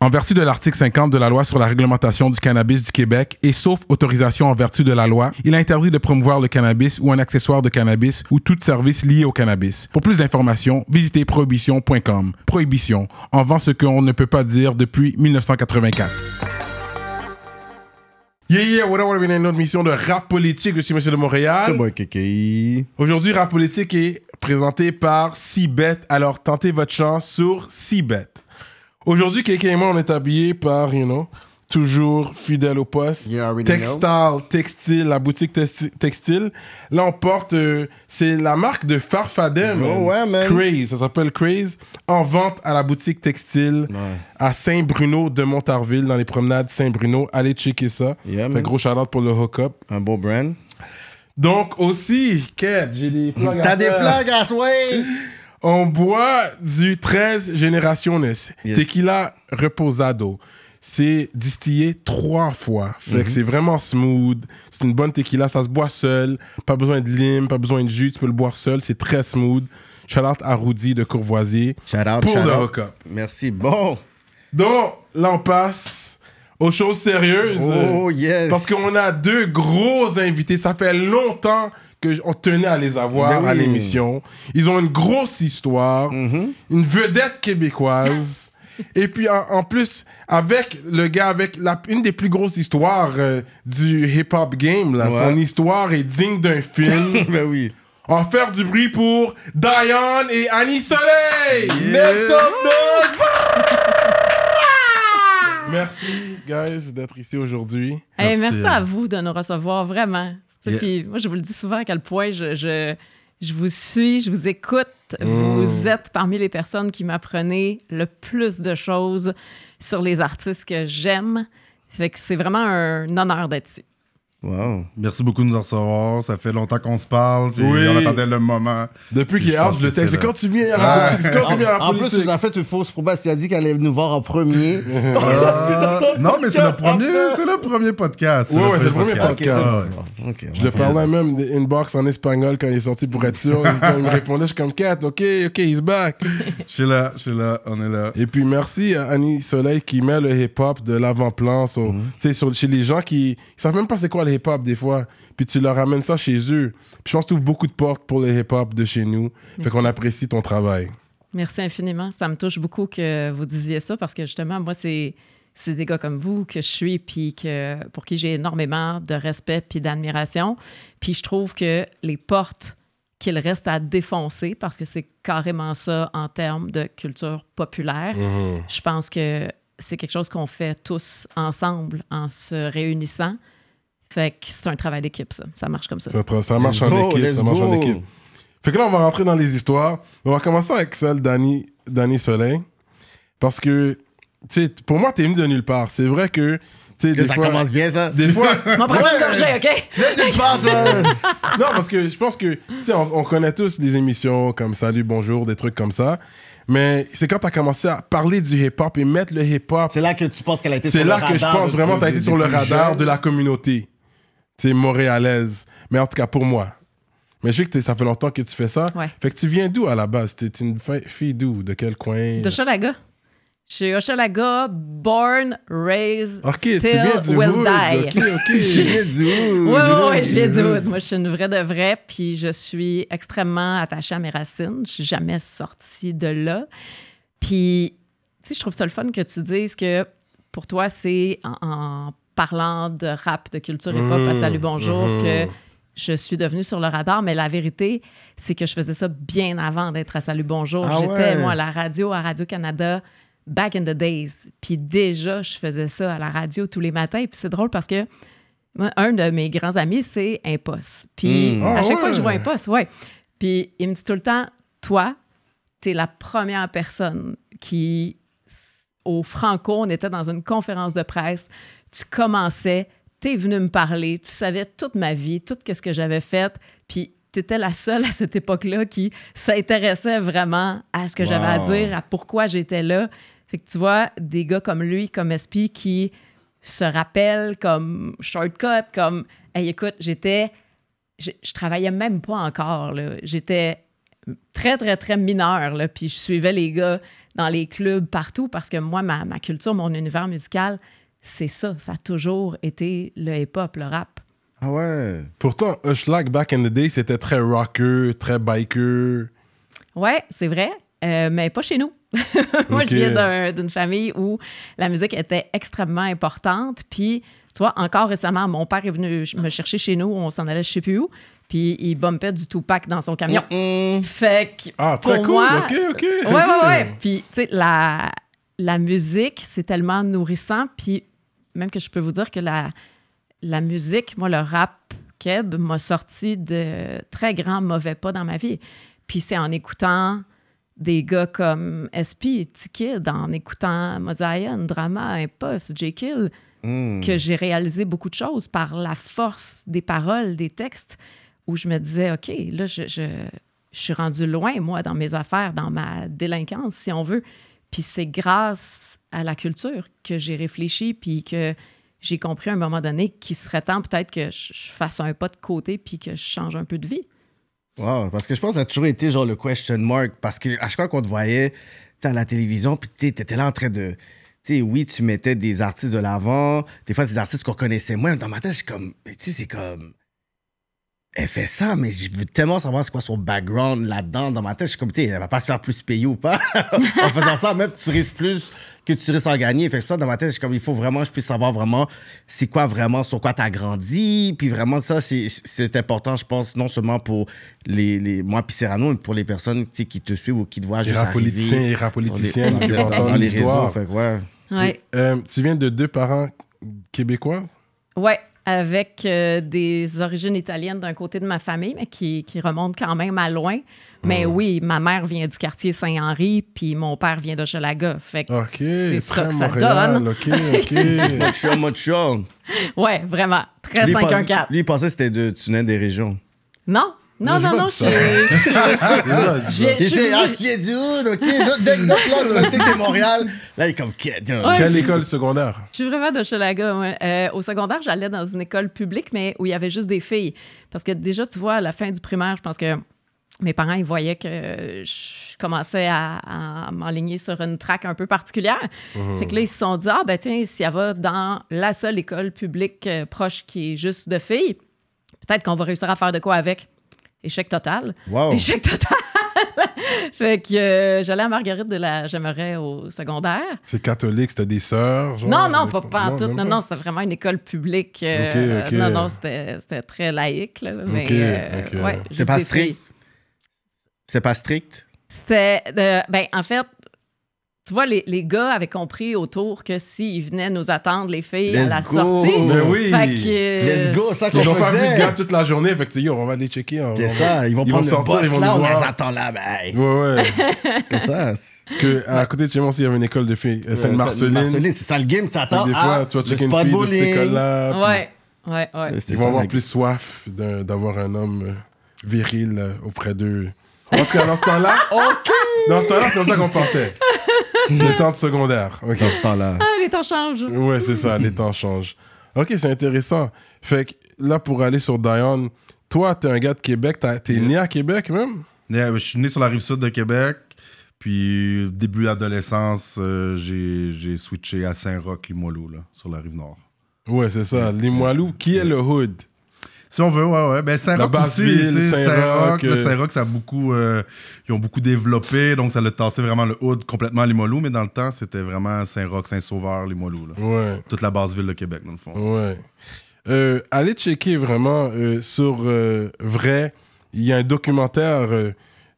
En vertu de l'article 50 de la loi sur la réglementation du cannabis du Québec et sauf autorisation en vertu de la loi, il est interdit de promouvoir le cannabis ou un accessoire de cannabis ou tout service lié au cannabis. Pour plus d'informations, visitez prohibition.com. Prohibition, en vend ce qu'on ne peut pas dire depuis 1984. Yeah, yeah, what up, what up, bienvenue à une autre mission de rap politique. Je suis Monsieur de Montréal. moi, Kiki. Aujourd'hui, Rap Politique est présenté par Cbet. Alors, tentez votre chance sur Cbet. Aujourd'hui, quelqu'un et moi, on est habillés par, you know, toujours fidèle au poste. Textile, textile, la boutique texti- textile. Là, on porte, euh, c'est la marque de Farfadem. Oh, ouais, man. Craze, ça s'appelle Craze. En vente à la boutique textile à Saint-Bruno de Montarville, dans les promenades Saint-Bruno. Allez checker ça. Yeah, man. gros shout-out pour le hook-up. Un beau brand. Donc aussi, Ket, j'ai des plugs T'as des plugs à souhait. On boit du 13 Generaciones. Yes. Tequila Reposado. C'est distillé trois fois. Fait Mhm. que c'est vraiment smooth. C'est une bonne tequila. Ça se boit seul. Pas besoin de lime, pas besoin de jus. Tu peux le boire seul. C'est très smooth. Shout out à Rudy de Courvoisier. Shout out, Pour shout le out. Merci. Bon. Donc, là, on passe aux choses sérieuses. Oh, yes. Parce qu'on a deux gros invités. Ça fait longtemps qu'on tenait à les avoir Ben à l'émission. Ils ont une grosse histoire, Mm-hmm. une vedette québécoise. Et puis en, en plus, avec le gars avec la, une des plus grosses histoires euh, du hip-hop game, là. Ouais. son histoire est digne d'un film. ben oui. On va faire du bruit pour Diane et Annie Soleil! Next up, dog. Merci, guys, d'être ici aujourd'hui. Hey, Merci, merci euh. à vous de nous recevoir, vraiment. Yeah. Puis moi, je vous le dis souvent à quel point je, je, je vous suis, je vous écoute. Mm. Vous êtes parmi les personnes qui m'apprenez le plus de choses sur les artistes que j'aime. Fait que c'est vraiment un honneur d'être ici. Wow. Merci beaucoup de nous recevoir. Ça fait longtemps qu'on se parle. Puis Oui. On attendait le moment. Depuis qu'il est pense je le texte. c'est quand tu viens à la politique. C'est quand tu viens à la En plus, tu as fait une fausse promesse. Tu as dit qu'elle allait nous voir en premier. Ah, non, mais c'est le premier, c'est le premier podcast. Ouais, ouais, c'est le premier podcast. Ah, Je le parlais même des inbox en espagnol quand il est sorti pour être sûr. Quand il me répondait, je suis comme 4, ok, ok, he's back. Je suis là, je suis là, on est là. Et puis merci à Annie Soleil qui met le hip-hop de l'avant-plan Mhm. tu sais, sur- chez les gens qui ne savent même pas c'est quoi le hip-hop des fois. Puis tu leur ramènes ça chez eux. Puis je pense que tu ouvres beaucoup de portes pour le hip-hop de chez nous. Fait qu'on apprécie ton travail. Merci infiniment. Ça me touche beaucoup que vous disiez ça parce que justement, moi, c'est. C'est des gars comme vous que je suis, puis que, pour qui j'ai énormément de respect puis d'admiration. Puis je trouve que les portes qu'il reste à défoncer, parce que c'est carrément ça en termes de culture populaire, je pense que c'est quelque chose qu'on fait tous ensemble en se réunissant. Fait que c'est un travail d'équipe, ça. Ça marche comme ça. Ça, marche en go, équipe. Ça marche en équipe. Fait que là, on va rentrer dans les histoires. On va commencer avec celle d'Annie d'Annie Soleil. Parce que, tu sais, pour moi, t'es venu de nulle part. C'est vrai que, tu sais, des ça fois... commence bien, ça. Des fois... On va prendre une gorgée, OK? Tu viens de nulle part, toi. non, parce que je pense que, tu sais, on, on connaît tous des émissions comme Salut, Bonjour, des trucs comme ça. Mais c'est quand t'as commencé à parler du hip-hop et mettre le hip-hop C'est là que tu penses qu'elle a été c'est sur là le que je radar pense vraiment que tu as été des sur le radar de la communauté. C'est montréalaise. Mais en tout cas, pour moi. Mais je sais que ça fait longtemps que tu fais ça. Ouais. Fait que tu viens d'où à la base? T'es une fi- fille d'où? De quel coin? De Chalaga. Je suis Hochelaga, born, raised, Ok, tu still viens du will hood. die. Ok, ok. Je viens du hood. Oui, oui, oui, je viens du hood. hood. Moi, je suis une vraie de vraie, puis je suis extrêmement attachée à mes racines. Je suis jamais sortie de là. Puis, tu sais, je trouve ça le fun que tu dises que pour toi, c'est en, en parlant de rap, de culture hip-hop à Mmh, Salut Bonjour mmh. que je suis devenue sur le radar. Mais la vérité, c'est que je faisais ça bien avant d'être à Salut Bonjour. Ah J'étais, ouais? moi, à la radio, à Radio-Canada, back in the days. Puis déjà, je faisais ça à la radio tous les matins. Puis c'est drôle parce que moi, un de mes grands amis, c'est Impost. Puis Mm. à Ah chaque fois que je vois Impost, ouais. Puis il me dit tout le temps, toi, t'es la première personne qui, au Franco, on était dans une conférence de presse, tu commençais, t'es venu me parler, tu savais toute ma vie, tout ce que j'avais fait, puis t'étais la seule à cette époque-là qui s'intéressait vraiment à ce que j'avais à dire, à pourquoi j'étais là. Fait que tu vois, des gars comme lui, comme SP, qui se rappellent comme shortcut, comme Hey, écoute, j'étais. Je, je travaillais même pas encore. là. J'étais très, très, très mineure. Là, puis je suivais les gars dans les clubs partout parce que moi, ma, ma culture, mon univers musical, c'est ça. Ça a toujours été le hip-hop, le rap. Ah ouais. Pourtant, Hushlag, back in the day, c'était très rocker, très biker. Ouais, c'est vrai, euh, mais pas chez nous. Moi, je viens d'un- d'une famille où la musique était extrêmement importante. Puis, tu vois, encore récemment, mon père est venu me chercher chez nous, on s'en allait je sais plus où, puis il bumpait du Tupac dans son camion. Mm. Fait que, Ah, très pour cool. moi, ok, ok. Ouais, ouais, ouais. Puis, tu sais, la, la musique, c'est tellement nourrissant. Puis, même que je peux vous dire que la, la musique, moi, le rap keb m'a sorti de très grands mauvais pas dans ma vie. Puis, c'est en écoutant des gars comme SP, T-Kid, en écoutant Mosaïen, Drama, Impost, J. Kill, Mm. que j'ai réalisé beaucoup de choses par la force des paroles, des textes, où je me disais, OK, là, je, je, je suis rendu loin, moi, dans mes affaires, dans ma délinquance, si on veut. Puis c'est grâce à la culture que j'ai réfléchi, puis que j'ai compris à un moment donné qu'il serait temps peut-être que je fasse un pas de côté, puis que je change un peu de vie. Wow, parce que je pense que ça a toujours été genre le question mark. Parce que à chaque fois qu'on te voyait à la télévision, puis tu étais là en train de. Tu sais, oui, tu mettais des artistes de l'avant, des fois, des artistes qu'on connaissait moins. Dans ma tête, je suis comme. Tu sais, c'est comme. Elle fait ça, mais je veux tellement savoir c'est quoi son background là-dedans. Dans ma tête, je suis comme, tu sais, elle va pas se faire plus payer ou pas. en faisant ça, même tu risques plus que tu risques en gagner. Fait que ça, dans ma tête, je suis comme, il faut vraiment que je puisse savoir vraiment c'est quoi vraiment, sur quoi tu as grandi. Puis vraiment, ça, c'est- c'est important, je pense, non seulement pour les, les moi puis Cyrano, mais pour les personnes tu sais, qui te suivent ou qui te voient juste rap politiciens arriver et rap sur les- politiciennes qui dans, vont dans entendre les réseaux. Fait que ouais. Ouais. Euh, tu viens de deux parents québécois? Ouais, avec euh, des origines italiennes d'un côté de ma famille, mais qui, qui remontent quand même à loin. Mais oui, ma mère vient du quartier Saint-Henri, puis mon père vient de Hochelaga. Fait que Ok, c'est ça très que ça Montréal. donne. Ok, ok. Chum. Ouais, vraiment. Très Lui, il pense- 514. lui, il pensait que c'était de tu venais des régions. Non, non, non, non, je suis- sait, ah, hood, ok. Sait que t'es Montréal. Là, il est comme. Quelle école secondaire? Je suis vraiment d'Hochelaga. ouais. Euh, au secondaire, j'allais dans une école publique, mais où il y avait juste des filles. Parce que déjà, tu vois, à la fin du primaire, je pense que mes parents, ils voyaient que je commençais à, à m'enligner sur une traque un peu particulière. Fait que là, ils se sont dit, ah, ben tiens, si elle va dans la seule école publique euh, proche qui est juste de filles, peut-être qu'on va réussir à faire de quoi avec. Échec total. Wow. Échec total. fait que euh, j'allais à Marguerite de la J'aimerais au secondaire. C'est catholique, c'était des sœurs? genre? Non, non, pas, pas en tout. Non, non, c'était vraiment une école publique. euh, Ok, ok. Non, non, c'était c'était très laïque. Là, mais, Ok, euh, ouais, C'était pas strict? C'était pas strict? C'était. de- ben, en fait, tu vois, les, les gars avaient compris autour que s'ils venaient nous attendre, les filles, Let's à la go. sortie. Mais oui! Fait que, euh, Let's go, ça qu'on Ils n'ont pas vu de gars toute la journée, fait que tu dis, yo, on va les checker. on- C'est on- ça, ils vont Ils prendre vont le sortir, boss ils vont là, nous on les attend là, ben. Ouais, ouais. Comme ça. Parce que à côté de chez moi aussi, il y avait une école de filles. euh, Sainte-Marceline. Marceline, c'est ça le game, ça attend. Des ah, fois, tu vas checker une fille de cette bowling. école-là. Ouais, ouais, ouais. Ils vont avoir plus soif d'avoir un homme euh, viril euh, auprès d'eux. En tout cas, dans ce temps-là, OK! dans ce temps-là, c'est comme ça qu'on pensait. Le temps de secondaire. OK. Dans ce temps-là. Ah, les temps changent. Ouais, c'est ça, les temps changent. Ok, c'est intéressant. Fait que là, pour aller sur Diane, toi, t'es un gars de Québec, t'es né à Québec même? Yeah, je suis né sur la rive sud de Québec. Puis, début adolescence, euh, j'ai j'ai switché à Saint-Roch, Limoilou, là, sur la rive nord. Ouais, c'est ça. Limoilou, qui est le hood? Si on veut, ouais, ouais. Ben, Saint-Roch aussi. Saint-Roch, euh, Saint-Roch, ça a beaucoup. euh, ils ont beaucoup développé, donc ça l'a tassé vraiment le hood complètement à Limoilou, mais dans le temps, c'était vraiment Saint-Roch, Saint-Sauveur, Limoilou, là. Ouais. Toute la basse ville de Québec, dans le fond. Ouais. Euh, allez checker vraiment sur Vrai. Il y a un documentaire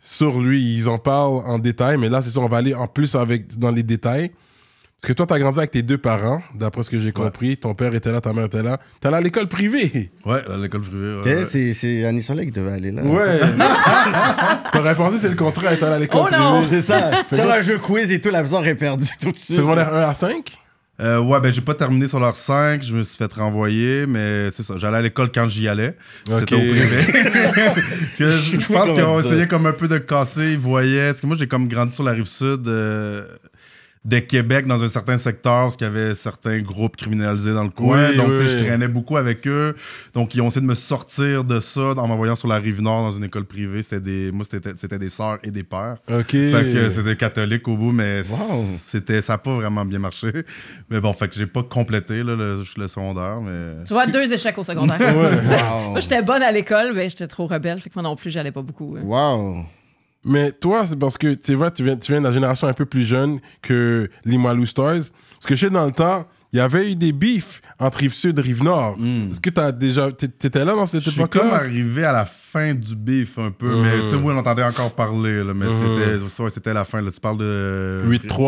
sur lui. Ils en parlent en détail, mais là, c'est ça, on va aller en plus avec, dans les détails. Parce que toi, tu as grandi avec tes deux parents, d'après ce que j'ai compris. Ton père était là, ta mère était là. T'es allé à l'école privée. Ouais, à l'école privée. ouais. C'est c'est Annie Soleil qui devait aller là. Ouais. T'aurais pensé que c'est le contraire, t'es allé à l'école Oh non! privée. C'est ça. C'est un jeu quiz et tout, la maison est perdue tout de suite. Secondaire 1 à 5 Euh, ouais, ben j'ai pas terminé sur leur 5, je me suis fait renvoyer, mais c'est ça. J'allais à l'école quand j'y allais. C'était au privé. Parce que je, je pense Comment qu'on dire ça? essayait comme un peu de casser, ils voyaient. Parce que moi, j'ai comme grandi sur la rive sud euh, de Québec, dans un certain secteur, parce qu'il y avait certains groupes criminalisés dans le coin. Oui, donc, oui, tu sais, oui. je traînais beaucoup avec eux. Donc, ils ont essayé de me sortir de ça en m'envoyant sur la rive nord dans une école privée. C'était des, moi, c'était c'était des sœurs et des pères. Ok. Fait que c'était catholique au bout, mais Wow. c'était, ça n'a pas vraiment bien marché. Mais bon, fait que j'ai pas complété là, le, le secondaire, mais. Tu vois, deux échecs au secondaire. Wow. Moi, j'étais bonne à l'école, mais j'étais trop rebelle. Fait que moi non plus, j'allais pas beaucoup. hein. Wow. Mais toi, c'est parce que tu vois, tu viens, tu viens de la génération un peu plus jeune que Limoilou Stars. Parce que je sais, dans le temps, il y avait eu des bifs entre Rive-Sud et Rive-Nord. Est-ce que t'as déjà. t'é- T'étais là dans cette Je suis comme époque-là? arrivé à la fin du bif un peu, mais tu sais, oui, on entendait encore parler, là, mais c'était, ça, ouais, c'était la fin. Là. Tu parles de. 8-3.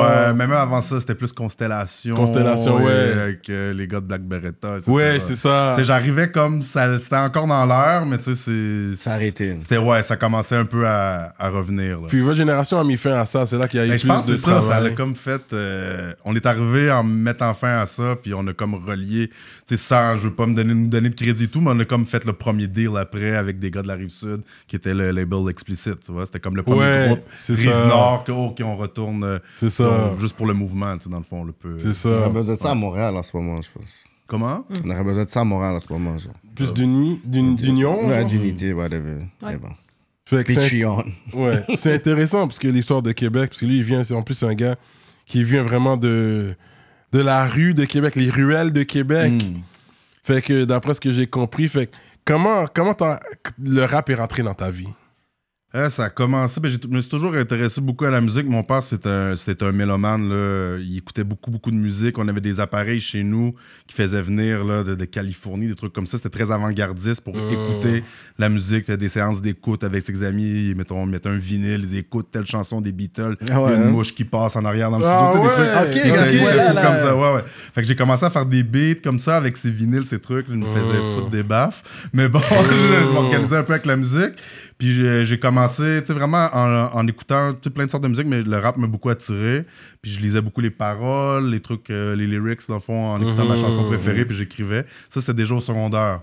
Ouais, mais même avant ça, c'était plus Constellation. Constellation, ouais. Avec euh, les gars de Black Beretta. etc. Ouais, c'est ça. J'arrivais comme. ça- C'était encore dans l'air, mais tu sais, c'est. Ça a arrêté. C'était, ouais, ça commençait un peu à, à revenir. là. Puis votre génération a mis fin à ça. C'est là qu'il y a eu Ben, je plus pense que de ça, ça travail. l'a comme fait. euh, on est arrivé en mettant fin à ça, puis on a comme relié, tu sais, sans, je veux pas me donner, nous donner de crédit et tout, mais on a comme fait le premier deal après avec des gars de la rive sud, qui était le label Explicit, tu vois. C'était comme le premier Ouais, groupe c'est rive ça. nord, que, oh, ok, on retourne, euh, ça. sur- juste pour le mouvement, tu sais, dans le fond, le peu. C'est On aurait ça. besoin de ça à Montréal en ce moment, je pense. Comment? On aurait besoin de ça à Montréal en ce moment, genre. Plus d'uni- d'uni- d'union. Ouais, d'unité, whatever. Mais bon. Fait que Patreon. Ouais, c'est intéressant parce que l'histoire de Québec, parce que lui, il vient, c'est en plus c'est un gars qui vient vraiment de, de la rue de Québec, les ruelles de Québec. Hmm. Fait que d'après ce que j'ai compris, fait que comment, comment le rap est rentré dans ta vie? Euh, ça a commencé. Ben, j'ai- je me suis toujours intéressé beaucoup à la musique. Mon père, c'était un, c'était un mélomane. Là. Il écoutait beaucoup, beaucoup de musique. On avait des appareils chez nous qui faisaient venir là, de, de Californie, des trucs comme ça. C'était très avant-gardiste pour écouter la musique, faire des séances d'écoute avec ses amis. Mettons, ils mettaient un vinyle, ils écoutent telle chanson des Beatles. Ah ouais, Il y a une hein? mouche qui passe en arrière dans le Ah studio. ouais! des trucs- voilà, là. comme ça. Ouais, ouais. Fait que j'ai commencé à faire des beats comme ça avec ces vinyles, ces trucs. Ils me faisaient Mm. foutre des baffes. Mais bon, je m'organisais un peu avec la musique. Puis j'ai commencé, tu sais, vraiment en, en écoutant plein de sortes de musique, mais le rap m'a beaucoup attiré. Puis je lisais beaucoup les paroles, les trucs, euh, les lyrics, dans le fond, en écoutant ma Mhm. chanson préférée, puis j'écrivais. Ça, c'était déjà au secondaire.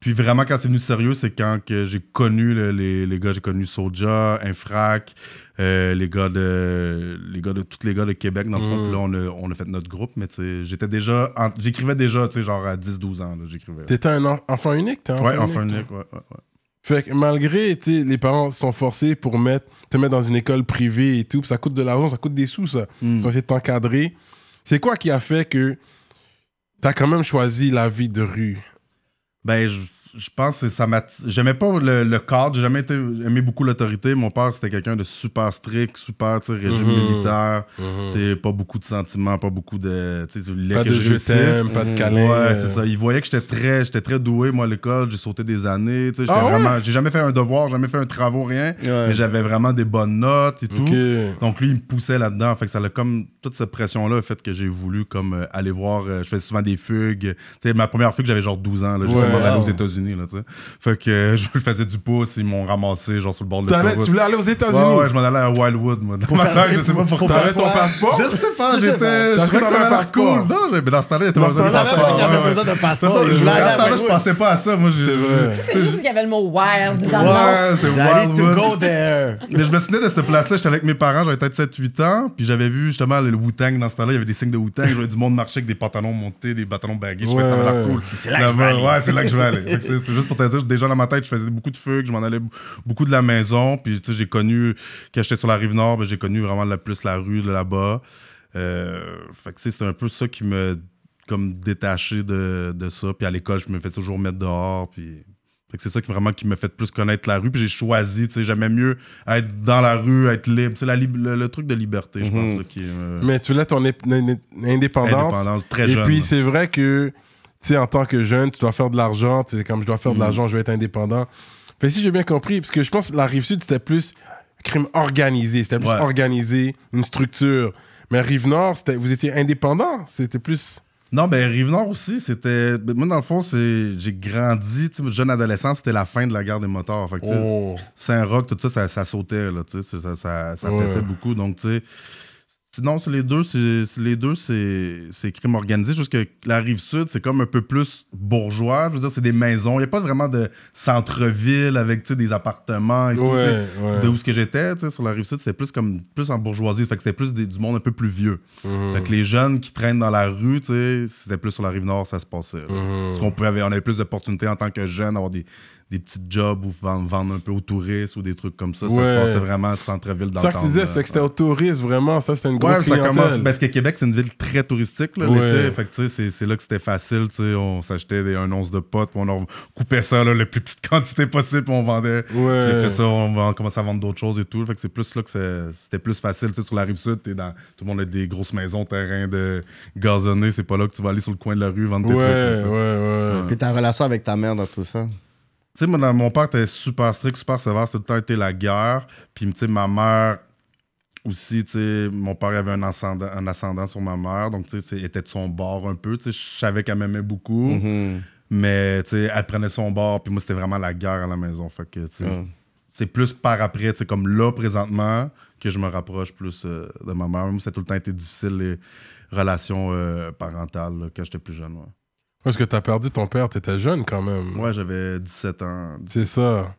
Puis vraiment, quand c'est venu sérieux, c'est quand que j'ai connu le- les, les gars, j'ai connu Soja, Infrac, euh, les gars de les gars de tous les gars de Québec dans le fond. Puis là, on a, on a fait notre groupe, mais tu sais, j'étais déjà, j'écrivais déjà, tu sais, genre à 10-12 ans, là, j'écrivais. T'étais un en- enfant unique? T'es un Ouais, enfin toi? unique, ouais, ouais, ouais. Fait que malgré, tu les parents sont forcés pour mettre, te mettre dans une école privée et tout, ça coûte de l'argent, ça coûte des sous, ça. Mm. Ils ont essayé de t'encadrer. C'est quoi qui a fait que t'as quand même choisi la vie de rue? Ben, je, je pense que ça m'a. J'aimais pas le, le cadre, j'ai jamais été, aimé beaucoup l'autorité. Mon père, c'était quelqu'un de super strict, super, tu sais, régime Mhm. militaire. Tu sais, pas beaucoup de sentiments, pas beaucoup de. Pas que de je t'aime, pas de câlin. Ouais, c'est ça. Il voyait que j'étais très, j'étais très doué, moi, à l'école. J'ai sauté des années. Tu sais, j'étais Ah ouais? vraiment. J'ai jamais fait un devoir, jamais fait un travaux, rien. Ouais. Mais j'avais vraiment des bonnes notes et tout. Donc lui, il me poussait là-dedans. Fait que ça a comme toute cette pression-là a fait que j'ai voulu comme euh, aller voir. euh, je faisais souvent des fugues. Tu sais, ma première fugue, j'avais genre 12 ans. là. J'ai Ouais. d'aller aux Wow. États-Unis. Là, tu sais. fait que euh, je faisais du pouce. Ils m'ont ramassé genre sur le bord de l'autoroute. Tu voulais aller aux États-Unis? Ouais, ouais, je m'en allais à Wildwood, moi. Dans ma faire- tête, je sais pas pour pourquoi. T'avais ton passeport? Je sais pas, j'étais. Je trouvais que ça avait ton l'air passeport. cool. Non, mais dans ce temps-là, il y avait Dans besoin savais passeport. avait besoin d'un passeport. aller ce temps-là, je Wildwood. pensais pas à ça. Moi, C'est vrai. C'est juste qu'il y avait le mot wild dans le. Ouais, c'est need to Wildwood. go there. Mais je me souvenais de cette place-là, j'étais avec mes parents, j'avais peut-être 7-8 ans, puis j'avais vu justement le Wu-Tang dans ce temps-là, il y avait des signes de Wu-Tang, je voyais du monde marcher avec des pantalons montés, des pantalons bagués, je trouvais que ça avait l'air cool. C'est là que je Là-bas, aller. Ouais, c'est là que je vais aller. C'est juste pour te dire, déjà dans ma tête, je faisais beaucoup de fugues, je m'en allais beaucoup de la maison. Puis, tu sais, j'ai connu, quand j'étais sur la rive nord, ben, j'ai connu vraiment la, plus la rue de là-bas. Euh, fait que, tu sais, c'est un peu ça qui me comme détaché de, de ça. Puis à l'école, je me fais toujours mettre dehors. Puis fait que c'est ça qui vraiment qui me fait plus connaître la rue. Puis j'ai choisi, tu sais, j'aimais mieux être dans la rue, être libre. C'est lib- le, le truc de liberté, je pense, là, qui euh, Mais tu voulais ton indépendance. indépendance, très Et jeune. puis, là. c'est vrai que, tu sais, en tant que jeune, tu dois faire de l'argent. Tu sais, comme je dois faire de Mhm. l'argent, je vais être indépendant. Que si j'ai bien compris, parce que je pense que la Rive-Sud, c'était plus crime organisé. C'était plus Ouais. organisé, une structure. Mais Rive-Nord, c'était- vous étiez indépendant. C'était plus... Non, ben Rive-Nord aussi, c'était. ben, Moi, dans le fond, c'est j'ai grandi, jeune adolescent, c'était la fin de la guerre des motards. Fait que, Oh. Saint-Roch, tout ça, ça, ça sautait, là, tu sais, ça, ça, ça Ouais. pétait beaucoup. Donc, tu sais, sinon, c'est les deux, c'est les deux, c'est crime organisé. Juste que la rive sud, c'est comme un peu plus bourgeois. Je veux dire, c'est des maisons. Il n'y a pas vraiment de centre-ville avec, des appartements et tout. tu sais. Ouais, ouais. De où ce que j'étais, sur la rive sud, c'était plus comme plus en bourgeoisie. Fait que c'était plus des- du monde un peu plus vieux. Mhm. Fait que les jeunes qui traînent dans la rue, c'était plus sur la rive nord, ça se passait. Mhm. Parce qu'on pouvait, on avait plus d'opportunités en tant que jeune, avoir des, des petits jobs ou vendre, vendre un peu aux touristes ou des trucs comme ça. Ça se passait vraiment centre-ville dans C'est ça que tu disais, c'est que c'était au tourisme, vraiment. Ça, c'était une grosse Ouais, ça clientèle. commence. Parce que Québec, c'est une ville très touristique, là, Ouais. l'été. Fait que, tu sais, c'est- c'est là que c'était facile, tu sais. On s'achetait un once de potes, puis on en coupait ça, là, la plus petite quantité possible, puis on vendait. Puis après ça, on, commençait à vendre d'autres choses et tout. Fait que c'est plus là que c'est- c'était plus facile. Tu sais, sur la rive sud, dans, tout le monde a des grosses maisons, terrains de gazonnés. C'est pas là que tu vas aller sur le coin de la rue vendre tes trucs. ouais, là, ouais. Puis ta relation avec ta mère dans tout ça? Tu sais, mon père était super strict, super sévère. C'était tout le temps été la guerre. Puis, tu sais, ma mère aussi, tu sais, mon père avait un ascendant, un ascendant sur ma mère. Donc, tu sais, était de son bord un peu. Tu sais, je savais qu'elle m'aimait beaucoup. Mhm. Mais, tu sais, elle prenait son bord. Puis moi, c'était vraiment la guerre à la maison. Fait que, tu sais, c'est plus par après, tu sais, comme là, présentement, que je me rapproche plus euh, de ma mère. Moi, ça a tout le temps été difficile, les relations euh, parentales, là, quand j'étais plus jeune. Ouais, Parce que t'as perdu ton père, t'étais jeune quand même. Ouais, j'avais 17 ans. C'est ça.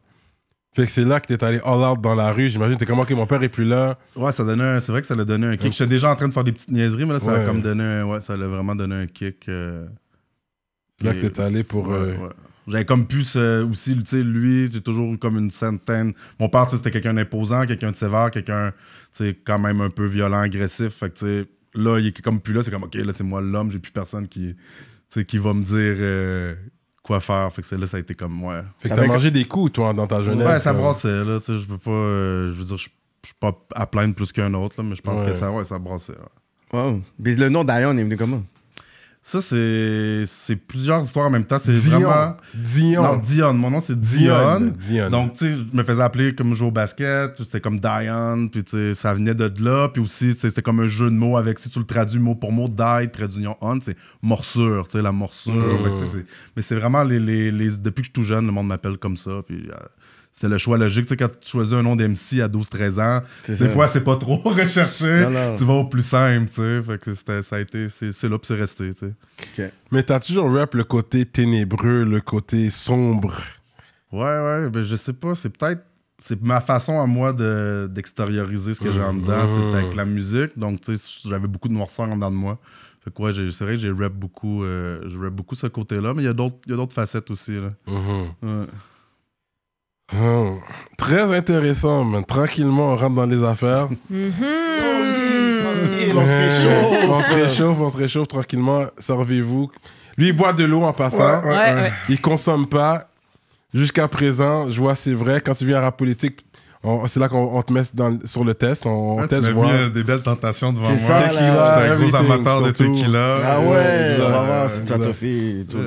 Fait que c'est là que t'es allé all out dans la rue. J'imagine, t'es comme, ok, mon père est plus là. Ouais, ça donnait un- c'est vrai que ça l'a donné un kick. J'étais déjà en train de faire des petites niaiseries, mais là, ça Ouais. a comme donné un- ouais, ça l'a vraiment donné un kick. euh, C'est là que t'es allé pour. ouais, euh, ouais. J'avais comme pu ce- aussi, tu sais, lui, j'ai toujours eu comme une centaine. Mon père, tu sais, c'était quelqu'un d'imposant, quelqu'un de sévère, quelqu'un, tu sais, quand même un peu violent, agressif. Fait que, tu sais, là, il est comme plus là, c'est comme, OK, là, c'est moi l'homme, j'ai plus personne qui, qui va me dire euh, quoi faire. Fait que là, ça a été comme, ouais. Fait que t'as Avec- mangé des coups, toi, dans ta jeunesse. Ouais, ça là. brassait, là, tu sais, je peux pas, euh, je veux dire, je je suis pas à plaindre plus qu'un autre, là, mais je pense Ouais. que ça, ouais, ça brassait. ouais. Wow. Puis le nom d'Ayon est venu comment? Ça, c'est c'est plusieurs histoires en même temps. C'est vraiment. Dion. Non, Dion. Mon nom, c'est Dion. Dion. Dion. Donc, tu sais, je me faisais appeler comme jouer au basket. C'était comme Diane. Puis, tu sais, ça venait de là. Puis aussi, c'était comme un jeu de mots avec, si tu le traduis mot pour mot, die, trait d'union, on, c'est morsure, tu sais, la morsure. Mm. Fait mais c'est vraiment, les, les, les- depuis que je suis tout jeune, le monde m'appelle comme ça. Puis, euh, c'était le choix logique. Tu sais, quand tu choisis un nom d'MC à 12-13 ans, des ça. fois, c'est pas trop recherché. Non, non. Tu vas au plus simple, tu sais. Fait que ça a été, c'est là, puis c'est resté, tu sais. Mais t'as toujours rap le côté ténébreux, le côté sombre? Ouais, ouais, ben je sais pas, c'est peut-être. C'est ma façon à moi de- d'extérioriser ce que j'ai en dedans, Mhm. c'est avec la musique. Donc, tu sais, j'avais beaucoup de noirceur en dedans de moi. Fait que, ouais, c'est vrai que j'ai rap beaucoup, euh, je rap beaucoup ce côté-là, mais il y a d'autres il y a d'autres facettes aussi, là. Ouais. Hum. Très intéressant, man. Tranquillement, on rentre dans les affaires. on se réchauffe. on se réchauffe, on se réchauffe tranquillement. Servez-vous. Lui, il boit de l'eau en passant. Ouais, ouais. Il consomme pas. Jusqu'à présent, je vois, c'est vrai. Quand tu viens à la politique, on- c'est là qu'on on te met dans- sur le test. On, on Ouais, tu test m'as voir. mis euh, des belles tentations devant C'est moi. ça. J'étais un gros amateur de tequila. Ah ouais, on va voir si tu et tout.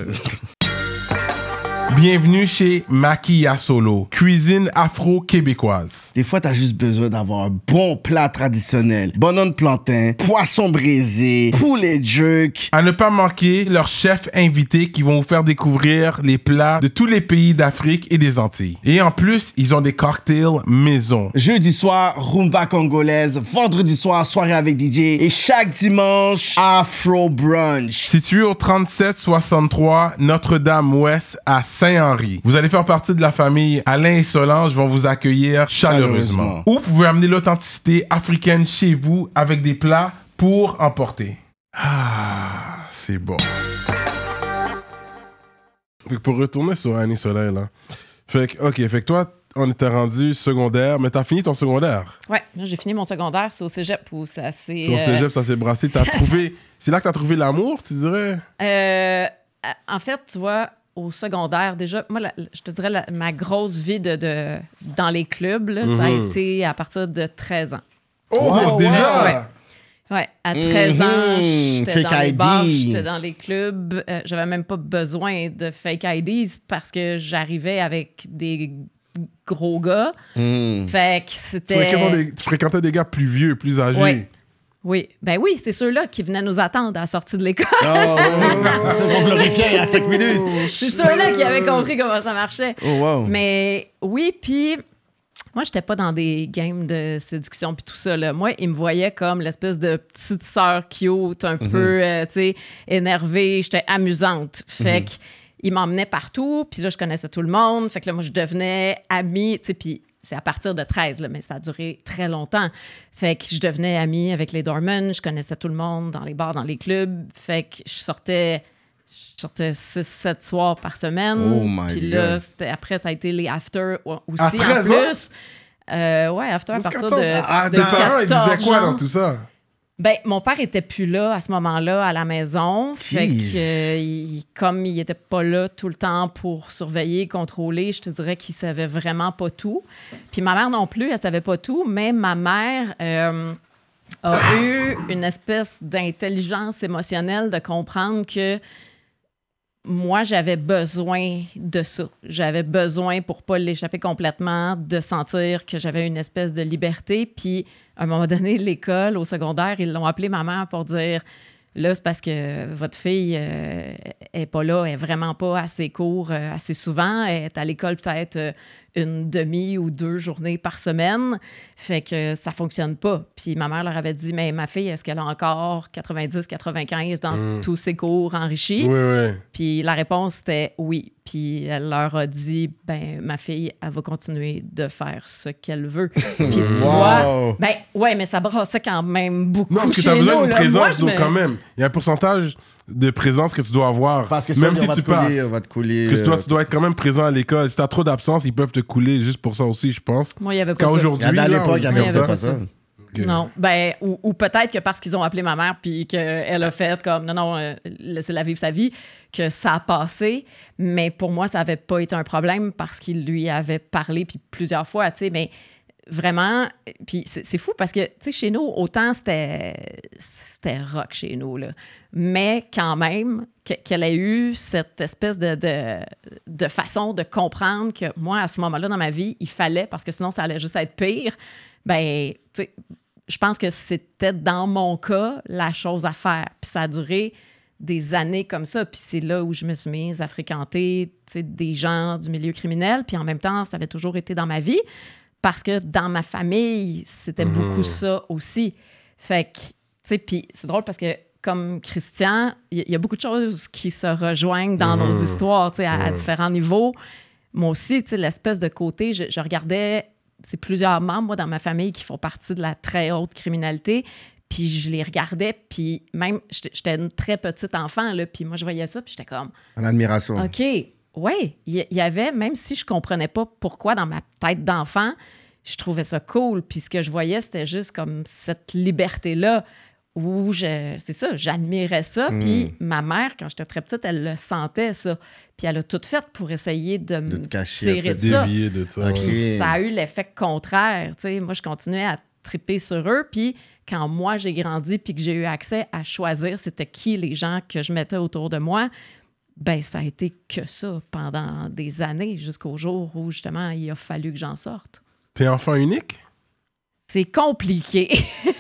Bienvenue chez Maquilla Solo, cuisine afro-québécoise. Des fois, t'as juste besoin d'avoir un bon plat traditionnel. Bonhomme de plantain, poisson braisé, poulet jerk. À ne pas manquer leurs chefs invités qui vont vous faire découvrir les plats de tous les pays d'Afrique et des Antilles. Et en plus, ils ont des cocktails maison. Jeudi soir, rumba congolaise. Vendredi soir, soirée avec DJ. Et chaque dimanche, Afro Brunch. Situé au 3763 Notre-Dame-Ouest à Saint-Henri. Vous allez faire partie de la famille Alain et Solange vont vous accueillir chaleureusement. Chaleureusement. Ou vous pouvez amener l'authenticité africaine chez vous avec des plats pour emporter. Ah, c'est bon. Fait que pour retourner sur Annie Soleil, là. Fait que, ok, fait que toi, on était rendu secondaire, mais t'as fini ton secondaire. Ouais, j'ai fini mon secondaire, c'est au cégep où ça s'est. Sur euh, cégep, ça s'est brassé. T'as trouvé. C'est là que t'as trouvé l'amour, tu dirais? Euh, en fait, tu vois, au secondaire, déjà, moi, la- je te dirais, la- ma grosse vie de, de- dans les clubs, là, ça a Mhm. été à partir de 13 ans. Oh, Wow, déjà! ouais. Ouais, à 13 ans, Mhm, j'étais fake dans les ID. bars, j'étais dans les clubs. euh, J'avais même pas besoin de fake IDs parce que j'arrivais avec des gros gars. Hmm. Fait que Tu c'était... fréquentais, des, tu fréquentais des gars plus vieux, plus âgés. Ouais. Oui, ben oui, c'est ceux-là qui venaient nous attendre à la sortie de l'école. Oh, c'est pour glorifier à 5 minutes. c'est ceux-là qui avaient compris comment ça marchait. Oh, wow. Mais oui, puis moi, j'étais pas dans des games de séduction puis tout ça. Là. Moi, ils me voyaient comme l'espèce de petite sœur cute, un peu, euh, tu sais, énervée. J'étais amusante. Fait que ils m'emmenaient partout, puis là, je connaissais tout le monde. Fait que là, moi, je devenais amie, tu sais, puis c'est à partir de 13, là, mais ça a duré très longtemps. Fait que je devenais amie avec les Dorman, je connaissais tout le monde dans les bars, dans les clubs. Fait que je sortais, je sortais 6-7 soirs par semaine. Oh my Puis là, après, ça a été les after aussi À en 13 ans? plus. Euh, ouais, after à partir 14, de, ah, de tes parents, ils 14 disaient quoi ans. dans tout ça? Ben, mon père était plus là à ce moment-là à la maison. Fait que, euh, il- comme il était pas là tout le temps pour surveiller, contrôler, je te dirais qu'il savait vraiment pas tout. Puis ma mère non plus, elle savait pas tout, mais ma mère euh, a eu une espèce d'intelligence émotionnelle de comprendre que moi, j'avais besoin de ça. J'avais besoin, pour pas l'échapper complètement, de sentir que j'avais une espèce de liberté. Puis, à un moment donné, l'école, au secondaire, ils l'ont appelé ma mère pour dire Là, c'est parce que votre fille euh, est pas là, elle est vraiment pas à ses cours euh, assez souvent. Elle est à l'école peut-être euh, une demi ou deux journées par semaine. Fait que ça fonctionne pas. Puis ma mère leur avait dit Mais ma fille, est-ce qu'elle a encore 90-95 dans tous ses cours enrichis? Oui, oui. puis la réponse c'était oui. Puis elle leur a dit ben ma fille elle va continuer de faire ce qu'elle veut. Puis tu vois, ben ouais, mais ça brassait quand même beaucoup Non, parce que t'as besoin d'une présence, donc me- quand même. Il y a un pourcentage de présence que tu dois avoir. Parce que même ça, si tu te couler, passes. on va te couler. Parce que tu dois, euh, tu dois être quand même présent à l'école. Si t'as trop d'absence, ils peuvent te couler juste pour ça aussi, je pense. Moi, il y avait pas Quand ça. aujourd'hui. à l'époque, il y avait pas ça. Non, ben ou, ou peut-être que parce qu'ils ont appelé ma mère puis qu'elle a fait comme non non euh, laissez-la vivre sa vie que ça a passé, mais pour moi ça avait pas été un problème parce qu'il lui avait parlé puis plusieurs fois, tu sais, mais vraiment puis c'est c'est fou parce que tu sais chez nous autant c'était c'était rock chez nous là, mais quand même que- qu'elle ait eu cette espèce de, de de façon de comprendre que moi à ce moment-là dans ma vie il fallait parce que sinon ça allait juste être pire ben, tu sais, je pense que c'était dans mon cas la chose à faire. Puis ça a duré des années comme ça. Puis c'est là où je me suis mise à fréquenter tu sais, des gens du milieu criminel. Puis en même temps, ça avait toujours été dans ma vie parce que dans ma famille, c'était beaucoup ça aussi. Fait que, tu sais, puis c'est drôle parce que comme Christian, il y, a beaucoup de choses qui se rejoignent dans nos histoires, tu sais, à, à différents niveaux. Moi aussi, tu sais, l'espèce de côté, je, je regardais, c'est plusieurs membres, moi, dans ma famille qui font partie de la très haute criminalité. Puis je les regardais, puis même, j'étais une très petite enfant, là, puis moi, je voyais ça, puis j'étais comme, En admiration. OK, ouais, il y, y avait, même si je comprenais pas pourquoi dans ma tête d'enfant, je trouvais ça cool. Puis ce que je voyais, c'était juste comme cette liberté-là où je, c'est ça, j'admirais ça. Puis ma mère, quand j'étais très petite, elle le sentait, ça. Puis elle a tout fait pour essayer de De me te cacher tirer de ça. De ça. Ok. ouais. Puis ça a eu l'effet contraire. tu sais. Moi, je continuais à triper sur eux. Puis quand moi, j'ai grandi puis que j'ai eu accès à choisir c'était qui les gens que je mettais autour de moi, ben ça a été que ça pendant des années jusqu'au jour où, justement, il a fallu que j'en sorte. T'es enfant unique? C'est compliqué.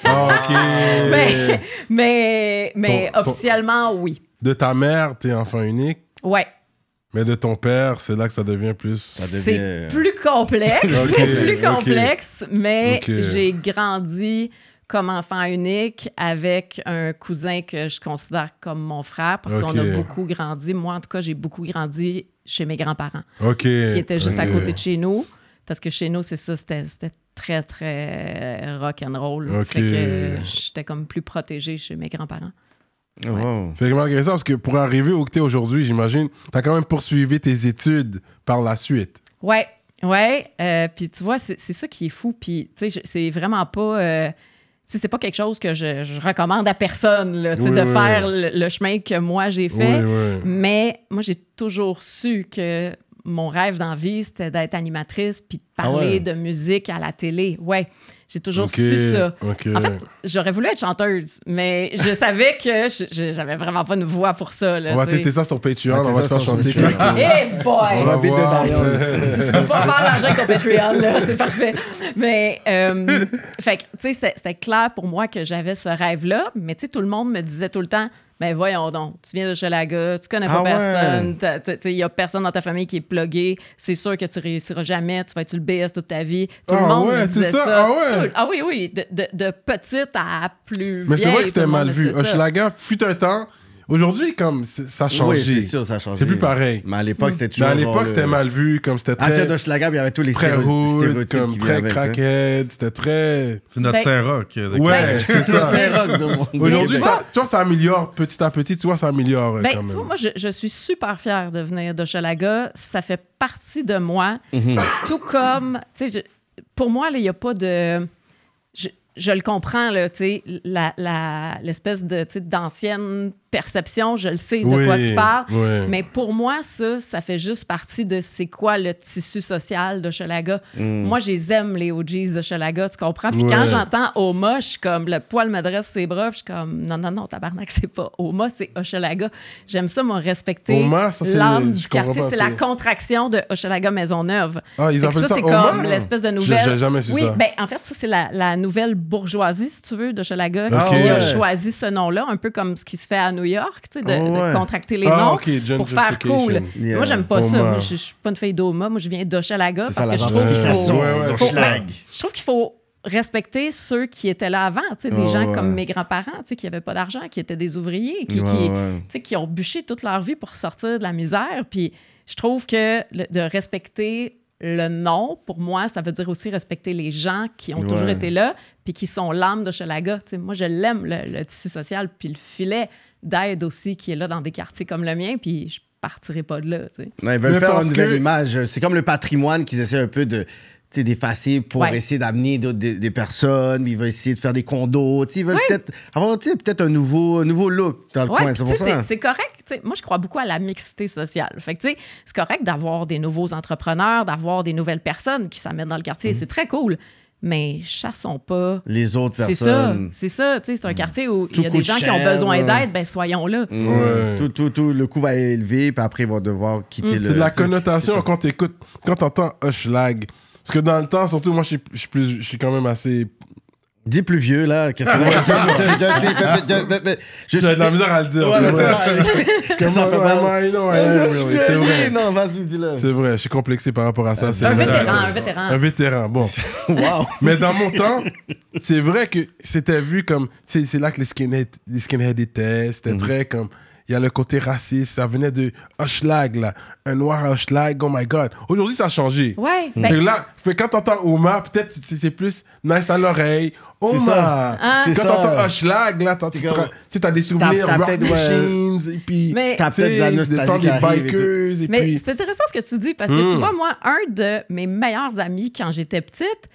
Ah, ok. mais mais, mais Ton- ton- officiellement, oui. De ta mère, t'es enfant unique? Ouais. Mais de ton père, c'est là que ça devient plus. Ça devient- C'est plus complexe. C'est plus complexe, mais j'ai grandi comme enfant unique avec un cousin que je considère comme mon frère parce qu'on a beaucoup grandi. Moi, en tout cas, j'ai beaucoup grandi chez mes grands-parents Ok. qui étaient juste à côté de chez nous. Parce que chez nous, c'est ça, c'était très, très rock and roll. Ok. Fait que j'étais comme plus protégée chez mes grands-parents. Wow. Fait que malgré ça, parce que pour arriver où tu es aujourd'hui, j'imagine, tu as quand même poursuivi tes études par la suite. Ouais, ouais. euh, puis tu vois, c'est c'est ça qui est fou. Puis tu sais, c'est vraiment pas. euh, tu sais, c'est pas quelque chose que je, je recommande à personne, là, Oui, de oui, faire le, le chemin que moi j'ai fait. Oui, oui. Mais moi, j'ai toujours su que mon rêve dans la vie, c'était d'être animatrice puis de parler Ah ouais. de musique à la télé. Ouais, j'ai toujours su ça. En fait, j'aurais voulu être chanteuse, mais je savais que j'avais vraiment pas une voix pour ça. Là, On va tester ça sur Patreon, Ah, on va te faire chanter. Hey boy! Sur On va voir, tu peux pas faire l'argent avec ton Patreon, là, c'est parfait. Mais, euh, fait que, tu sais, c'était- c'était clair pour moi que j'avais ce rêve-là, mais tu sais, tout le monde me disait tout le temps, mais voyons donc, tu viens de Chalaga, tu connais pas Ah personne, il y a personne dans ta famille qui est plugué, c'est sûr que tu réussiras jamais, tu vas être le BS toute ta vie. Tout Ah le monde ouais, tout disait ça? ça. Ah ouais? Tout- ah oui, oui, de, de, de petite à plus Mais c'est vrai que c'était mal vu. Hochelaga fut un temps. Aujourd'hui, comme ça a changé. Oui, c'est sûr, ça a changé. C'est plus pareil. Mais à l'époque, c'était Mais toujours. à genre l'époque, le- c'était mal vu, comme c'était À très, de Schlager, il y avait tous les très stéréo- hood, stéréotypes comme qui très hein. crackhead, c'était très... C'est notre Ben- Saint-Roch. euh, Ouais, c'est ça. Aujourd'hui, ça, tu vois, ça améliore petit à petit, tu vois, ça améliore euh, Ben, quand tu vois, moi, je, je suis super fière de venir de Chalaga. Ça fait partie de moi. Mhm. Tout comme, tu sais, pour moi, il n'y a pas de. Je, je le comprends, là, tu sais, la- la- l'espèce de, d'ancienne perception, je le sais de Oui, quoi tu parles. oui. Mais pour moi, ça, ça fait juste partie de c'est quoi le tissu social de Chalaga. Moi, je les aime, les OGs de tu comprends? Puis quand j'entends Oma, je suis comme, le poil me dresse ses bras, je suis comme, non, non, non, tabarnak, c'est pas Oma, c'est Hochelaga. J'aime ça, moi, respecter Oma, ça, c'est l'âme du quartier. C'est la contraction de Hochelaga Maisonneuve. Ah, ils appellent ça, ça c'est comme l'espèce de Je- nouvelle. j'ai jamais su oui, ça. ben, en fait, ça, c'est la, la nouvelle bourgeoisie, si tu veux, de Hochelaga, qui a choisi ce nom-là, un peu comme ce qui se fait à New York, tu sais, de, Ah de contracter les Ah, noms pour faire cool. Yeah. Moi, j'aime pas Oma. ça. Moi, je je suis pas une fille d'Oma. Moi, je viens d'Hochelaga C'est parce ça, que je trouve qu'il faut, Ouais, ouais. de faut- Schlag. je trouve qu'il faut respecter ceux qui étaient là avant, tu sais, des gens ouais. comme mes grands-parents, tu sais, qui n'avaient pas d'argent, qui étaient des ouvriers, qui, Ouais, qui, ouais. tu sais, qui ont bûché toute leur vie pour sortir de la misère. Puis je trouve que le- de respecter le nom, pour moi, ça veut dire aussi respecter les gens qui ont toujours été là, puis qui sont l'âme de Chelaga. Tu sais, moi, je l'aime, le, le tissu social, puis le filet d'aide aussi qui est là dans des quartiers comme le mien, puis je partirai pas de là. tu sais. Non, ils veulent Mais faire une nouvelle que- image. C'est comme le patrimoine qu'ils essaient un peu de tu sais, d'effacer pour Ouais. essayer d'amener d'autres- des, des personnes. Ils veulent essayer de faire des condos. tu sais, Ils veulent peut-être avoir tu sais, peut-être un nouveau, un nouveau look dans le Ouais, coin. C'est c'est- correct. tu sais, Moi, je crois beaucoup à la mixité sociale. Fait que, tu sais, c'est correct d'avoir des nouveaux entrepreneurs, d'avoir des nouvelles personnes qui s'amènent dans le quartier. C'est très cool. Mais chassons pas. Les autres C'est ça. personnes. C'est ça. tu sais, C'est un quartier où il y a des gens qui ont besoin d'aide. Ben, soyons là. Ouais. Ouais. Tout, tout, tout, le coût va élever, puis après, ils vont devoir quitter le. C'est de la c'est- connotation c'est ça. quand t'écoutes, quand t'entends Hushlag. Parce que dans le temps, surtout, moi, je suis quand même assez. Dis plus vieux, là. Qu'est-ce que Je J'ai de la misère à le dire. Ouais, c'est ça. C'est vrai. Non, vas-y, dis-le. C'est vrai, je suis complexé par rapport à ça. Un vétéran, un vétéran. Un vétéran, bon. Wow. Mais dans mon temps, c'est vrai que c'était vu comme. tu C'est là que les skinheads, les skinheads étaient. C'était très comme. Il y a le côté raciste. Ça venait de Hushlag, là. Un noir à Hushlag, oh my god. Aujourd'hui, ça a changé. Ouais. Et Ben, là, fait, quand t'entends Oma, peut-être c'est c'est plus nice à l'oreille. Oma. ça. Ah. C'est Quand t'entends Hushlag, là, t'as- tu sais, t'as des souvenirs t'as rock peut-être, ouais. machines. Et puis. Mais- T'as peut-être la des nostalgie des et bikers. Et mais puis. c'est intéressant ce que tu dis parce que Mm. tu vois, moi, un de mes meilleurs amis quand j'étais petite,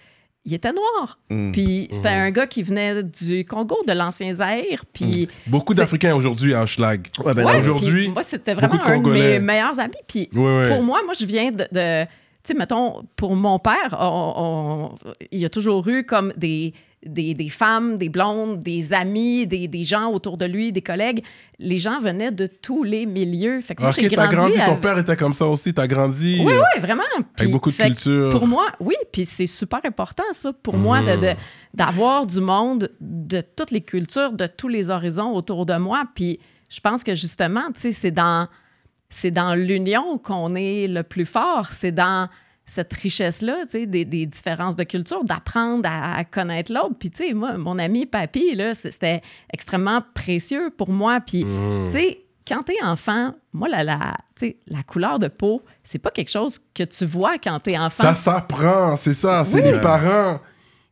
il était noir. Mm. Puis c'était un gars qui venait du Congo, de l'ancien Zaïre. Puis. Beaucoup d'Africains aujourd'hui à. Ouais, ben Ouais, aujourd'hui, Moi, c'était vraiment de un de mes meilleurs amis. Puis Ouais, ouais. pour moi, moi, je viens de. de- tu sais, mettons, pour mon père, on- on- il y a toujours eu comme des, des, des femmes, des blondes, des amis, des, des gens autour de lui, des collègues. Les gens venaient de tous les milieux. Fait que moi, grandi. ton père était comme ça aussi, t'as grandi. Oui, oui, vraiment. Avec beaucoup de culture. Pour moi, oui, puis c'est super important, ça, pour moi, de- de- d'avoir du monde de toutes les cultures, de tous les horizons autour de moi. Puis je pense que justement, tu sais, c'est dans, c'est dans l'union qu'on est le plus fort. C'est dans cette richesse-là, tu sais, des, des différences de culture, d'apprendre à, à connaître l'autre. Puis, tu sais, moi, mon ami Papy, là, c'était extrêmement précieux pour moi. Puis, Mm. tu sais, quand t'es enfant, moi, la, la, tu sais, la couleur de peau, c'est pas quelque chose que tu vois quand t'es enfant. Ça s'apprend, c'est ça. C'est Oui. les parents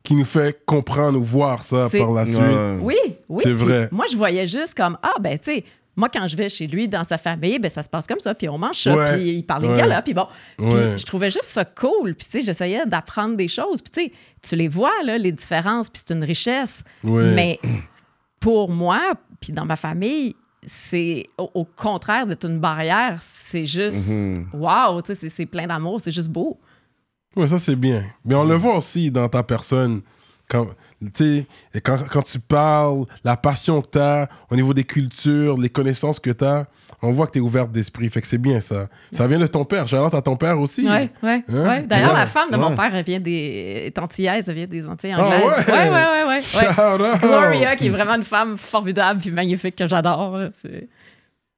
qui nous fait comprendre ou voir ça par la suite. Ouais. Oui, oui. C'est vrai. Moi, je voyais juste comme, ah, ben, tu sais, moi, quand je vais chez lui, dans sa famille, ben, ça se passe comme ça, puis on mange ça, Ouais. puis il parle Ouais. gars là, puis bon. Puis je trouvais juste ça cool, puis tu sais, j'essayais d'apprendre des choses, puis tu sais, tu les vois, là, les différences, puis c'est une richesse. Mais pour moi, puis dans ma famille, c'est au, au contraire d'être une barrière, c'est juste, Mhm. wow, tu sais, c'est- plein d'amour, c'est juste beau. Ouais, ça c'est bien. Mais on le voit aussi dans ta personne. Quand, quand, quand tu parles, la passion que tu as au niveau des cultures, les connaissances que tu as, on voit que tu es ouverte d'esprit. Fait que c'est bien ça. Ça vient de ton père. Charlotte à ton père aussi. Ouais, ouais, Hein? ouais. D'ailleurs, Ouais. la femme de mon père, elle vient des est antillaise, elle vient des Antilles Ah anglaises. ouais? ouais, ouais, ouais, ouais. ouais. Shout out! Gloria, qui est vraiment une femme formidable puis magnifique que j'adore.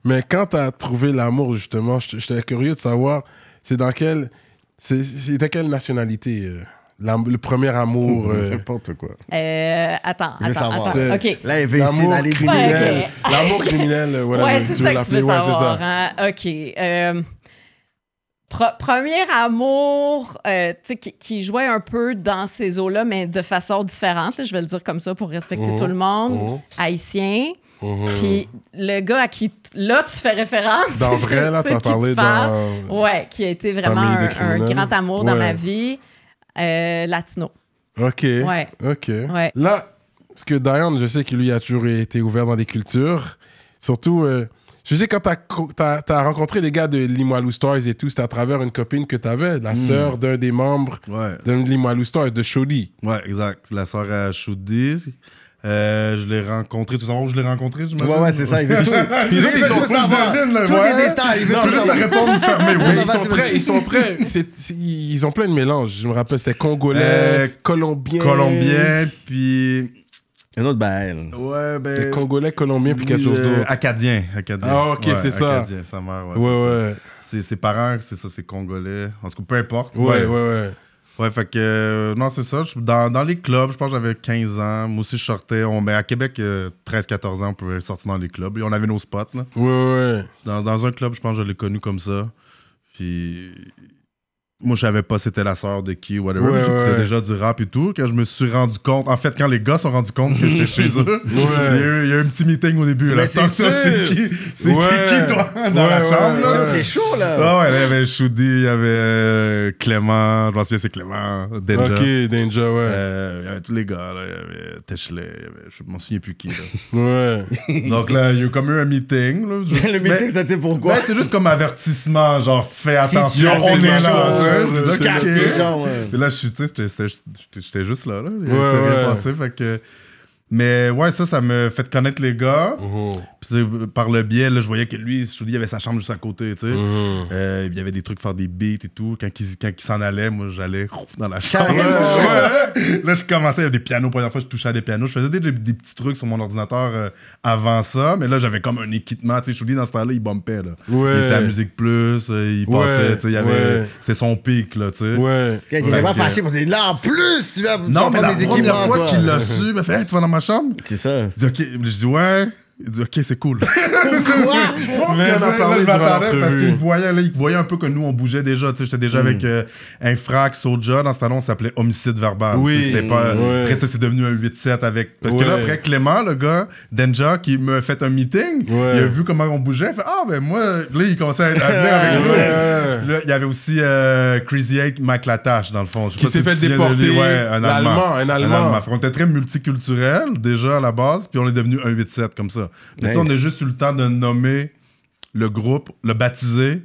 Mais quand tu as trouvé l'amour, justement, j'étais curieux de savoir, c'est dans quelle, c'est c'est de quelle nationalité euh, le premier amour euh, N'importe quoi. Euh, attends, Je veux attends, savoir. attends. OK. Là, il veut essayer L'amour d'aller criminel. Ouais, ok. L'amour criminel, euh, whatever, ouais, c'est tu ça veux que tu veux l'appeler. Ouais, c'est savoir. ça. hein? OK. Euh, pro- premier amour, euh, tu sais, qui, qui jouait un peu dans ces eaux-là, mais de façon différente. là, je vais le dire comme ça pour respecter Mhm. tout le monde. Mhm. Haïtien. Mhm. Puis le gars à qui, t- là, tu fais référence. Dans vrai, là, sais t'as parlé tu parles. dans. Ouais, qui a été vraiment Famille un, des un criminels. grand amour dans Ouais. ma vie. Euh, latino. Ok. Ouais. Ok. Ouais. Là, parce que Diane, je sais que lui a toujours été ouvert dans des cultures. Surtout, euh, je sais quand t'as as, rencontré les gars de Limoilou Stars et tout, c'était à travers une copine que t'avais, Hmm. la sœur d'un des membres Ouais, de Limoilou Stars, de Shoddy. ouais, exact. La soeur à Choudi. Euh, je l'ai rencontré. Tu sais où je l'ai rencontré, je Ouais, ouais, c'est ça. Tout, ils sont tout savoir. Tous les détails. Il veut Non, tout juste répondre oui. Non, ils sont très, ils sont très, ils ont plein de mélanges. Je me rappelle, c'est congolais, Euh, colombien, Colombien, puis. Un autre bail. Ouais, ben. C'est congolais, colombien, puis quelque chose euh, d'autre. Acadien, acadien. Ah, ok, c'est ça. Acadien, sa mère, ouais. Ouais, ouais, C'est ses parents, c'est ça, c'est congolais. En tout cas, peu importe. ouais, ouais, ouais. Ouais, fait que. euh, non, c'est ça. Dans, dans les clubs, je pense que j'avais 15 ans. Moi aussi, je sortais. On, ben, à Québec, 13-14 ans, on pouvait sortir dans les clubs. Et on avait nos spots, là. Ouais, ouais. Dans, dans un club, je pense que je l'ai connu comme ça. Puis. Moi, je savais pas c'était la sœur de qui ou whatever. Ouais, J'écoutais ouais. déjà du rap et tout. Quand je me suis rendu compte, en fait, quand les gars se sont rendus compte que j'étais chez eux, il, y a eu, il y a eu un petit meeting au début. Mais c'est Attention, sûr. c'est qui, c'est Ouais. qui, toi, dans Ouais, la ouais, chambre? C'est chaud, là. Ah ouais, là, il y avait Choudi, il y avait euh, Clément, je m'en souviens, c'est Clément, Danger. Ok, Danger, ouais. Euh, il y avait tous les gars, là. il y avait Teshley, il y avait, je m'en souviens plus qui. Là. Ouais. Donc là, il y a eu comme eu un meeting. Là, juste- Le meeting, c'était pourquoi? ben, c'est juste comme avertissement, genre fais attention, on est là. Ouais. Et là, je suis, tu sais, j'étais- juste là, là. Il Ouais, ouais. passé, fait que... Mais ouais, ça, ça me fait connaître les gars. Mhm. Par le biais, là, je voyais que lui, je te dis, il avait sa chambre juste à côté, tu sais. Mhm. Euh, il y avait des trucs, faire des beats et tout. Quand il, quand il s'en allait, moi, j'allais dans la chambre. Ouais. Là, je commençais, il y avait des pianos. Première fois, je touchais à des pianos. Je faisais des, des petits trucs sur mon ordinateur euh, avant ça. Mais là, j'avais comme un équipement. Tu sais, je te dis, dans ce temps-là, il bumpait, là. Ouais. Il était à Musique Plus, euh, il Ouais, passait, tu sais, il y avait... ouais. C'était son pic, là, tu sais. Ouais. Il était que- fâché pour dire là, en plus, tu vas Non, mais prendre la des première fois qu'il l'a su, il m'a fait Hey, tu vas dans ma chambre? C'est ça. Dit OK. Je dis Ouais. Il dit OK, c'est cool. Quoi? Je pense Mais qu'il en a là, parlé je parce qu'il voyait, là, il voyait un peu que nous, on bougeait déjà. tu sais, J'étais déjà avec euh, Infrac, Soja. Dans ce temps-là, on s'appelait Homicide Verbal. Oui, Tu sais, c'était pas- ouais. Après ça, c'est devenu un 8-7 avec. Parce que là, après Clément, le gars, Denja, qui m'a fait un meeting, Ouais. il a vu comment on bougeait. Il fait Ah, ben moi. Là, il commençait à, venir avec nous. Là, il y avait aussi euh, Crazy Eight, Mike Latache, dans le fond. Je Qui s'est si fait déporter. lui. Ouais, un L'Allemand, Allemand. un Allemand. Qu'on était très multiculturel, déjà, à la base, puis on est devenu un 8-7 comme ça. Mais Nice. on a juste eu le temps de nommer le groupe, le baptiser,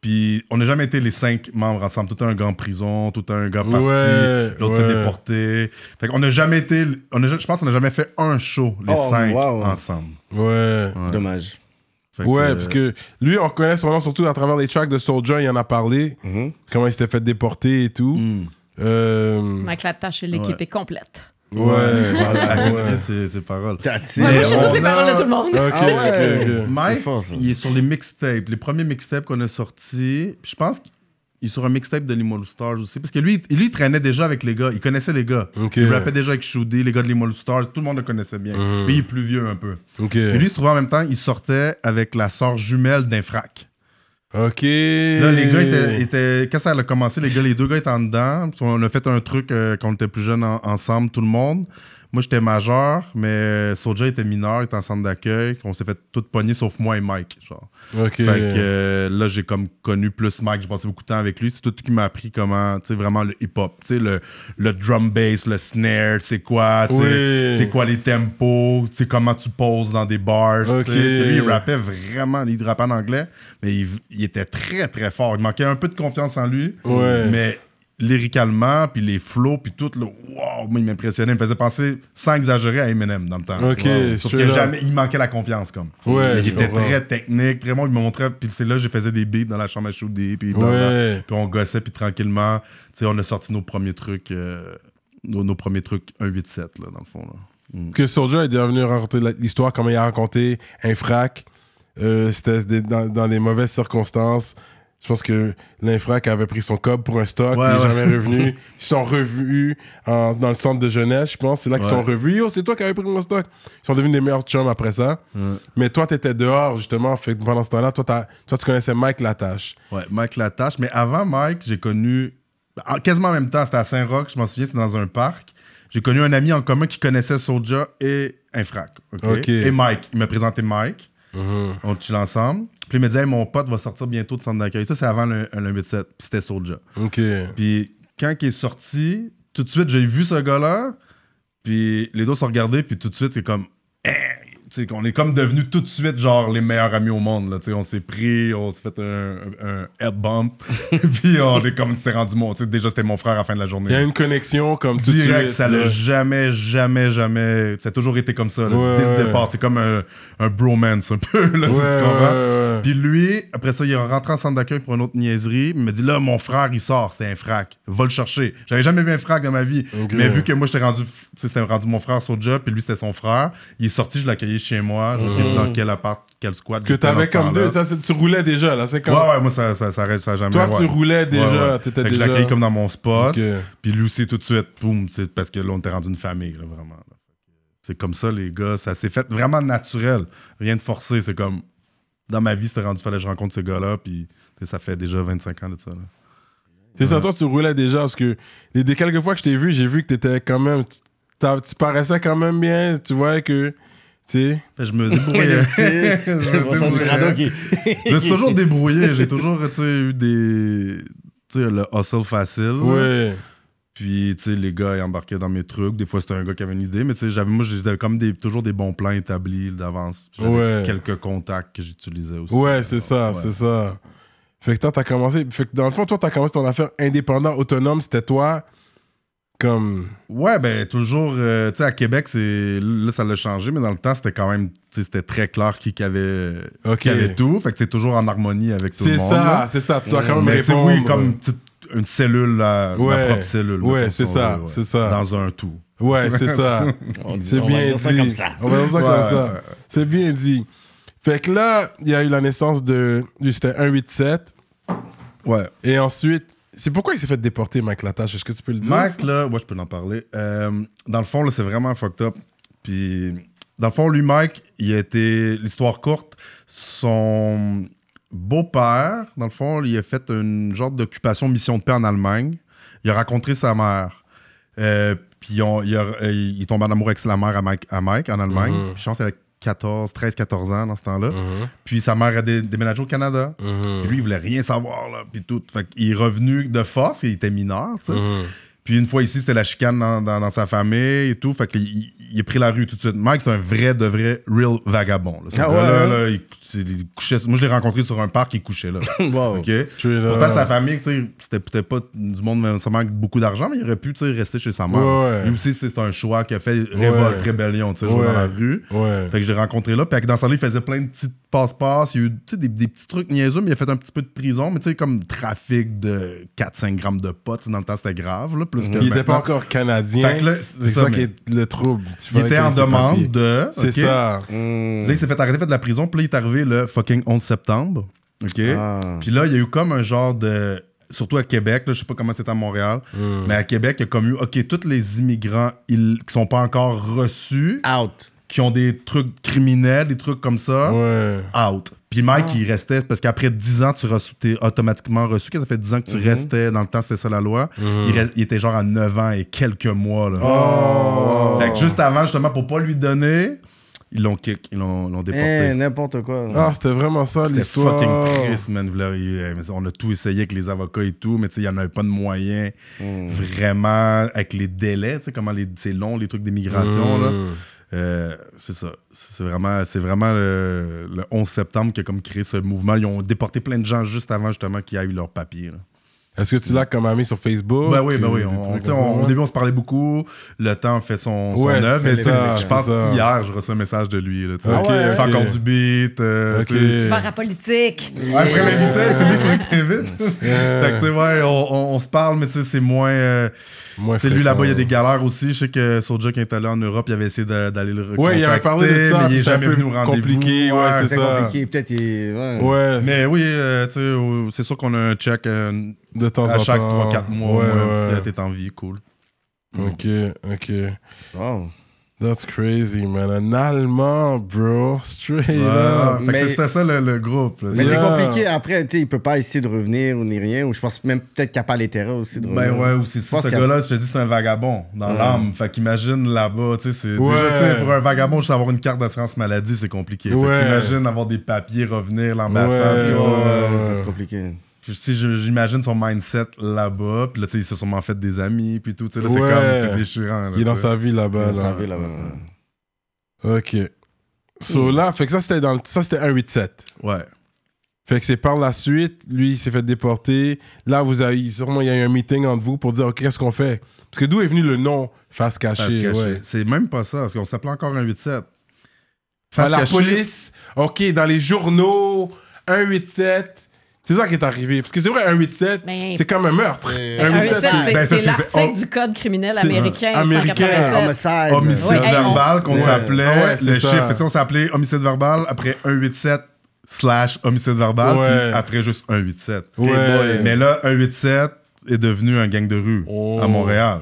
puis on n'a jamais été les cinq membres ensemble. Tout un gars en prison, tout un gars parti, Ouais, l'autre ouais. s'est déporté. Fait qu'on n'a jamais été... On a, je pense qu'on n'a jamais fait un show, les Oh, cinq, wow. ensemble. Ouais. Ouais. Dommage. Fait Ouais, euh, parce que lui, on connaît son nom surtout à travers les tracks de Soulja, il en a parlé. Mhm. Comment il s'était fait déporter et tout. hmm. Euh, Mike Latache et l'équipe Ouais. est complète. Ouais. Voilà, ouais. c'est c'est paroles. That's Ouais, moi, it. j'ai on toutes les paroles de tout le monde. Ok, Ah ouais. ok, ok. Mike, fort, il est sur les mixtapes. Les premiers mixtapes qu'on a sortis, je pense qu'il est sur un mixtape de Stars aussi. Parce que lui, lui, il traînait déjà avec les gars. Il connaissait les gars. Ok. Il rappait déjà avec Shoudi, les gars de Stars. Tout le monde le connaissait bien. Mhm. Mais il est plus vieux un peu. Ok. Et lui, il se trouvait en même temps, il sortait avec la sœur jumelle d'Infrac. Ok. Là, les gars étaient, étaient- Quand ça a commencé, les gars, les deux gars étaient en dedans. On a fait un truc euh, quand on était plus jeunes en- ensemble, tout le monde. Moi, j'étais majeur, mais Soja était mineur, il était en centre d'accueil. On s'est fait tout pogner sauf moi et Mike. Genre. Fait que euh, là, j'ai comme connu plus Mike. J'ai passé beaucoup de temps avec lui. C'est tout qui m'a appris comment, tu sais, vraiment le hip-hop. Tu sais, le, le drum bass, le snare, c'est quoi, tu sais, c'est quoi les tempos, tu sais, comment tu poses dans des bars. lui, il rappait vraiment, il rappait en anglais, mais il, il était très, très fort. Il manquait un peu de confiance en lui, Ouais. mais lyricalement, puis les flows, puis tout, là, wow, il m'impressionnait. Il me faisait penser, sans exagérer, à Eminem dans le temps. Ok, Wow. Sauf que jamais, il manquait la confiance, comme. Ouais, il je était comprends. très technique, très bon. Il me montrait, puis c'est là, j'ai faisais des beats dans la chambre à shooter, puis. Ouais. Puis on gossait, puis tranquillement, tu sais, on a sorti nos premiers trucs, euh, nos, nos premiers trucs 1-8-7, là, dans le fond, là. Mm. que Soulja est déjà venu raconter l'histoire, comment il a raconté un frac. Euh, C'était dans, dans des mauvaises circonstances. Je pense que l'infrac avait pris son cob pour un stock, Ouais, il n'est ouais. jamais revenu. Ils sont revus en- dans le centre de jeunesse, je pense. C'est là qu'ils Ouais. sont revus. Yo, c'est toi qui avais pris mon stock. Ils sont devenus des meilleurs chums après ça. Mais toi, tu étais dehors, justement. Fait pendant ce temps-là, toi, tu connaissais Mike Latache. Ouais, Mike Latache. Mais avant Mike, j'ai connu, en- quasiment en même temps, c'était à Saint-Roch, je m'en souviens, c'était dans un parc. J'ai connu un ami en commun qui connaissait Soulja et Infrac. ok? Ok. Et Mike. Il m'a présenté Mike. On chill ensemble. Puis il me disait, Hey, mon pote va sortir bientôt de centre d'accueil. Ça, c'est avant le, le 8-7. Puis c'était Soulja. OK. Puis quand il est sorti, tout de suite, j'ai vu ce gars-là. Puis les deux se sont regardés, puis tout de suite, c'est comme. Eh! Sais, qu'on est comme devenus tout de suite, genre, les meilleurs amis au monde. Là, Tu sais, on s'est pris, on s'est fait un, un head bump. puis on est comme, c'était rendu mon. tu sais, Déjà, c'était mon frère à la fin de la journée. Il y a une connexion comme tout de Direct, suite. ça n'a là. jamais, jamais, jamais. Ça a toujours été comme ça, là, Ouais, dès ouais. le départ. C'est comme un, un bromance, un peu, là, si tu comprends. Puis lui, après ça, il est rentré en centre d'accueil pour une autre niaiserie. Il m'a dit là, mon frère, il sort, c'était un frac. Va le chercher. J'avais jamais vu un frac dans ma vie. Mais vu que moi, j'étais rendu, c'était rendu mon frère sur le job, puis lui, c'était son frère. Il est sorti, je l'ai accueilli chez moi. Je me souviens dans quel appart, quel squat. Que j'étais tu avais dans ce comme deux. Tu roulais déjà, là. C'est Ouais, comme. ouais, moi, ça, ça, ça, ça jamais. Toi, tu roulais déjà. Ouais. T'étais déjà. Je comme dans mon spot. Puis lui aussi, tout de suite, boum, c'est parce que là, on était rendu une famille, là, vraiment. C'est comme ça, les gars. Ça s'est fait vraiment naturel. Rien de forcé. C'est comme. Dans ma vie, c'était rendu, fallait que je rencontre ce gars-là. Puis sais, ça fait déjà 25 ans de ça. là. C'est ça, toi, tu roulais déjà parce que les, des quelques fois que je t'ai vu, j'ai vu que t'étais quand même. Tu, paraissais quand même bien. Tu vois que. Tu sais. Je me débrouillais. je me suis toujours débrouillé. J'ai toujours eu des. Tu sais, le hustle facile. Puis, tu sais, les gars, ils embarquaient dans mes trucs. Des fois, c'était un gars qui avait une idée, mais tu sais, j'avais, moi, j'avais comme des, toujours des bons plans établis d'avance. J'avais Ouais. quelques contacts que j'utilisais aussi. Ouais, c'est ça, Ouais. c'est ça. Fait que toi, t'as commencé. Fait que dans le fond, toi, t'as commencé ton affaire indépendant, autonome. C'était toi. Comme. Ouais, ben, toujours, euh, tu sais, à Québec, c'est, là, ça l'a changé, mais dans le temps, c'était quand même, tu sais, c'était très clair qui qui avait, Ok. qui avait tout. Fait que c'est toujours en harmonie avec tout le C'est monde. ça, là. c'est ça. Tu dois quand même Mais répondre. oui, comme une cellule, Ouais. ma propre cellule. Ouais, c'est ça, ouais, c'est ça. Dans un tout. Ouais, c'est ça. On dit- C'est on va bien dire ça dit. comme ça. On va dire ça Ouais, comme ça. C'est bien dit. Fait que là, il y a eu la naissance de. C'était 187. Ouais. Et ensuite. C'est pourquoi il s'est fait déporter, Mike Latache Est-ce que tu peux le dire Mike, ça? là, ouais, je peux en parler. Euh, dans le fond, là, c'est vraiment fucked up. Puis, dans le fond, lui, Mike, il a été, l'histoire courte, son beau-père, dans le fond, il a fait une genre d'occupation mission de paix en Allemagne. Il a rencontré sa mère. Euh, puis, il, a- il est tombé en amour avec la mère à Mike, à Mike en Allemagne. Puis Je pense 14, 13, 14 ans dans ce temps-là. Mhm, Puis sa mère a dé- déménagé au Canada. mhm, Puis lui, il voulait rien savoir, là, puis tout. Fait qu'il est revenu de force, il était mineur, tu sais. mhm. Puis une fois ici, c'était la chicane dans, dans- dans sa famille et tout. Fait qu'il il- a pris la rue tout de suite. Mike, c'est un vrai, de vrai, real vagabond. Là. Ah ouais, hein? là, il, couchait, moi, je l'ai rencontré sur un parc, il couchait là. Wow. OK? Tu es là. Pourtant, sa famille, c'était peut-être pas du monde nécessairement avec beaucoup d'argent, mais il aurait pu rester chez sa mère. Ouais. Lui aussi, c'est un choix qui a fait révolte, rébellion, jouer dans la rue. Ouais. Fait que j'ai rencontré là. Puis dans temps-là, il faisait plein de petits passe-passe. Il y a eu des, des petits trucs niaiseux, mais il a fait un petit peu de prison. Mais tu sais, comme trafic de 4-5 grammes de pot. Dans le temps, c'était grave. Là, plus que Il était pas encore canadien. Là, c'est ça, qui mais est le trouble. Il était en demande papiers. de. C'est ça. Mm. Là, il s'est fait arrêter, fait de la prison. Puis là, il est arrivé le fucking 11 septembre. OK? Ah. Puis là, il y a eu comme un genre de. Surtout à Québec, là, je sais pas comment c'est à Montréal, Mm. mais à Québec, il y a comme eu, OK, tous les immigrants ils, qui sont pas encore reçus, Out. Qui ont des trucs criminels, des trucs comme ça, Ouais. out. Puis Mike, il restait, parce qu'après 10 ans, tu reçu, t'es automatiquement reçu. que Ça fait 10 ans que tu restais, dans le temps, c'était ça la loi. Mhm. il, rest- il était genre à 9 ans et quelques mois. Là. Oh. Fait que juste avant, justement, pour pas lui donner, ils l'ont kick, ils l'ont l'ont déporté. Eh, n'importe quoi. Ah, c'était vraiment ça C'était l'histoire. fucking triste, man. L'auriez- On a tout essayé avec les avocats et tout, mais tu sais, il n'y en avait pas de moyens Mm. vraiment avec les délais, tu sais, comment les- c'est long, les trucs d'immigration, là. Euh, c'est ça. C'est vraiment, le, le 11 septembre qui a comme créé ce mouvement. Ils ont déporté plein de gens juste avant, justement, qu'ils aient eu leur papier. Est-ce que tu l'as comme ami sur Facebook? Ben oui, ben oui. On- on-? Au début, on se parlait beaucoup. Le temps fait son, son Ouais, œuvre. c'est mais ça, Je pense c'est ça. hier, je reçois un message de lui. Là. Ah il ouais, fait ok. encore du beat. euh, Ok. tu vas à politique. Ouais, faut l'inviter, c'est lui qui m'invite. fait que, tu sais, ouais, on, on- on se parle, mais tu sais, c'est moins. euh, Moins sais, lui, là-bas, il y a des galères aussi. Je sais que Soulja, quand il est allé en Europe, il avait essayé d'aller le recontacter. Ouais, il avait parlé de ça, mais il est jamais peu venu au rendez-vous. compliqué, ouais, c'est C'est ça. compliqué. Peut-être ouais. Mais oui, euh, tu sais, c'est sûr qu'on a un check euh, de temps à en chaque temps. 3-4 mois. Ouais, au moins, ouais. T'es en vie, cool. Ok, ok. Wow. That's crazy, man. Un Allemand, bro. Straight Ouais, up. fait que Mais- c'était ça le, le groupe. là. Mais c'est compliqué. Après, tu sais, il peut pas essayer de revenir ou ni rien. Ou je pense même peut-être qu'il n'y a pas l'intérêt aussi de Ben revenir. ouais, ou c'est ça. Ce gars-là, je te dis, c'est un vagabond dans Ouais. l'âme. Fait qu'imagine là-bas, tu sais, c'est. Ouais. Déjà, tu sais, pour un vagabond, juste avoir une carte d'assurance maladie, c'est compliqué. Fait que Ouais. t'imagines avoir des papiers, revenir, l'ambassade. Ouais. c'est compliqué. J'imagine son mindset là-bas. Puis là, tu sais, ils se sont sûrement fait des amis. Puis tout. Tu sais, là, c'est comme. C'est déchirant. là, Il est dans sa vie là-bas. Vous Là. savez, là, ouais. Ok. So là, fait que ça, c'était dans le- ça, c'était un 8-7. Ouais. Fait que c'est par la suite, lui, il s'est fait déporter. Là, vous avez, sûrement, il y a eu un meeting entre vous pour dire, OK, qu'est-ce qu'on fait? Parce que d'où est venu le nom Face Face Cachée? ouais. C'est même pas ça, parce qu'on s'appelait encore un 8-7. À Face la cachée- police, OK, dans les journaux, 187. C'est ça qui est arrivé. Parce que c'est vrai, 187, Mais- c'est comme un meurtre. Un 187, 8-7, c'est- ben, l'article oh. du code criminel américain, américain. 187. Homicide. Ouais, verbal qu'on s'appelait. Ah ouais, le ça. chiffre, on s'appelait homicide verbal, après 187 slash homicide verbal, Ouais. puis après juste 187. Ouais. Mais là, 187 est devenu un gang de rue Oh. à Montréal.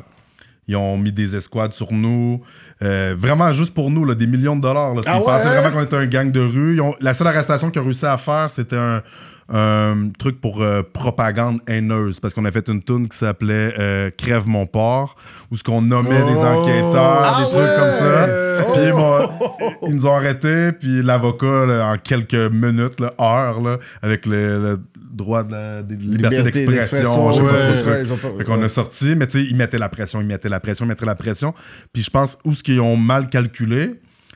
Ils ont mis des escouades sur nous. euh, vraiment juste pour nous, là, des millions de dollars. Là, Ah Ils pensaient ouais? vraiment qu'on était un gang de rue. Ils ont- la seule arrestation qu'ils ont réussi à faire, c'était un, un truc pour euh, propagande haineuse. Parce qu'on a fait une tune qui s'appelait euh, Crève mon port, où ce qu'on nommait des Oh. enquêteurs, Ah des trucs comme ça. Oh. Puis bon, ils nous ont arrêtés, puis l'avocat, en quelques minutes, là, heures, là, avec le, le droit de la de liberté, d'expression, ouais. qu'on a sorti, mais tu sais, ils mettaient la pression, ils mettaient la pression, ils mettaient la pression. Puis je pense où ce qu'ils ont mal calculé,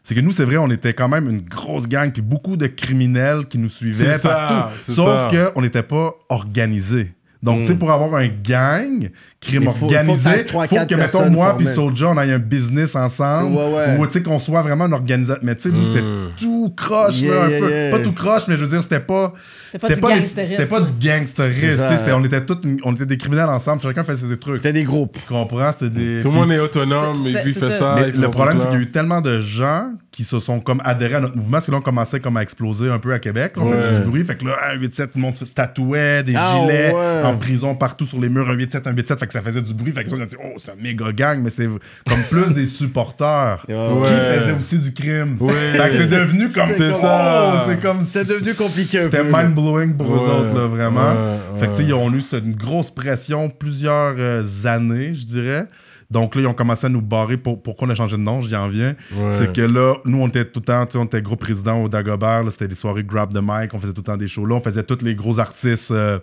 c'est que nous, c'est vrai, on était quand même une grosse gang, puis beaucoup de criminels qui nous suivaient ça, partout. c'est Sauf ça. qu'on n'était pas organisés. Donc, tu sais, pour avoir un gang, crime Il faut- que organisé, t'aies il trois, faut, quatre que, mettons, moi puis. Soulja, on ait un business ensemble. Ouais, ouais. Ou, tu sais, qu'on soit vraiment une organisation. Mais, tu sais, nous, c'était tout croche, Yeah, là, un yeah, peu. yeah. Pas tout croche, mais je veux dire, c'était pas... C'était pas du les- gangsterisme. C'était pas du gangsterisme. On était tous... On était des criminels ensemble. Chacun faisait ses trucs. C'était des groupes. Tu comprends? C'était des... Tout le monde est autonome, et puis fait ça. le problème, c'est qu'il y a eu tellement de gens qui se sont comme adhérés à notre mouvement, parce que là, on commençait comme à exploser un peu à Québec. on Ouais. faisait du bruit. Fait que là, 1-8-7, tout le monde se tatouait, des Ah, gilets ouais. en prison partout sur les murs, 1-8-7, 1-8-7. Fait que ça faisait du bruit. Fait que ça, on a dit, oh, c'est un méga gang, mais c'est comme plus des supporters Ouais. qui faisaient aussi du crime. Ouais. Fait que c'est devenu comme C'est ça. oh, c'est comme C'était devenu compliqué c'était mind-blowing pour eux Ouais. autres, là, vraiment. Ouais, Fait que, tu sais, ils ont eu une grosse pression plusieurs euh, années, je dirais. Donc là, ils ont commencé à nous barrer. Pour, pourquoi on a changé de nom, j'y en viens. Ouais. C'est que là, nous, on était tout le temps, tu sais, on était gros président au Dagobert. C'était des soirées Grab the Mic. On faisait tout le temps des shows là. On faisait tous les gros artistes. euh,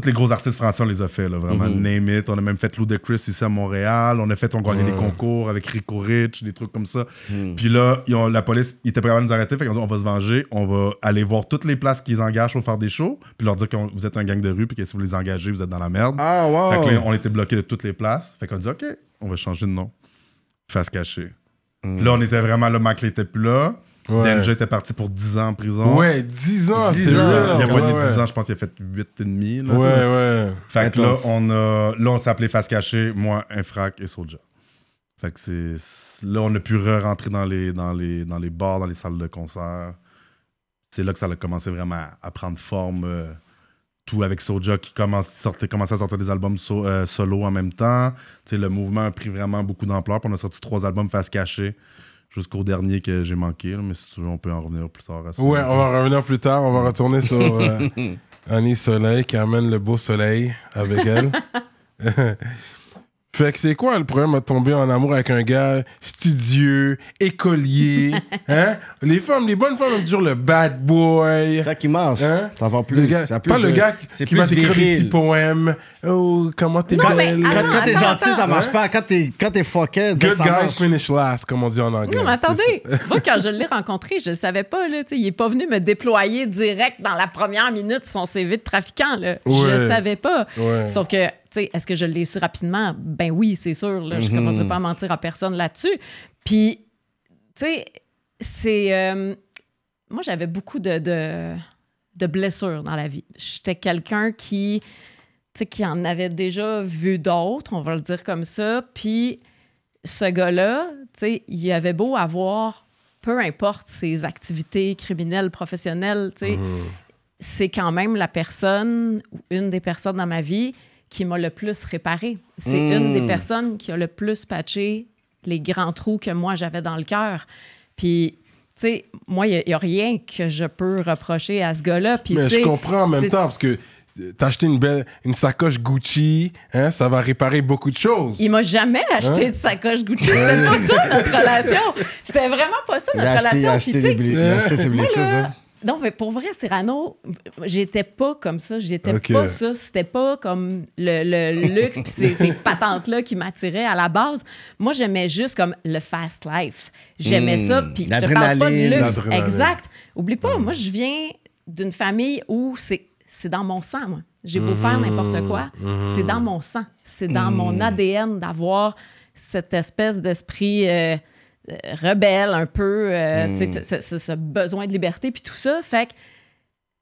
tous les gros artistes français, on les a fait, là, vraiment. Mhm. Name it. On a même fait Lou de Chris ici à Montréal. On a fait, on gagnait Ouais. des concours avec Rico Rich, des trucs comme ça. Hmm. Puis là, ils ont- la police, ils étaient prêts à nous arrêter. Fait qu'on dit, on va se venger. On va aller voir toutes les places qu'ils engagent pour faire des shows. Puis leur dire que vous êtes un gang de rue. Puis que si vous les engagez, vous êtes dans la merde. Ah, wow. Fait que là, on était bloqués de toutes les places. Fait qu'on dit, OK, on va changer de nom. Face cachée. Hmm. Là, on était vraiment là, Mac était plus là. Ouais. Danger était parti pour 10 ans en prison. Ouais, 10 ans, 10 c'est ans. real. Il a moigné ouais, 10 ans, je pense qu'il a fait 8 et demi. là. Ouais, ouais. Fait que là, on a, là, on s'appelait Face Cachée, moi, Infrac et Soulja. Fait que c'est. Là, on a pu re-rentrer dans les, dans, les, dans les bars, dans les salles de concert. C'est là que ça a commencé vraiment à, prendre forme. euh, tout avec Soulja qui commence, sortait, commençait à sortir des albums so- euh, solo en même temps. Le mouvement a pris vraiment beaucoup d'ampleur. On a sorti trois albums Face Cachée jusqu'au dernier que j'ai manqué. là, mais si tu veux, on peut en revenir plus tard à ça. Ouais, on va revenir plus tard. On va retourner sur euh, Annie Soleil qui amène le beau soleil avec elle. fait que c'est quoi le problème de tomber en amour avec un gars studieux, écolier? Hein? Les femmes, les bonnes femmes ont toujours le bad boy. C'est ça qui marche. Hein? Ça va Le plus. gars- ça plus pas le de- gars c'est qui va plus t'écrire des viril. petits poèmes. Oh, comment t'es belle. Quand, quand t'es attends, gentil, ça marche pas. Quand t'es, quand t'es fuckhead, Good ça guys marche. finish last, comme on dit en anglais. Non, mais attendez. Moi, quand je l'ai rencontré, je ne savais pas. Là, il n'est pas venu me déployer direct dans la première minute son CV de trafiquant. Là. Je Ouais. ne savais pas. Ouais. Sauf que, est-ce que je l'ai su rapidement? Ben oui, c'est sûr. Là, Je ne commencerai pas à mentir à personne là-dessus. Puis, tu sais, c'est. euh, moi, j'avais beaucoup de, de, de blessures dans la vie. J'étais quelqu'un qui, tu sais, qui en avait déjà vu d'autres, on va le dire comme ça. Puis, ce gars-là, tu sais, il avait beau avoir, peu importe ses activités criminelles, professionnelles, tu sais, c'est quand même la personne, une des personnes dans ma vie qui m'a le plus réparé. C'est une des personnes qui a le plus patché les grands trous que moi j'avais dans le cœur. Puis, tu sais, moi, il n'y a, rien que je peux reprocher à ce gars-là. Mais je comprends en même temps parce que t'as acheté une belle une sacoche Gucci, hein, ça va réparer beaucoup de choses. Il m'a jamais acheté Hein? de sacoche Gucci. C'était pas ça notre relation. C'était vraiment pas ça Il notre a acheté, il a relation. Puis, acheté, a acheté ses blessures, ça. Non, mais pour vrai, Cyrano, j'étais pas comme ça. J'étais Ok. pas ça. C'était pas comme le, le luxe puis ces, ces patentes-là qui m'attiraient à la base. Moi, j'aimais juste comme le fast life. J'aimais ça. Puis je te parle pas de luxe. Exact. Oublie pas, moi, je viens d'une famille où c'est c'est dans mon sang, moi. J'ai beau faire n'importe quoi, c'est dans mon sang. C'est dans mon ADN d'avoir cette espèce d'esprit euh, rebelle, un peu, euh, tu sais, t- ce, besoin de liberté, puis tout ça. Fait que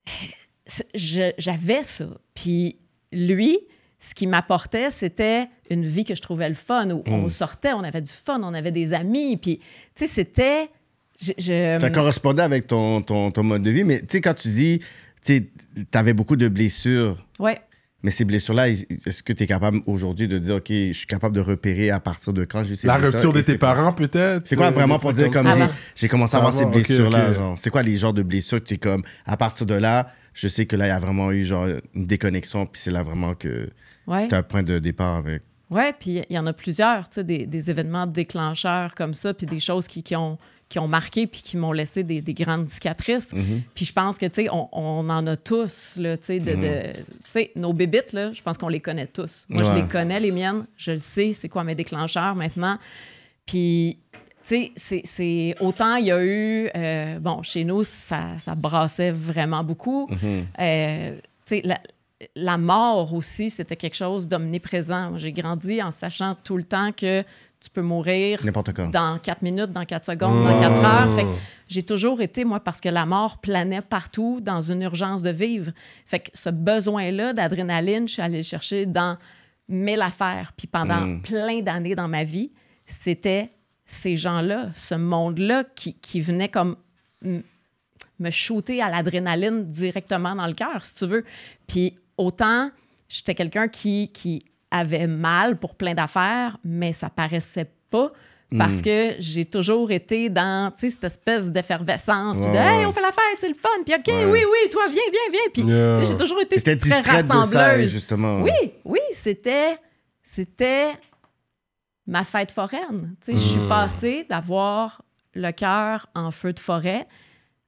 j'avais ça. Puis lui, ce qui m'apportait, c'était une vie que je trouvais le fun, où on sortait, on avait du fun, on avait des amis, puis, tu sais, c'était... je- je- Ça correspondait avec ton, ton, ton mode de vie, mais tu sais, quand tu dis, tu avais beaucoup de blessures, ouais. Mais ces blessures-là, is- est-ce que tu es capable aujourd'hui de dire, OK, je suis capable de repérer à partir de quand j'ai ces La rupture de tes quoi? parents peut-être? C'est quoi euh, vraiment des pour dire comme j'ai- commencé à avoir Avant, ces blessures-là? C'est quoi les genres de blessures que tu es comme, à partir de là, je sais que là, il y a vraiment eu genre une déconnexion, puis c'est là vraiment que Ouais. tu as un point de départ avec. Oui, puis il y en a plusieurs, tu sais, des, des événements déclencheurs comme ça, puis des choses qui, qui ont, qui ont marqué puis qui m'ont laissé des, des grandes cicatrices. Puis je pense que, tu sais, on, on en a tous, là, tu sais, de, de- tu sais, nos bébites, là, je pense qu'on les connaît tous. Moi, je les connais, les miennes. Je le sais, c'est quoi mes déclencheurs maintenant. Puis, tu sais, c'est- c'est autant il y a eu, euh, bon, chez nous, ça, ça brassait vraiment beaucoup. Euh, tu sais, la, la mort aussi, c'était quelque chose d'omniprésent. J'ai grandi en sachant tout le temps que tu peux mourir N'importe quand. dans 4 minutes, dans 4 secondes, dans 4 heures. Fait que j'ai toujours été, moi, parce que la mort planait partout dans une urgence de vivre. Fait que ce besoin-là d'adrénaline, je suis allée le chercher dans mille affaires. Puis pendant Mm. plein d'années dans ma vie, c'était ces gens-là, ce monde-là qui, qui venait comme me shooter à l'adrénaline directement dans le cœur, si tu veux. Puis autant, j'étais quelqu'un qui, qui avait mal pour plein d'affaires, mais ça paraissait pas parce que j'ai toujours été dans cette espèce d'effervescence, puis de Ouais, Hey, ouais. on fait la fête, c'est le fun, puis OK, Ouais. oui, oui, toi, viens, viens, viens. Puis Yeah. j'ai toujours été C'était très de ça, rassembleuse. justement. Oui, oui, c'était, c'était ma fête foraine. Tu sais, Je suis passée d'avoir le cœur en feu de forêt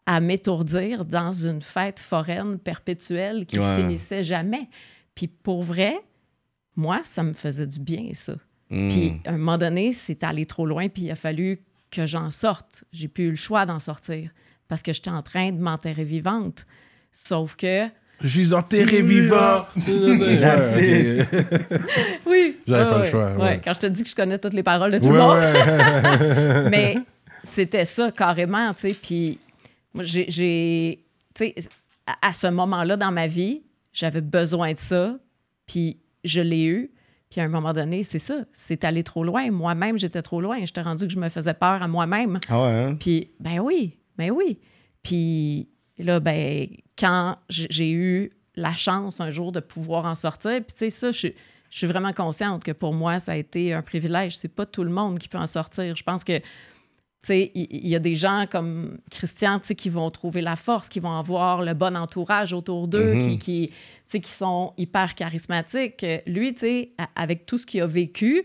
à m'étourdir dans une fête foraine perpétuelle qui Ouais. finissait jamais. Puis pour vrai, moi, ça me faisait du bien, ça. Mm. Puis à un moment donné, c'est allé trop loin, puis il a fallu que j'en sorte. J'ai plus eu le choix d'en sortir parce que j'étais en train de m'enterrer vivante. Sauf que Je suis enterré vivant. Oui. J'avais Ouais, pas le choix, ouais. Quand je te dis que je connais toutes les paroles de tout Ouais, le monde. ouais. Mais c'était ça, carrément, tu sais. Puis moi, j'ai-. Tu sais, à, à ce moment-là dans ma vie, j'avais besoin de ça. Puis je l'ai eu. Puis à un moment donné, c'est ça. C'est allé trop loin. Moi-même, j'étais trop loin. J'étais rendu que je me faisais peur à moi-même. Ah ouais, hein? Puis, ben oui, ben oui. Puis là, ben, quand j'ai eu la chance un jour de pouvoir en sortir, puis tu sais, ça, je, suis- je suis vraiment consciente que pour moi, ça a été un privilège. C'est pas tout le monde qui peut en sortir. Je pense que, il il y, a des gens comme Christian, tu sais, qui vont trouver la force, qui vont avoir le bon entourage autour d'eux, Mhm. qui, qui, tu sais, qui sont hyper charismatiques. Lui, tu sais, a- avec tout ce qu'il a vécu,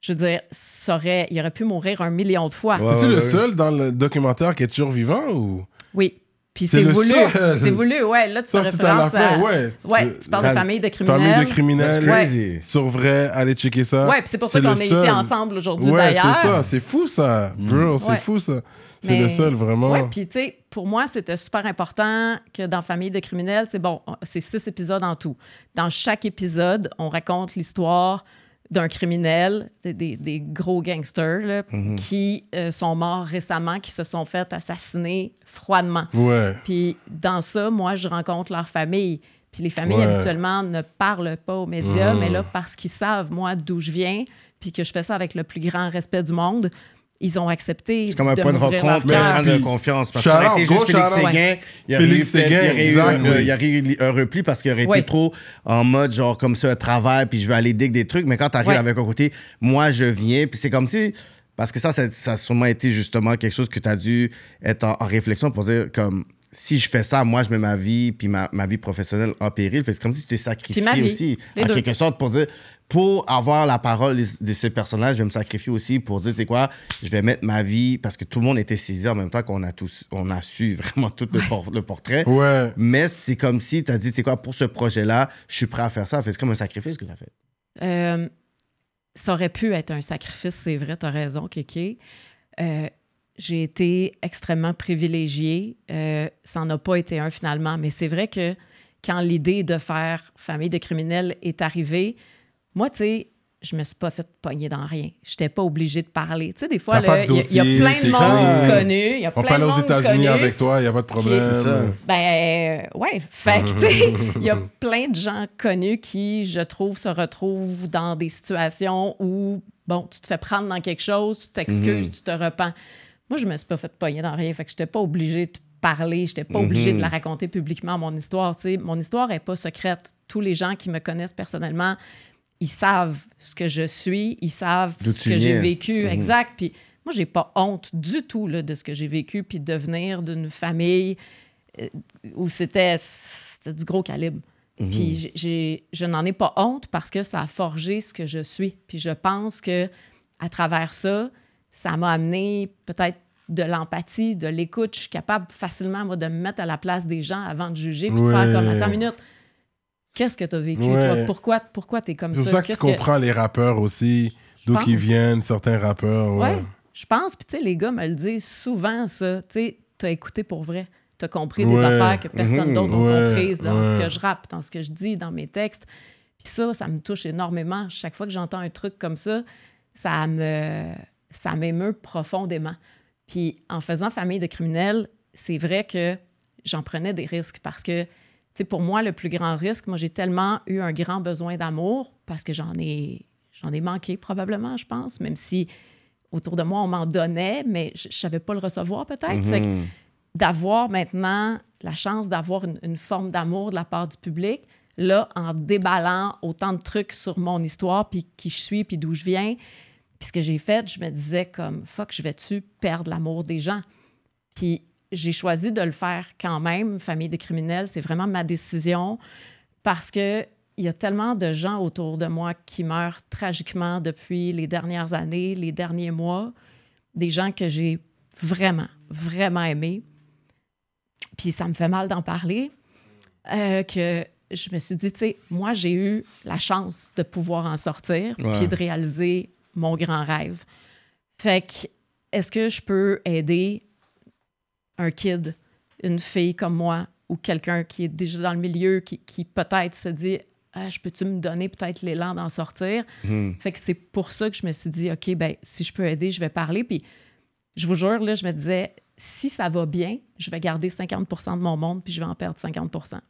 je veux dire, ça aurait- il aurait pu mourir un million de fois. Ouais, C'est-tu ouais, le ouais. seul dans le documentaire qui est toujours vivant ou? Oui. Puis C'est voulu. C'est voulu, ouais. Là, tu fais référence à... ouais. Ouais, tu parles de famille de criminels. Famille de criminels. crazy. sur vrai, allez checker ça. Ouais, puis c'est pour ça qu'on est ici ensemble aujourd'hui, Ouais, d'ailleurs. c'est ça, c'est fou ça. Bro, c'est Ouais. fou ça. C'est le seul vraiment. Oui, puis tu sais, pour moi, c'était super important que dans Famille de criminels, c'est bon, c'est six épisodes en tout. Dans chaque épisode, on raconte l'histoire d'un criminel, des, des- des gros gangsters là, Mhm. qui euh, sont morts récemment, qui se sont fait assassiner froidement. Ouais. Puis dans ça, moi, je rencontre leur famille. Puis les familles, Ouais. habituellement, ne parlent pas aux médias, mais là, parce qu'ils savent, moi, d'où je viens, puis que je fais ça avec le plus grand respect du monde, ils ont accepté C'est comme un de point de rencontre, mais un de confiance. Parce que ça aurait été juste Félix. Séguin. Il y aurait eu, Félix peut-être- Séguin, il y aurait eu exact, un- repli parce qu'il aurait été trop en mode genre comme ça, un travail, puis je vais aller dig des trucs. Mais quand tu arrives avec un côté, moi je viens, puis c'est comme si. Parce que ça, ça, ça a sûrement été justement quelque chose que tu as dû être en, en réflexion pour dire comme. Si je fais ça, moi, je mets ma vie puis ma, ma vie professionnelle en péril. Fait C'est comme si tu t'es sacrifié aussi, en deux. quelque sorte, pour dire, pour avoir la parole de, ces personnages, je vais me sacrifier aussi pour dire, tu sais quoi, je vais mettre ma vie, parce que tout le monde était saisi en même temps qu'on a tous, on a su vraiment tout le, por- le portrait. Ouais. Mais c'est comme si tu as dit, tu sais quoi, pour ce projet-là, je suis prêt à faire ça. Fait C'est comme un sacrifice que tu as fait. Euh, ça aurait pu être un sacrifice, c'est vrai, tu as raison, Kéké. Euh, j'ai été extrêmement privilégiée. Euh, ça n'en a pas été un finalement, mais c'est vrai que quand l'idée de faire Famille de criminels est arrivée, moi, tu sais, je me suis pas fait pogner dans rien. Je n'étais pas obligée de parler. Tu sais, des fois, de il y, a- y plein de ça. monde connu. Il y a On plein de aux États-Unis connu. avec toi, il n'y a pas de problème. Ça. Ben, euh, ouais. Fait que, tu sais, il y a plein de gens connus qui, je trouve, se retrouvent dans des situations où, bon, tu te fais prendre dans quelque chose, tu t'excuses, tu te repens. Moi, je me suis pas fait pogner dans rien. Fait que j'étais pas obligée de parler, j'étais pas obligée de la raconter publiquement, mon histoire. Tu sais, mon histoire est pas secrète. Tous les gens qui me connaissent personnellement, ils savent ce que je suis, ils savent ce que j'ai vécu, exact. Puis moi, j'ai pas honte du tout là, de ce que j'ai vécu, puis de venir d'une famille euh, où c'était du gros calibre. Puis j'ai- j'ai- je n'en ai pas honte parce que ça a forgé ce que je suis. Puis je pense que à travers ça, ça m'a amené peut-être de l'empathie, de l'écoute. Je suis capable facilement, moi, de me mettre à la place des gens avant de juger, puis de faire Ouais. comme, attends une minute, qu'est-ce que tu as vécu, Ouais. toi? Pourquoi, pourquoi tu es comme C'est ça? pour ça? que tu comprends les rappeurs aussi, d'où qu'ils viennent, certains rappeurs. Ouais. Ouais, je pense. Puis, tu sais, les gars me le disent souvent, ça. Tu sais, t'as écouté pour vrai. T'as compris des affaires que personne Mhm. d'autre n'a Ouais, comprises dans ouais. ce que je rappe, dans ce que je dis, dans mes textes. Puis ça, ça me touche énormément. Chaque fois que j'entends un truc comme ça, ça me ça m'émeut profondément. Puis en faisant Famille de criminels, c'est vrai que j'en prenais des risques parce que, tu sais, pour moi, le plus grand risque, moi, j'ai tellement eu un grand besoin d'amour parce que j'en ai, j'en ai manqué probablement, je pense, même si autour de moi, on m'en donnait, mais je ne savais pas le recevoir peut-être. Mhm. d'avoir maintenant la chance d'avoir une, une forme d'amour de la part du public, là, en déballant autant de trucs sur mon histoire, puis qui je suis, puis d'où je viens, puis ce que j'ai fait, je me disais comme, fuck, je vais-tu perdre l'amour des gens? Puis j'ai choisi de le faire quand même, Famille de criminels, c'est vraiment ma décision, parce que il y a tellement de gens autour de moi qui meurent tragiquement depuis les dernières années, les derniers mois, des gens que j'ai vraiment, vraiment aimés. Puis ça me fait mal d'en parler, euh, que je me suis dit, tu sais, moi, j'ai eu la chance de pouvoir en sortir, Ouais. puis de réaliser mon grand rêve. Fait que, est-ce que je peux aider un kid, une fille comme moi, ou quelqu'un qui est déjà dans le milieu, qui, qui peut-être se dit, ah, je peux-tu me donner peut-être l'élan d'en sortir? Mhm. Fait que c'est pour ça que je me suis dit, OK, ben si je peux aider, je vais parler. Puis je vous jure, là, je me disais, si ça va bien, je vais garder 50% de mon monde, puis je vais en perdre 50%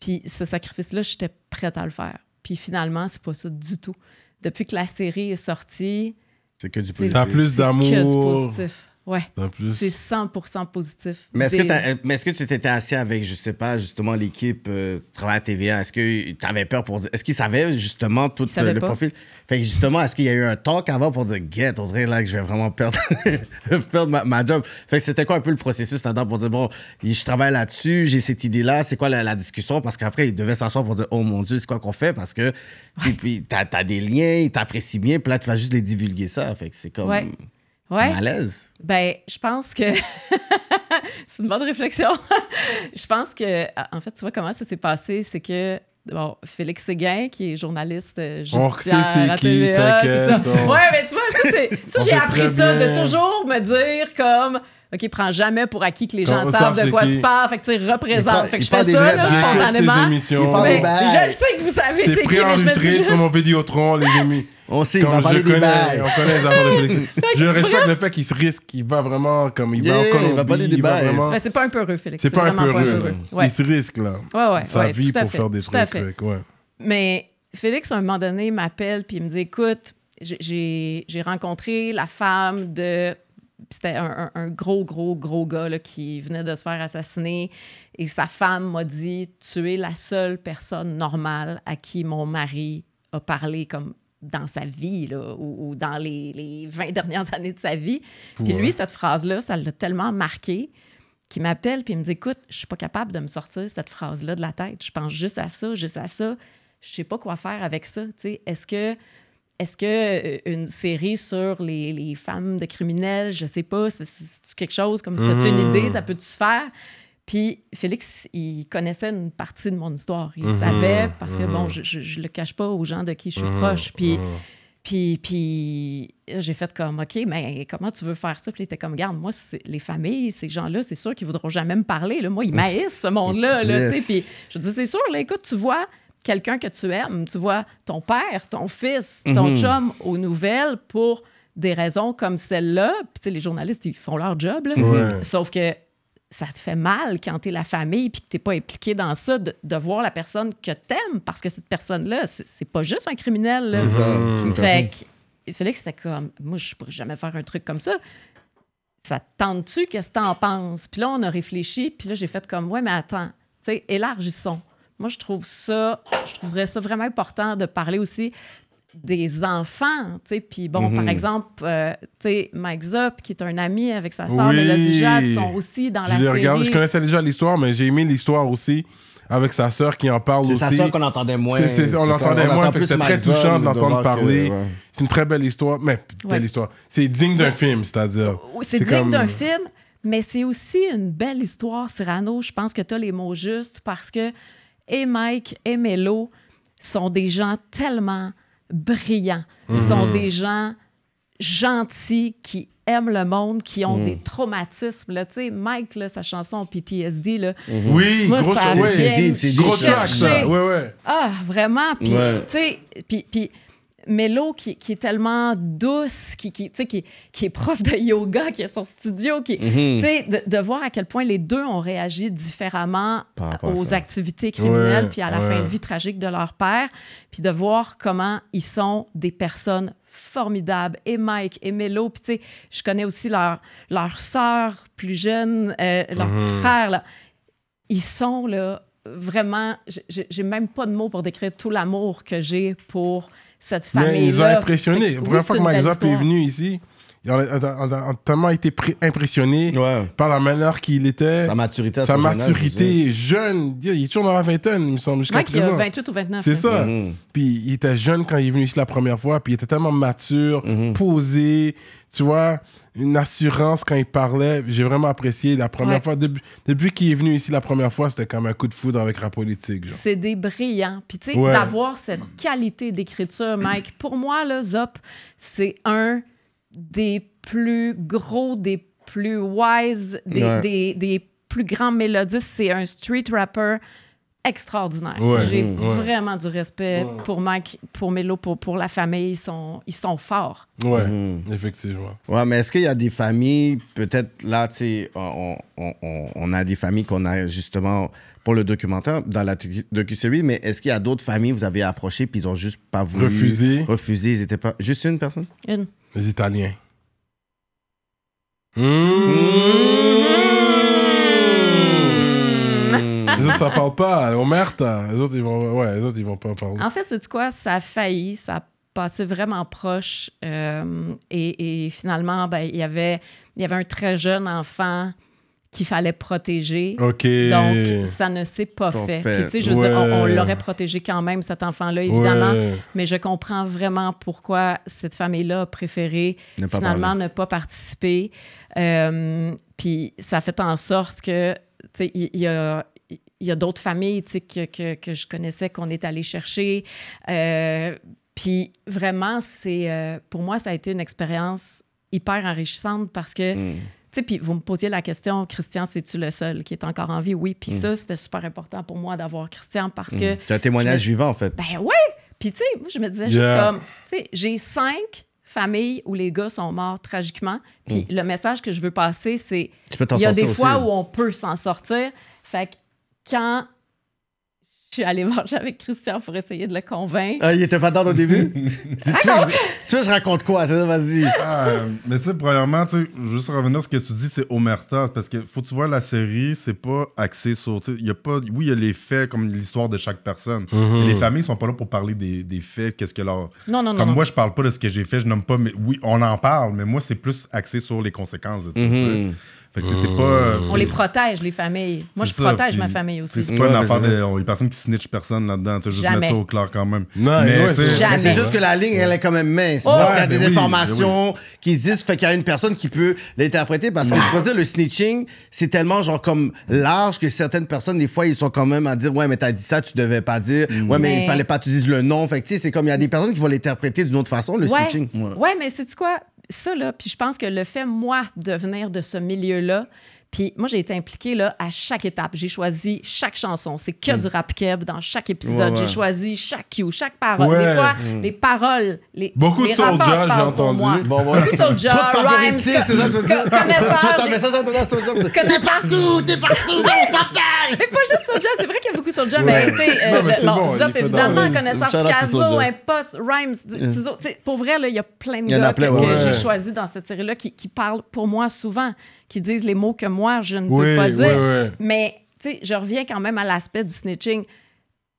Puis ce sacrifice-là, j'étais prête à le faire. Puis finalement, c'est pas ça du tout. Depuis que la série est sortie, C'est que du positif. T'as plus c'est que du d'amour. positif. Ouais. En plus. C'est 100% positif. Mais est-ce Des- que, t'as- mais est-ce que tu t'étais assis avec, je sais pas, justement, l'équipe euh, travail à TVA? Est-ce que tu avais peur pour dire. Est-ce qu'ils savaient justement tout euh, le pas. profil? Fait que justement, est-ce qu'il y a eu un talk avant pour dire, get, on dirait là que je vais vraiment perdre, perdre ma, ma job? Fait que c'était quoi un peu le processus là-dedans pour dire, bon, je travaille là-dessus, j'ai cette idée-là, c'est quoi la, la discussion? Parce qu'après, ils devaient s'asseoir pour dire, oh mon Dieu, c'est quoi qu'on fait? Parce que puis t'as as des liens, ils t'apprécient bien, puis là, tu vas juste les divulguer ça. Fait que c'est comme Ouais. Ouais. malaise. Ben, je pense que. c'est une bonne réflexion. je pense que. En fait, tu vois comment ça s'est passé, c'est que. Bon, Félix Séguin, qui est journaliste euh, On judiciaire sait c'est à qui, TVA, c'est ça. t'inquiète, on- Ouais, mais tu vois, ça, c'est- ça On j'ai appris ça, bien. de toujours me dire comme. OK, prends jamais pour acquis que les gens Qu'on savent de quoi tu parles. Fait que tu sais, Il représente. parle- Fait que je fais des ça, là, spontanément. émissions. Mais je sais que vous savez C'est c'est qui, mais je me dis sur mon Vidéotron, les amis. On sait, il va parler des bails. on connaît les affaires de Félix. Je respecte le fait qu'il se risque, il va vraiment comme il va Yeah, en Colombie, il va parler des bails. vraiment. Mais c'est pas un peu heureux, Félix. C'est pas un vraiment peu heureux. Ouais. Il se risque là. Ouais, ouais, Sa ouais, vie pour fait, faire des trucs. fait. fait que, ouais. Mais Félix, à un moment donné, m'appelle puis il me dit Écoute, j'ai- rencontré la femme de. C'était un, un- un gros, gros, gros gars là, qui venait de se faire assassiner. Et sa femme m'a dit Tu es la seule personne normale à qui mon mari a parlé comme dans sa vie là, ou, ou dans les, les 20 dernières années de sa vie. Puis lui, cette phrase-là, ça l'a tellement marqué qu'il m'appelle puis il me dit Écoute, je suis pas capable de me sortir cette phrase-là de la tête. Je pense juste à ça, juste à ça. Je sais pas quoi faire avec ça. Est-ce que. Est-ce que euh, une série sur les, les femmes de criminels, je sais pas, c'est- quelque chose comme as-tu une Mhm. idée, ça peut-tu se faire? Puis Félix, il connaissait une partie de mon histoire. Il Mhm. savait parce que Mhm. bon, je, je, je le cache pas aux gens de qui je suis Mhm. proche. Puis Mhm. puis, puis j'ai fait comme, OK, mais comment tu veux faire ça? Puis il était comme, regarde, moi, les familles, ces gens-là, c'est sûr qu'ils voudront jamais me parler. Là. Moi, ils maïssent ce monde-là. Là, Yes. Puis je dis, c'est sûr, là, écoute, tu vois quelqu'un que tu aimes, tu vois ton père, ton fils, ton Mhm. chum aux nouvelles pour des raisons comme celle-là. Puis les journalistes, ils font leur job. là. Ouais. Sauf que ça te fait mal quand t'es la famille puis que t'es pas impliqué dans ça, de, de voir la personne que t'aimes parce que cette personne-là, c'est pas juste un criminel. là. Personne. Fait que Félix était comme, moi, je pourrais jamais faire un truc comme ça. Ça te tente-tu? Qu'est-ce que t'en penses? Puis là, on a réfléchi, puis là, j'ai fait comme, ouais, mais attends, tu sais, élargissons. Moi, je trouve ça, je trouverais ça vraiment important de parler aussi des enfants, tu sais. Puis bon, par exemple, euh, tu sais, Mike Zop, qui est un ami avec sa sœur Oui. Mélodie Jade, sont aussi dans Je la série. regarde, je connaissais déjà l'histoire, mais j'ai aimé l'histoire aussi avec sa sœur qui en parle C'est aussi. sa sœur qu'on entendait moins. C'est- c'est- on C'est l'entendait moins, c'était très touchant de l'entendre que- parler. ouais. C'est une très belle histoire, mais belle Ouais. histoire. C'est digne d'un film, c'est-à-dire. C'est C'est digne comme- d'un film, mais c'est aussi une belle histoire, Cyrano. Je pense que tu as les mots justes parce que et Mike et Mello sont des gens tellement brillants. Mhm. sont des gens gentils qui aiment le monde, qui ont des traumatismes. Là. Tu sais, Mike, là, sa chanson PTSD, là, Oui, Moi, gros, ça C'est deep, c'est gros track, ça. chercher. Ouais, ouais. Ah, vraiment. Puis, Ouais. tu sais, puis, Mélo, qui, qui est tellement douce, qui, qui, tu sais, qui, qui est prof de yoga, qui est son studio, qui, tu sais, de, de voir à quel point les deux ont réagi différemment aux activités criminelles, puis à la ouais. fin de vie tragique de leur père, puis de voir comment ils sont des personnes formidables. Et Mike, et Mélo, puis tu sais, je connais aussi leur, leur sœur plus jeune, euh, leur Mhm. petit frère, là. Ils sont, là, vraiment... j'ai même pas de mots pour décrire tout l'amour que j'ai pour cette famille-là. Mais ils ont impressionnés. Fait La première fois que Mike Zop est venu ici, on a, on tellement été Ouais. par la manière qu'il était, Sa maturité à sa son jeune maturité jeune. Il est toujours dans la vingtaine, il me semble, jusqu'à a présent. 28 ou 29. C'est ça. Mhm. Puis il était jeune quand il est venu ici la première fois, puis il était tellement mature, Mhm. posé, tu vois, une assurance quand il parlait. J'ai vraiment apprécié la première Ouais. fois. Depuis, depuis qu'il est venu ici la première fois, c'était comme un coup de foudre avec rap politique. C'est des brillants. Puis, tu sais, Ouais. d'avoir cette qualité d'écriture, Mike, pour moi, là, Zop, c'est un des plus gros, des plus wise, des, Ouais. des, des plus grands mélodistes. C'est un street rapper extraordinaire. Ouais. J'ai. Ouais. vraiment du respect pour Mike, pour Melo, pour, pour la famille. Ils sont, ils sont forts. Ouais, Mhm. effectivement. Ouais, mais est-ce qu'il y a des familles, peut-être là, tu sais, on, on- on- on a des familles qu'on a justement pour le documentaire, dans la docu- docu-série, mais est-ce qu'il y a d'autres familles que vous avez approchées puis ils ont juste pas voulu. Refusé. Refusé, ils étaient pas. Juste une personne? Une. Les Italiens. Mmh. Les autres, ça parle pas. Omerta. Les autres, ils vont, ouais, les autres, ils vont pas parler. En fait, c'est quoi? Ça a failli, ça a passé vraiment proche. euh, et, et finalement, ben, il y avait, il y avait un très jeune enfant qu'il fallait protéger. Ok. Donc, ça ne s'est pas fait. fait. Puis, tu sais, je veux dire, on, l'aurait protégé quand même, cet enfant-là, évidemment. Ouais. Mais je comprends vraiment pourquoi cette famille-là a préféré Ne pas finalement parler. ne pas participer. Euh, puis ça fait en sorte que, tu sais, il y, a, il y a d'autres familles, tu sais, que, que, que je connaissais qu'on est allé chercher. Euh, puis vraiment, c'est, euh, pour moi, ça a été une expérience hyper enrichissante parce que, Mm. Tu sais, puis vous me posiez la question, Christian, c'est-tu le seul qui est encore en vie? Oui, puis ça, c'était super important pour moi d'avoir Christian parce que C'est un témoignage vivant, en fait. ben ouais! Puis tu sais, moi, je me disais Yeah. juste comme, tu sais, j'ai cinq familles où les gars sont morts tragiquement. Puis le message que je veux passer, c'est, Tu peux t'en il y a des fois aussi. où on peut s'en sortir. Fait que quand je suis allée manger avec Christian pour essayer de le convaincre, Ah, il était pas dedans au début? tu, tu veux, que je, tu veux je raconte quoi? Vas-y. Ah, euh, mais tu sais, premièrement, tu sais, juste revenir à ce que tu dis, c'est Omerta. Parce que faut que tu vois la série, c'est pas axé sur. tu sais, Il y a pas, oui, il y a les faits comme l'histoire de chaque personne. Mhm. Mais les familles sont pas là pour parler des, des faits, qu'est-ce que leur. non, non, non. Comme non. moi, je parle pas de ce que j'ai fait, je nomme pas, mais oui, on en parle, mais moi, c'est plus axé sur les conséquences de ça. tu sais. Fait que tu sais, c'est pas. euh, on les protège, les familles. Moi, je ça, protège ma famille aussi. c'est pas Ouais, une affaire de. Il y a personne qui snitch personne là-dedans. Tu sais, juste mettre ça au clair quand même. Non, mais ouais, c'est- Jamais. Mais c'est juste que la ligne, elle est quand même mince. Oh! parce qu'il y a Ouais, des ben oui, informations qui se disent, fait qu'il y a une personne qui peut l'interpréter. Parce que je peux dire, le snitching, c'est tellement genre comme large que certaines personnes, des fois, ils sont quand même à dire, ouais, mais t'as dit ça, tu devais pas dire. Ouais, mais, Mais- il fallait pas que tu dises le nom. Fait que tu sais, c'est comme il y a des personnes qui vont l'interpréter d'une autre façon, le ouais. snitching. Ouais. mais c'est quoi? Ça, là, puis je pense que le fait, moi, de venir de ce milieu-là, puis moi, j'ai été impliquée là, à chaque étape. J'ai choisi chaque chanson. C'est que du rap keb dans chaque épisode. Ouais, ouais. J'ai choisi chaque cue, chaque parole. Ouais. Des fois, les paroles. Les, Beaucoup les de Soulja, j'ai entendu. moi. Bon, voilà. Beaucoup de Soulja, Trop de Rhymes, c'est ça que je veux dire. co- connaisseur, un message, Soulja. T'es partout, t'es partout, on s'appelle! Mais pas juste Soulja, c'est vrai qu'il y a beaucoup Soulja, mais tu sais, euh, Non, mais c'est bon, Zop, évidemment, connaisseur Soulja. Impost, Rhymes, sais, pour vrai, là, il y a plein de gars que, j'ai choisis dans cette série-là qui parlent pour moi souvent, qui disent les mots que moi, je ne Oui, peux pas dire. oui. Mais, tu sais, je reviens quand même à l'aspect du snitching.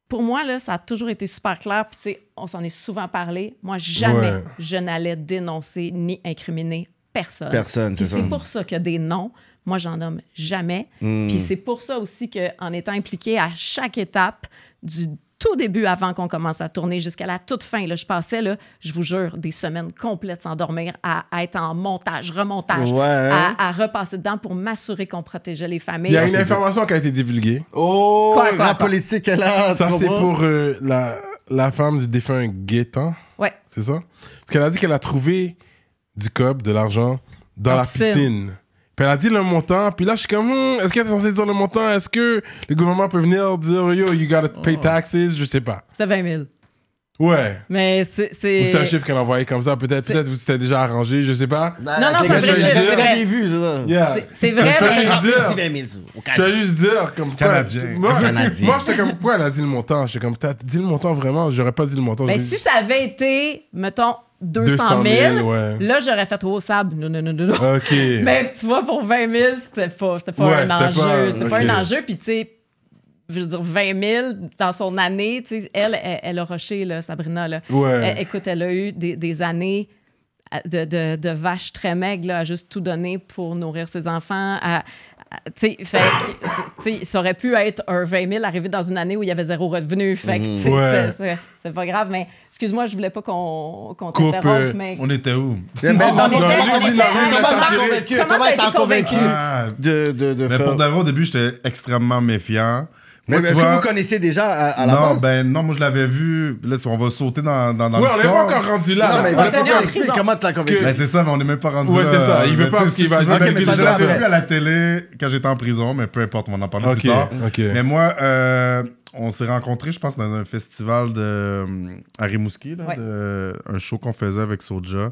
Pour moi, là, ça a toujours été super clair. Puis, tu sais, on s'en est souvent parlé. Moi, jamais Ouais. je n'allais dénoncer ni incriminer personne. Personne, c'est c'est ça. pour ça que des noms, moi, j'en nomme jamais. Hmm. Puis c'est pour ça aussi qu'en étant impliqué à chaque étape du tout début avant qu'on commence à tourner jusqu'à la toute fin, là, je passais, là, je vous jure, des semaines complètes sans dormir à, à être en montage, remontage, Ouais. à, à repasser dedans pour m'assurer qu'on protégeait les Il familles. y a une c'est information qui a été divulguée. Oh, Quoi, quoi, rap quoi? politique, là. Ça, c'est pour euh, la, la femme du défunt Gaétan. Ouais. C'est ça? Parce qu'elle a dit qu'elle a trouvé du cob, de l'argent, dans la piscine. Puis elle a dit le montant. Puis là, je suis comme, Hmm, est-ce qu'elle est censée dire le montant? Est-ce que le gouvernement peut venir dire, yo, you gotta pay Oh. taxes? Je sais pas. C'est 20 000. Ouais. Mais c'est. Ou c'est un chiffre qu'elle a envoyé comme ça. Peut-être peut-être vous c'était déjà arrangé, je sais pas. Non, non, c'est vrai, c'est vrai. déjà des vues, c'est ça. C'est- vrai, Je mais. fais C'est dire. rapide, 20 000 au Je vais juste dire comme quoi. Canadien. Moi, moi j'étais comme quoi elle a dit le montant? J'étais comme, t'as dit le montant vraiment? J'aurais pas dit le montant. Ben, J'aurais si ça avait été, mettons, 200 000, 200 000, ouais. là, j'aurais fait au sable. Non, non, non, non. Mais tu vois, pour 20 000, c'était pas, c'était pas Ouais, un c'était enjeu. pas- C'était ok. pas un enjeu. Puis, tu sais, je veux dire, 20 000 dans son année, tu sais, elle, elle, elle a rushé, là, Sabrina. Là. Ouais. Elle- écoute, elle a eu des, des années de, de, de vache très maigre, là, à juste tout donner pour nourrir ses enfants. À, à- tu sais, fait que, c'est- tu sais, ça aurait pu être un 20 000 arrivé dans une année où il y avait zéro revenu. Fait que, sais, Ouais. c'est- pas grave. Mais excuse-moi, je voulais pas qu'on qu'on Coupe, t'interrompe, euh, mais... On était où? On- était- comment- on comment- était- comment t'as Comment convaincu? été? Ah, de, de, de mais faire... pour d'abord, au début, j'étais extrêmement méfiant. Mais tu que vous connaissez déjà à, à la non, base? ben non, moi je l'avais vu. Là, on va sauter dans, dans, dans Ouais, on n'est pas encore rendu là. non, mais Tu va pas tenu pas en expliquer prison. comment t'as convaincu. Ben, c'est ça, mais on n'est même pas rendu Ouais, là. c'est ça. Il veut Mais pas tu parce qu'il va tu dire Je l'avais vu à la télé quand j'étais en prison, mais peu importe, on va en parler Ok, plus tard. ok. Mais moi, euh, on s'est rencontrés, je pense, dans un festival de, euh, à Rimouski, là, Ouais. de- un show qu'on faisait avec Soja.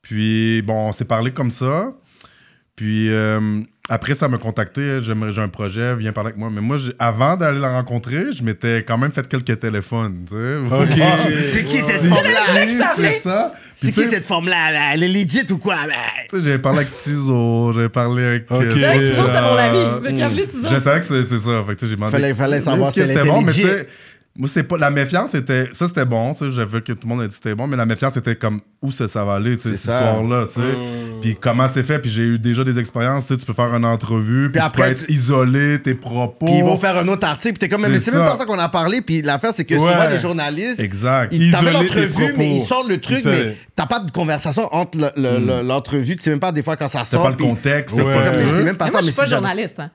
Puis, bon, on s'est parlé comme ça. Puis, euh, après, ça m'a contacté. J'aimerais, j'ai un projet, viens parler avec moi. Mais moi, j'ai- avant d'aller la rencontrer, je m'étais quand même fait quelques téléphones. Tu sais. C'est qui cette forme-là? C'est ça? C'est Puis, qui cette forme-là? Elle est legit ou quoi? J'avais parlé avec Tizo, j'avais parlé avec. Ok. euh, C'est vrai que Tizo, c'était mon ami. Tizo. Je savais que c'est c'est ça. Fait que, j'ai demandé. Fallait- savoir si c'était était bon, mais tu sais, moi, c'est pas. La méfiance, c'était. Ça, c'était bon. tu sais, J'avais que tout le monde a dit que c'était bon, mais la méfiance, c'était comme où ça, ça va aller, tu sais, cette histoire-là, tu sais. Mm. Puis comment c'est fait, puis j'ai eu déjà des expériences, tu sais, tu peux faire une entrevue, puis tu après, peux être isolé, tes propos. Puis ils vont faire un autre article. Puis t'es comme, mais c'est même ça. pas ça qu'on a parlé. Puis l'affaire, c'est que Ouais. souvent, les journalistes, Exact. ils t'avaient l'entrevue, mais ils sortent le truc, mais t'as pas de conversation entre le- le- le- l'entrevue. Tu sais même pas des fois quand ça C'est sort. pas le contexte, Ouais. t'as Comme, pas mais c'est le- même pas Mais ça. moi, je suis pas journaliste. Hein.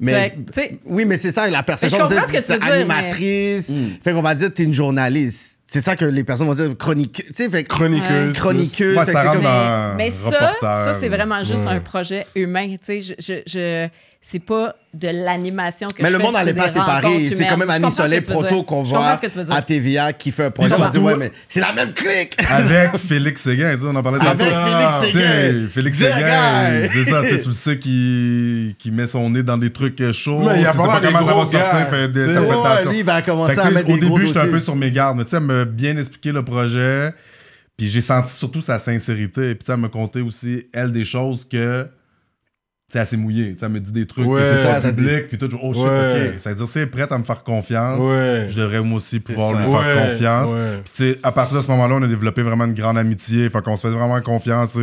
Mais Fait que, tu sais, oui, mais c'est ça, la perception Mais je comprends ce que tu veux dire, animatrice. Fait qu'on va dire t'es une journaliste. C'est ça que les personnes vont dire chronique. Tu sais, fait que- Chroniqueuse. chroniqueuse. Ouais, ça comme- Mais ça, c'est vraiment juste Ouais. un projet humain. Tu sais, je, je, je- c'est pas de l'animation que Mais je le fais, monde n'allait pas séparer. C'est quand même Annie Soleil Proto qu'on voit à TVA qui fait un projet. On ouais, mais c'est la même clique. Avec Félix Séguin, tu sais, on en parlait Avec tantôt. Félix Tu sais, Séguin. Félix Séguin, c'est ça, tu sais, tu le sais qui, qui met son nez dans des trucs euh, chauds. Mais il y a pas comment ça va sortir, gars, fait des tu sais. Ouais, interprétations. lui, il va Fait commencer à mettre au des début, j'étais un peu sur mes gardes, mais tu sais, elle m'a bien expliqué le projet. Puis j'ai senti surtout sa sincérité. Puis elle me contait aussi, elle, des choses que. Tu sais, elle s'est mouillée. Tu me dit des trucs Ouais. c'est Ça, ça, public. Puis tout, oh shit, Ouais. ok. C'est-à-dire, si elle est prête à me faire confiance, Ouais. je devrais moi aussi pouvoir ça. lui faire confiance. Puis, tu sais, à partir de ce moment-là, on a développé vraiment une grande amitié. Fait qu'on se fait vraiment confiance.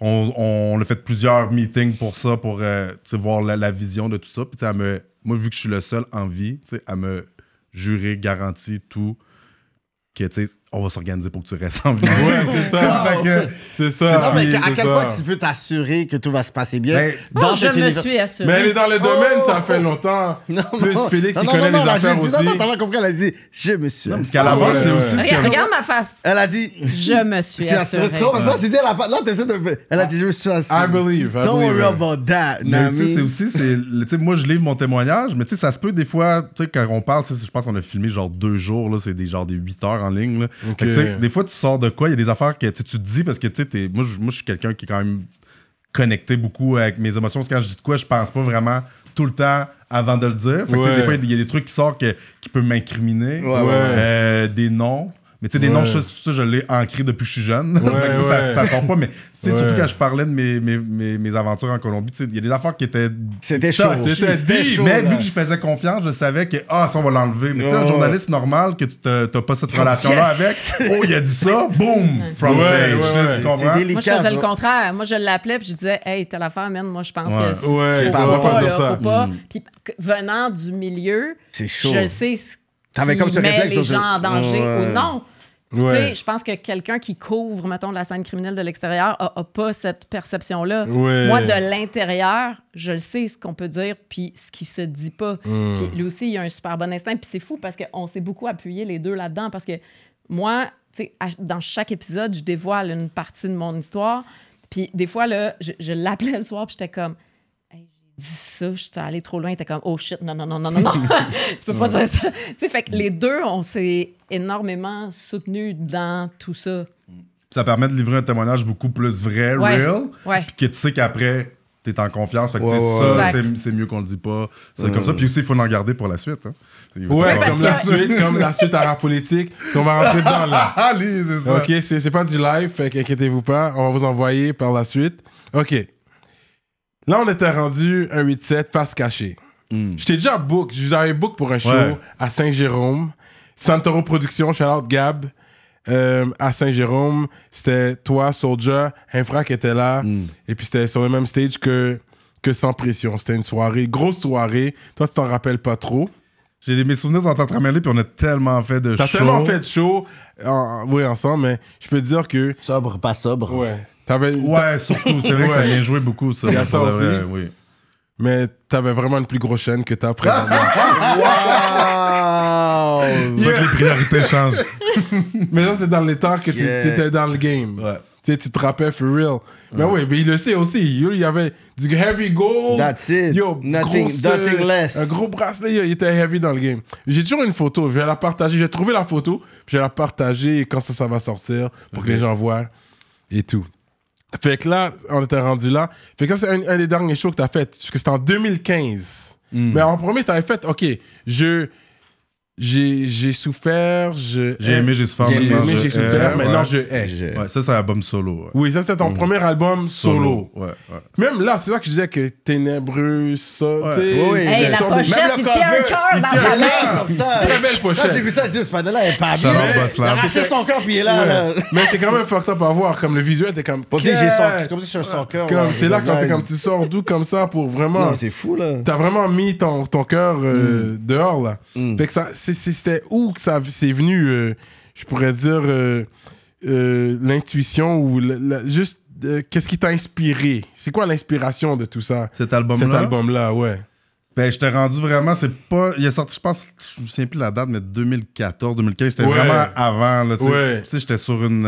On, on a fait plusieurs meetings pour ça, pour euh, voir la, la vision de tout ça. Puis, tu sais, me- moi, vu que je suis le seul en vie, tu sais, elle me jurer, garantie tout, que, tu on va s'organiser pour que tu restes en vie. Ouais, c'est ça. Fait que- C'est ça. Non, mais puis à quel point tu peux t'assurer que tout va se passer bien? Ben, Oh, je me suis assurée. Mais elle est dans le domaine, ça fait oh. longtemps. Non, Plus non. Félix, non, il non, connaît non, les non, affaires aussi. Non, non, t'as pas compris, elle a dit Je me suis Parce assurée. qu'à la base, Ouais, c'est aussi ce Regarde, que- regarde ma face? Elle a dit Je me suis assuré. Tu comprends ça? C'est dit, elle a pas. Là, t'essaies de. Elle a dit Je me suis assurée. I believe, Don't worry about that. Mais tu sais, c'est aussi, c'est, moi je livre mon témoignage, mais tu sais, ça se peut des fois, tu sais, quand on parle, je pense qu'on a filmé genre deux jours, là, c'est des genre des 8 heures en ligne, que, des fois tu sors de quoi, il y a des affaires que tu te dis parce que t'es- moi, je- suis quelqu'un qui est quand même connecté beaucoup avec mes émotions. Parce que Quand je dis de quoi, je pense pas vraiment tout le temps avant de le dire. Fait que, Ouais. des fois, il y a des trucs qui sortent que- qui peuvent m'incriminer. Ouais. Euh, des noms. Mais tu sais, des Ouais. noms, ça, ça, je l'ai ancré depuis que je suis jeune. Ça, ouais. ça, ça sort pas. Mais tu sais, Ouais. surtout quand je parlais de mes, mes, mes, mes aventures en Colombie, il y a des affaires qui étaient C'était chaud. C'était chaud. mais là. vu que je faisais confiance, je savais que ah ça on va l'enlever. Mais tu sais, un journaliste normal que tu t'as t'as pas cette relation-là Yes! avec, oh il a dit ça, boom, from Ouais, page. C'est Moi, je délicat. faisais le ça. contraire. Moi, je l'appelais puis je disais, hey, telle affaire, man, moi, je pense Ouais. que c'est- Ouais, faut pas, faut pas. Puis que- venant du milieu, C'est je sais ce T'avais comme ce met réflexe, les gens en danger Ouais. ou non. Ouais. je pense que quelqu'un qui couvre, mettons, la scène criminelle de l'extérieur a, a pas cette perception-là. Ouais. Moi, de l'intérieur, je le sais ce qu'on peut dire, puis ce qui se dit pas. Hmm. Puis lui aussi, il a un super bon instinct. Puis c'est fou parce qu'on s'est beaucoup appuyé les deux là-dedans. Parce que moi, à- dans chaque épisode, je dévoile une partie de mon histoire. Puis des fois, là, je, je l'appelais le soir, puis j'étais comme, dit ça, je suis allé trop loin. T'es comme, oh shit, non, non, non, non, non, non. tu peux pas dire ça. tu sais, fait que les deux, on s'est énormément soutenus dans tout ça. Ça permet de livrer un témoignage beaucoup plus vrai, Ouais. real, Ouais. puis que tu sais qu'après t'es en confiance. Fait que ça, c'est- c'est mieux qu'on le dit pas. C'est comme ça. Puis aussi, il faut en garder pour la suite. Hein. Ouais, comme la suite, comme la suite à la politique. On va rentrer dedans là. Allez, c'est ça. Ok, c'est c'est pas du live, fait qu'inquiétez-vous pas. On va vous envoyer par la suite. Ok. Là, on était rendu un 8-7 face cachée. J'étais déjà book. Je vous avais book pour un show Ouais. à Saint-Jérôme. Santoro Productions, shout out Gab. Euh, à Saint-Jérôme, c'était toi, Soulja, Infra qui était là. Et puis c'était sur le même stage que, que Sans Pression. C'était une soirée, grosse soirée. Toi, tu t'en rappelles pas trop. J'ai mes souvenirs sont entremêlés, puis on a tellement fait de T'as shows. tellement fait de show, en- oui, ensemble, mais je peux te dire que. Sobre, pas sobre. Ouais. T'avais, Ouais, surtout. C'est vrai que ça vient jouer beaucoup, ça. Il y a ça Pour de aussi. vrai, Oui. Mais t'avais vraiment une plus grosse chaîne que t'as présentement. Wow! C'est vrai que les priorités changent. mais ça, c'est dans les temps que Yeah. t'étais dans le game. Ouais. Tu sais, tu te rappelles for real. Mais oui, mais il le sait aussi. Yo, Il y avait du heavy gold. That's it. Yo, Nothing- grosse, nothing euh, less. Un gros bracelet, yo, il était heavy dans le game. J'ai toujours une photo. Je vais la partager. J'ai trouvé la photo. puis Je vais la partager quand ça, ça va sortir pour que les gens voient et tout. Fait que là, on était rendu là. Fait que ça, c'est un, un des derniers shows que t'as fait. Parce que c'était en 2015. Hmm. Mais en premier, t'avais fait, OK, je. J'ai j'ai souffert, je. J'ai aimé, j'ai souffert, J'ai aimé, je j'ai souffert, hais, maintenant ouais. je hais. Je- Ouais, ça, c'est un album solo. ouais. Oui, ça, c'était ton premier album solo. Ouais, ouais. Même là, c'est ça que je disais que ténébreux, ça, Ouais. tu sais. Oui, oui. Hey, la pochette, Même le il tient un cœur il dans tient sa un main. cœur. comme ça. Très belle Quand j'ai pochette. vu ça, j'ai dit, ce panneau-là est pas bien. Il a arraché son cœur, puis il est là. là. Mais c'est quand même fucked up à voir. Comme le visuel, t'es comme. J'ai c'est comme si j'ai son cœur. Comme- là. C'est là quand t'es comme tu sors d'où comme ça pour vraiment. C'est fou, là. T'as vraiment mis ton, cœur euh, dehors là. Mm. Fait que ça, c'était où que ça c'est venu, euh, je pourrais dire, euh, euh, l'intuition ou la- la- juste qu'est-ce qui t'a inspiré? C'est quoi l'inspiration de tout ça? Cet album-là? Cet album-là, ouais. Ben, j'étais rendu vraiment, c'est pas. Il est sorti, je pense, je me souviens plus la date, mais 2014, 2015, c'était Ouais. vraiment avant, là, tu sais. Ouais. J'étais sur une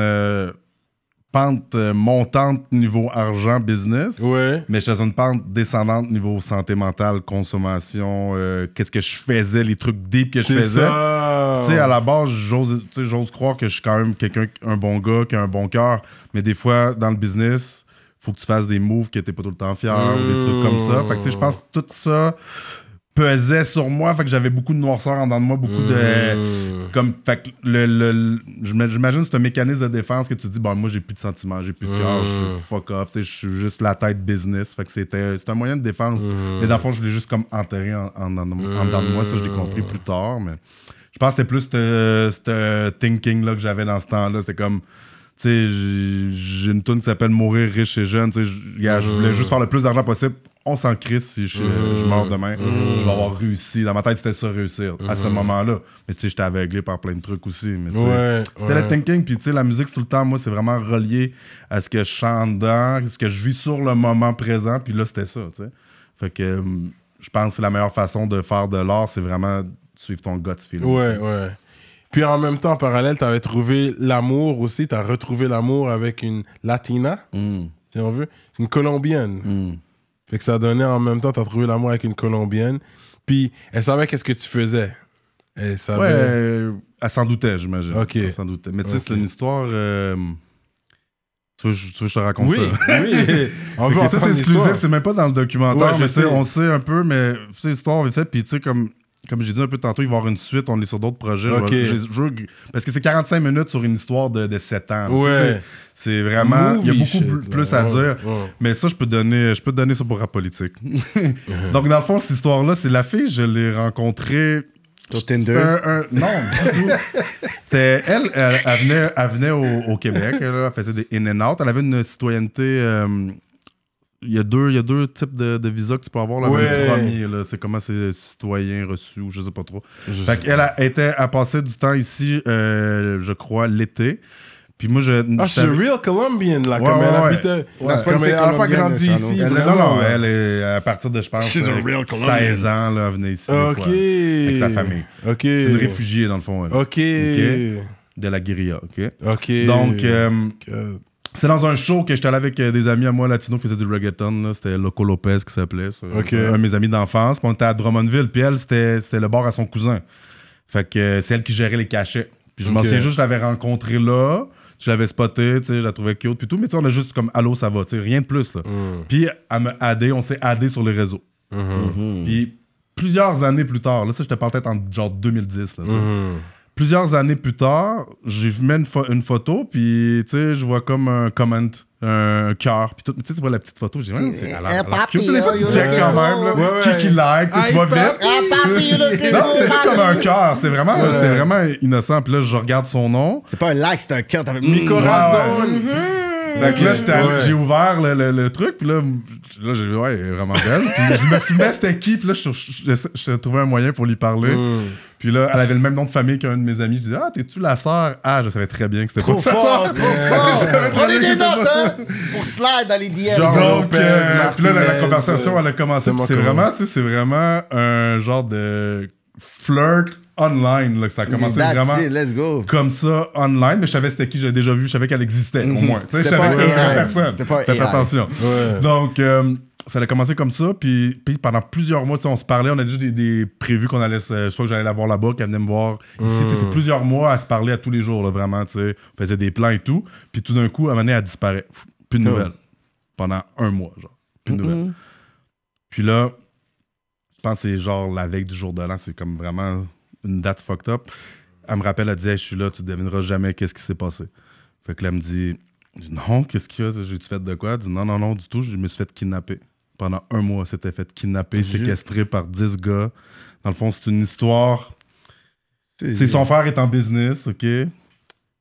pente euh, montante niveau argent, business. Ouais. Mais j'étais sur une pente descendante niveau santé mentale, consommation, euh, qu'est-ce que je faisais, les trucs deep que je faisais. Tu sais, à la base, j'ose croire que je suis quand même quelqu'un, un bon gars, qui a un bon cœur. Mais des fois, dans le business, faut que tu fasses des moves que t'es pas tout le temps fier ou des trucs comme ça. Fait que, tu sais, je pense que tout ça pesait sur moi. Fait que j'avais beaucoup de noirceur en dedans de moi, beaucoup de. Mm. Comme, fait que le, le- le- j'ima- j'imagine que c'est un mécanisme de défense que tu dis, bon, moi, j'ai plus de sentiments, j'ai plus de cœur, je Mm. suis fuck off, je suis juste la tête business. Fait que c'était c'est un moyen de défense. Mm. Mais dans le fond, je l'ai juste comme enterré en, en, en- en dedans de moi. Ça, je l'ai compris plus tard. Mais je pense que c'était plus ce thinking-là que j'avais dans ce temps-là. C'était comme. Tu sais, j'ai- une tune qui s'appelle Mourir riche et jeune. Tu sais, je je voulais juste faire le plus d'argent possible. On s'en crisse si je, je meurs demain. Je vais avoir réussi. Dans ma tête, c'était ça, réussir à ce moment-là. Mais tu sais, j'étais aveuglé par plein de trucs aussi. Mais, tu Ouais, c'était ouais. le thinking. Puis tu sais, la musique, tout le temps, moi, c'est vraiment relié à ce que je chante dedans, ce que je vis sur le moment présent. Puis là, c'était ça, tu sais. Fait que euh, je pense que la meilleure façon de faire de l'art, c'est vraiment de suivre ton gut feeling. Ouais, ouais. Puis en même temps, en parallèle, t'avais trouvé l'amour aussi. T'as retrouvé l'amour avec une Latina, si on veut, une Colombienne. Fait que ça donnait en même temps, t'as trouvé l'amour avec une Colombienne. Puis elle savait qu'est-ce que tu faisais. Elle savait. Ouais, euh, elle s'en doutait, j'imagine. Ok. Elle s'en doutait. Mais tu sais, c'est une histoire. euh, Tu, veux, tu veux que je te raconte Oui, ça? oui. Ok, ça, c'est exclusif, c'est même pas dans le documentaire, Ouais, mais sais, on sait un peu, mais tu sais, l'histoire est faite, puis tu sais, comme, comme j'ai dit un peu tantôt, il va y avoir une suite, on est sur d'autres projets. Je je- je parce que c'est 45 minutes sur une histoire de, de 7 ans. Ouais. c'est- vraiment. Il y a beaucoup shit, plus- là. à Ouais, dire. ouais. Mais ça, je peux, donner, je peux te donner ça pour rap politique. Donc, dans le fond, cette histoire-là, c'est la fille, je l'ai rencontrée. Sur C'était Tinder. un- un- non. C'était elle, elle, elle venait, elle venait au, au Québec, elle, elle faisait des in and out. Elle avait une citoyenneté. euh, il y, a deux, il y a deux types de, de visas que tu peux avoir. Là. Ouais. Le premier, c'est comment c'est citoyen reçu ou je sais pas trop. Je Fait qu'elle a, était, a passé du temps ici, euh, je crois, l'été. Puis moi, je. Ah, je c'est savais- real Colombian, là. Ouais, comme elle ouais, comme une fille elle n'a pas colombienne, grandi ici. non. Elle, non, elle est à partir de, je pense, She's a euh, real Colombian. 16 ans, là, elle venait ici. Ok. fois, avec sa famille. Ok. C'est une réfugiée, dans le fond, elle, Ok. de la guérilla. ok? Ok. Donc, euh, Euh, c'est dans un show que j'étais allé avec euh, des amis à moi latinos qui faisaient du reggaeton. là. C'était Loco Lopez qui s'appelait. c'est Ok. Un de mes amis d'enfance. Puis on était à Drummondville. Puis elle, c'était c'était le bar à son cousin. Fait que euh, c'est elle qui gérait les cachets. Puis je m'en Ok. souviens juste, je l'avais rencontrée là. Je l'avais spoté, tu sais, je la trouvais cute. Puis tout. Mais tu sais, on a juste comme Allô, ça va. tu sais, Rien de plus. Là. mm, Puis elle m'a aidé. On s'est aidé sur les réseaux. mhm, Puis plusieurs années plus tard, là, ça, je te parle peut-être en genre 2010. Là, tu sais. mhm. Plusieurs années plus tard, j'ai mis une, une photo, puis tu sais, je vois comme un comment, un cœur, puis tout. Tu sais, tu vois la petite photo, j'ai dit, Ouais, c'est elle a- elle a papi, cute. Tu sais, des fois, tu check quand même, là, Ouais, ouais. qui qui like, tu tu vois vite. Ah, Non, c'était comme un cœur, c'était vraiment, c'était vraiment innocent. Puis là, je regarde son nom. C'est pas un like, c'est un cœur. T'avais Mi corazon. Fait que là, j'étais allé- Ouais. j'ai ouvert le, le- le truc, puis là, là j'ai dit, ouais, elle est vraiment belle. Puis je me suis dit, c'était qui, puis là, je, je, je- je trouvais un moyen pour lui parler. Mm. Puis là, elle avait le même nom de famille qu'un de mes amis. Je disais, ah, t'es-tu la sœur? Ah, je savais très bien que c'était Trop pas sa fort, sœur. trop fort. Prenez des notes, hein, pour slide dans les DM. Genre- Donc, Lopez, euh, puis là, la, la Martinez, conversation, elle a commencé. c'est puis vraiment, tu sais, c'est vraiment un genre de flirt online, là, que ça a commencé That's vraiment it, let's go. comme ça online, mais je savais c'était qui j'avais déjà vu, je savais qu'elle existait, au moins. Tu sais, je savais que c'était une personne. Faites AI. attention. Ouais. Donc, euh, ça a commencé comme ça, puis, puis pendant plusieurs mois, on se parlait, on a déjà des, des prévus qu'on allait, se- soit que j'allais la voir là-bas, qu'elle venait me voir ici. C'est plusieurs mois à se parler à tous les jours, là, vraiment, tu sais. On faisait des plans et tout, puis tout d'un coup, à un moment donné, elle disparaît. Plus de Cool. nouvelles. Pendant un mois, genre. Plus de Mhm. nouvelles. Puis là, je pense que c'est genre la veille du jour de l'an, c'est comme vraiment une date fucked up. Elle me rappelle, elle dit Hey, Je suis là, tu devineras jamais qu'est-ce qui s'est passé. Fait que là, elle me dit Non, qu'est-ce qu'il y a? J'ai-tu fait de quoi? Elle dit Non, non, non, du tout, je me suis fait kidnapper. Pendant un mois, c'était fait kidnapper, séquestré par 10 gars. Dans le fond, c'est une histoire. C'est son frère est en business, OK?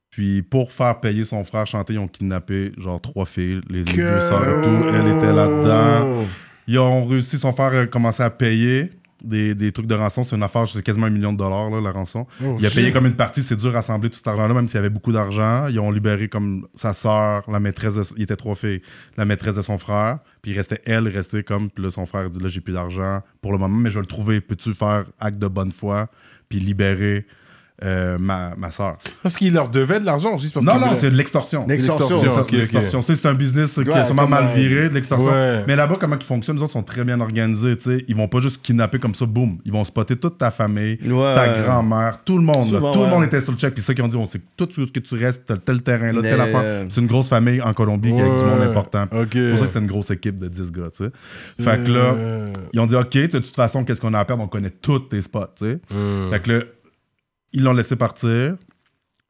Puis pour faire payer son frère chanter, ils ont kidnappé genre trois filles, les, les deux sœurs et tout. Elle était là-dedans. Ils ont réussi, son frère a commencé à payer des, des trucs de rançon. C'est une affaire, c'est quasiment un million de dollars, là, la rançon. Oh, il a payé comme une partie, c'est dur à assembler tout cet argent-là, même s'il y avait beaucoup d'argent. Ils ont libéré comme sa sœur, la maîtresse, de, il était trois filles, la maîtresse de son frère. Puis il restait elle, restait comme, puis là, son frère dit, là, j'ai plus d'argent pour le moment, mais je vais le trouver. Peux-tu faire acte de bonne foi, puis libérer euh, ma, ma sœur? Parce qu'il leur devait de l'argent, juste parce Non, non, voulait- c'est de l'extorsion. L'extorsion. C'est de un business qui est sûrement comme, mal viré, de l'extorsion. Ouais. Mais là-bas, comment ils fonctionnent, les autres sont très bien organisés. tu sais. Ils vont pas juste kidnapper comme ça, boum. Ils vont spotter toute ta famille, Ouais. ta grand-mère, tout le monde. là. Tout le ouais. monde était sur le check. Puis ceux qui ont dit, on sait tout ce que tu restes, t'as tel terrain là, telle affaire. euh, C'est une grosse famille en Colombie avec du monde important. Ok. C'est pour ça que c'est une grosse équipe de 10 gars, tu sais. Fait que là, Euh, ils ont dit, OK, de toute façon, qu'est-ce qu'on a à perdre? On connaît tous tes spots, tu sais. euh, Fait que là, ils l'ont laissé partir.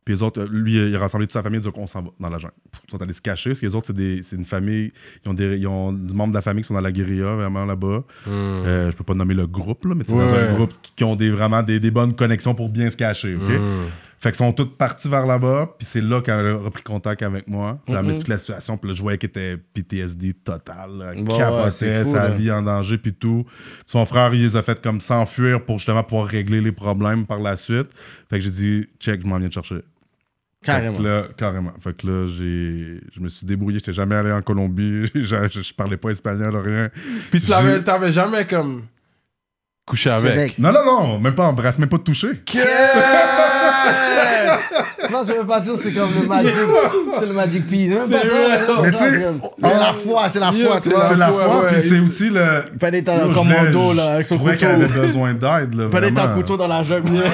Puis les autres, lui, il a rassemblé toute sa famille, il a dit qu'on s'en va dans la jungle. Ils sont allés se cacher, parce que les autres, c'est, des, c'est une famille, ils ont, des, ils ont des membres de la famille qui sont dans la guérilla, vraiment là-bas. euh, Euh, je peux pas nommer le groupe, là, mais c'est Ouais, dans un groupe qui, qui ont des, vraiment des, des bonnes connexions pour bien se cacher, euh. Fait qu'ils sont tous partis vers là-bas, puis c'est là qu'elle a repris contact avec moi. Puis Elle m'a Mhm. expliqué la situation, puis là, je voyais qu'elle était PTSD total, ouais, capotait, fou, sa là. vie en danger, puis tout. Son frère, il les a fait comme s'enfuir pour justement pouvoir régler les problèmes par la suite. Fait que j'ai dit, check, je m'en viens te chercher. Carrément. Fait que là, carrément. Fait que là, j'ai, je me suis débrouillé. J'étais jamais allé en Colombie. je, je, je parlais pas espagnol, rien. Puis tu l'avais- jamais comme couché avec. Avec. Non, non, non, même pas embrasse, même pas touché. Tu vois, je veux pas dire c'est comme le Magic. c'est le Magic P. C'est même pas C'est pas la foi, c'est la foi, tu c'est vois. C'est la foi, puis c'est aussi le. Il peut être Yo, en je commando, là, avec je son couteau. qu'elle avait besoin d'aide, là. Il peut être vraiment. un couteau dans la jungle.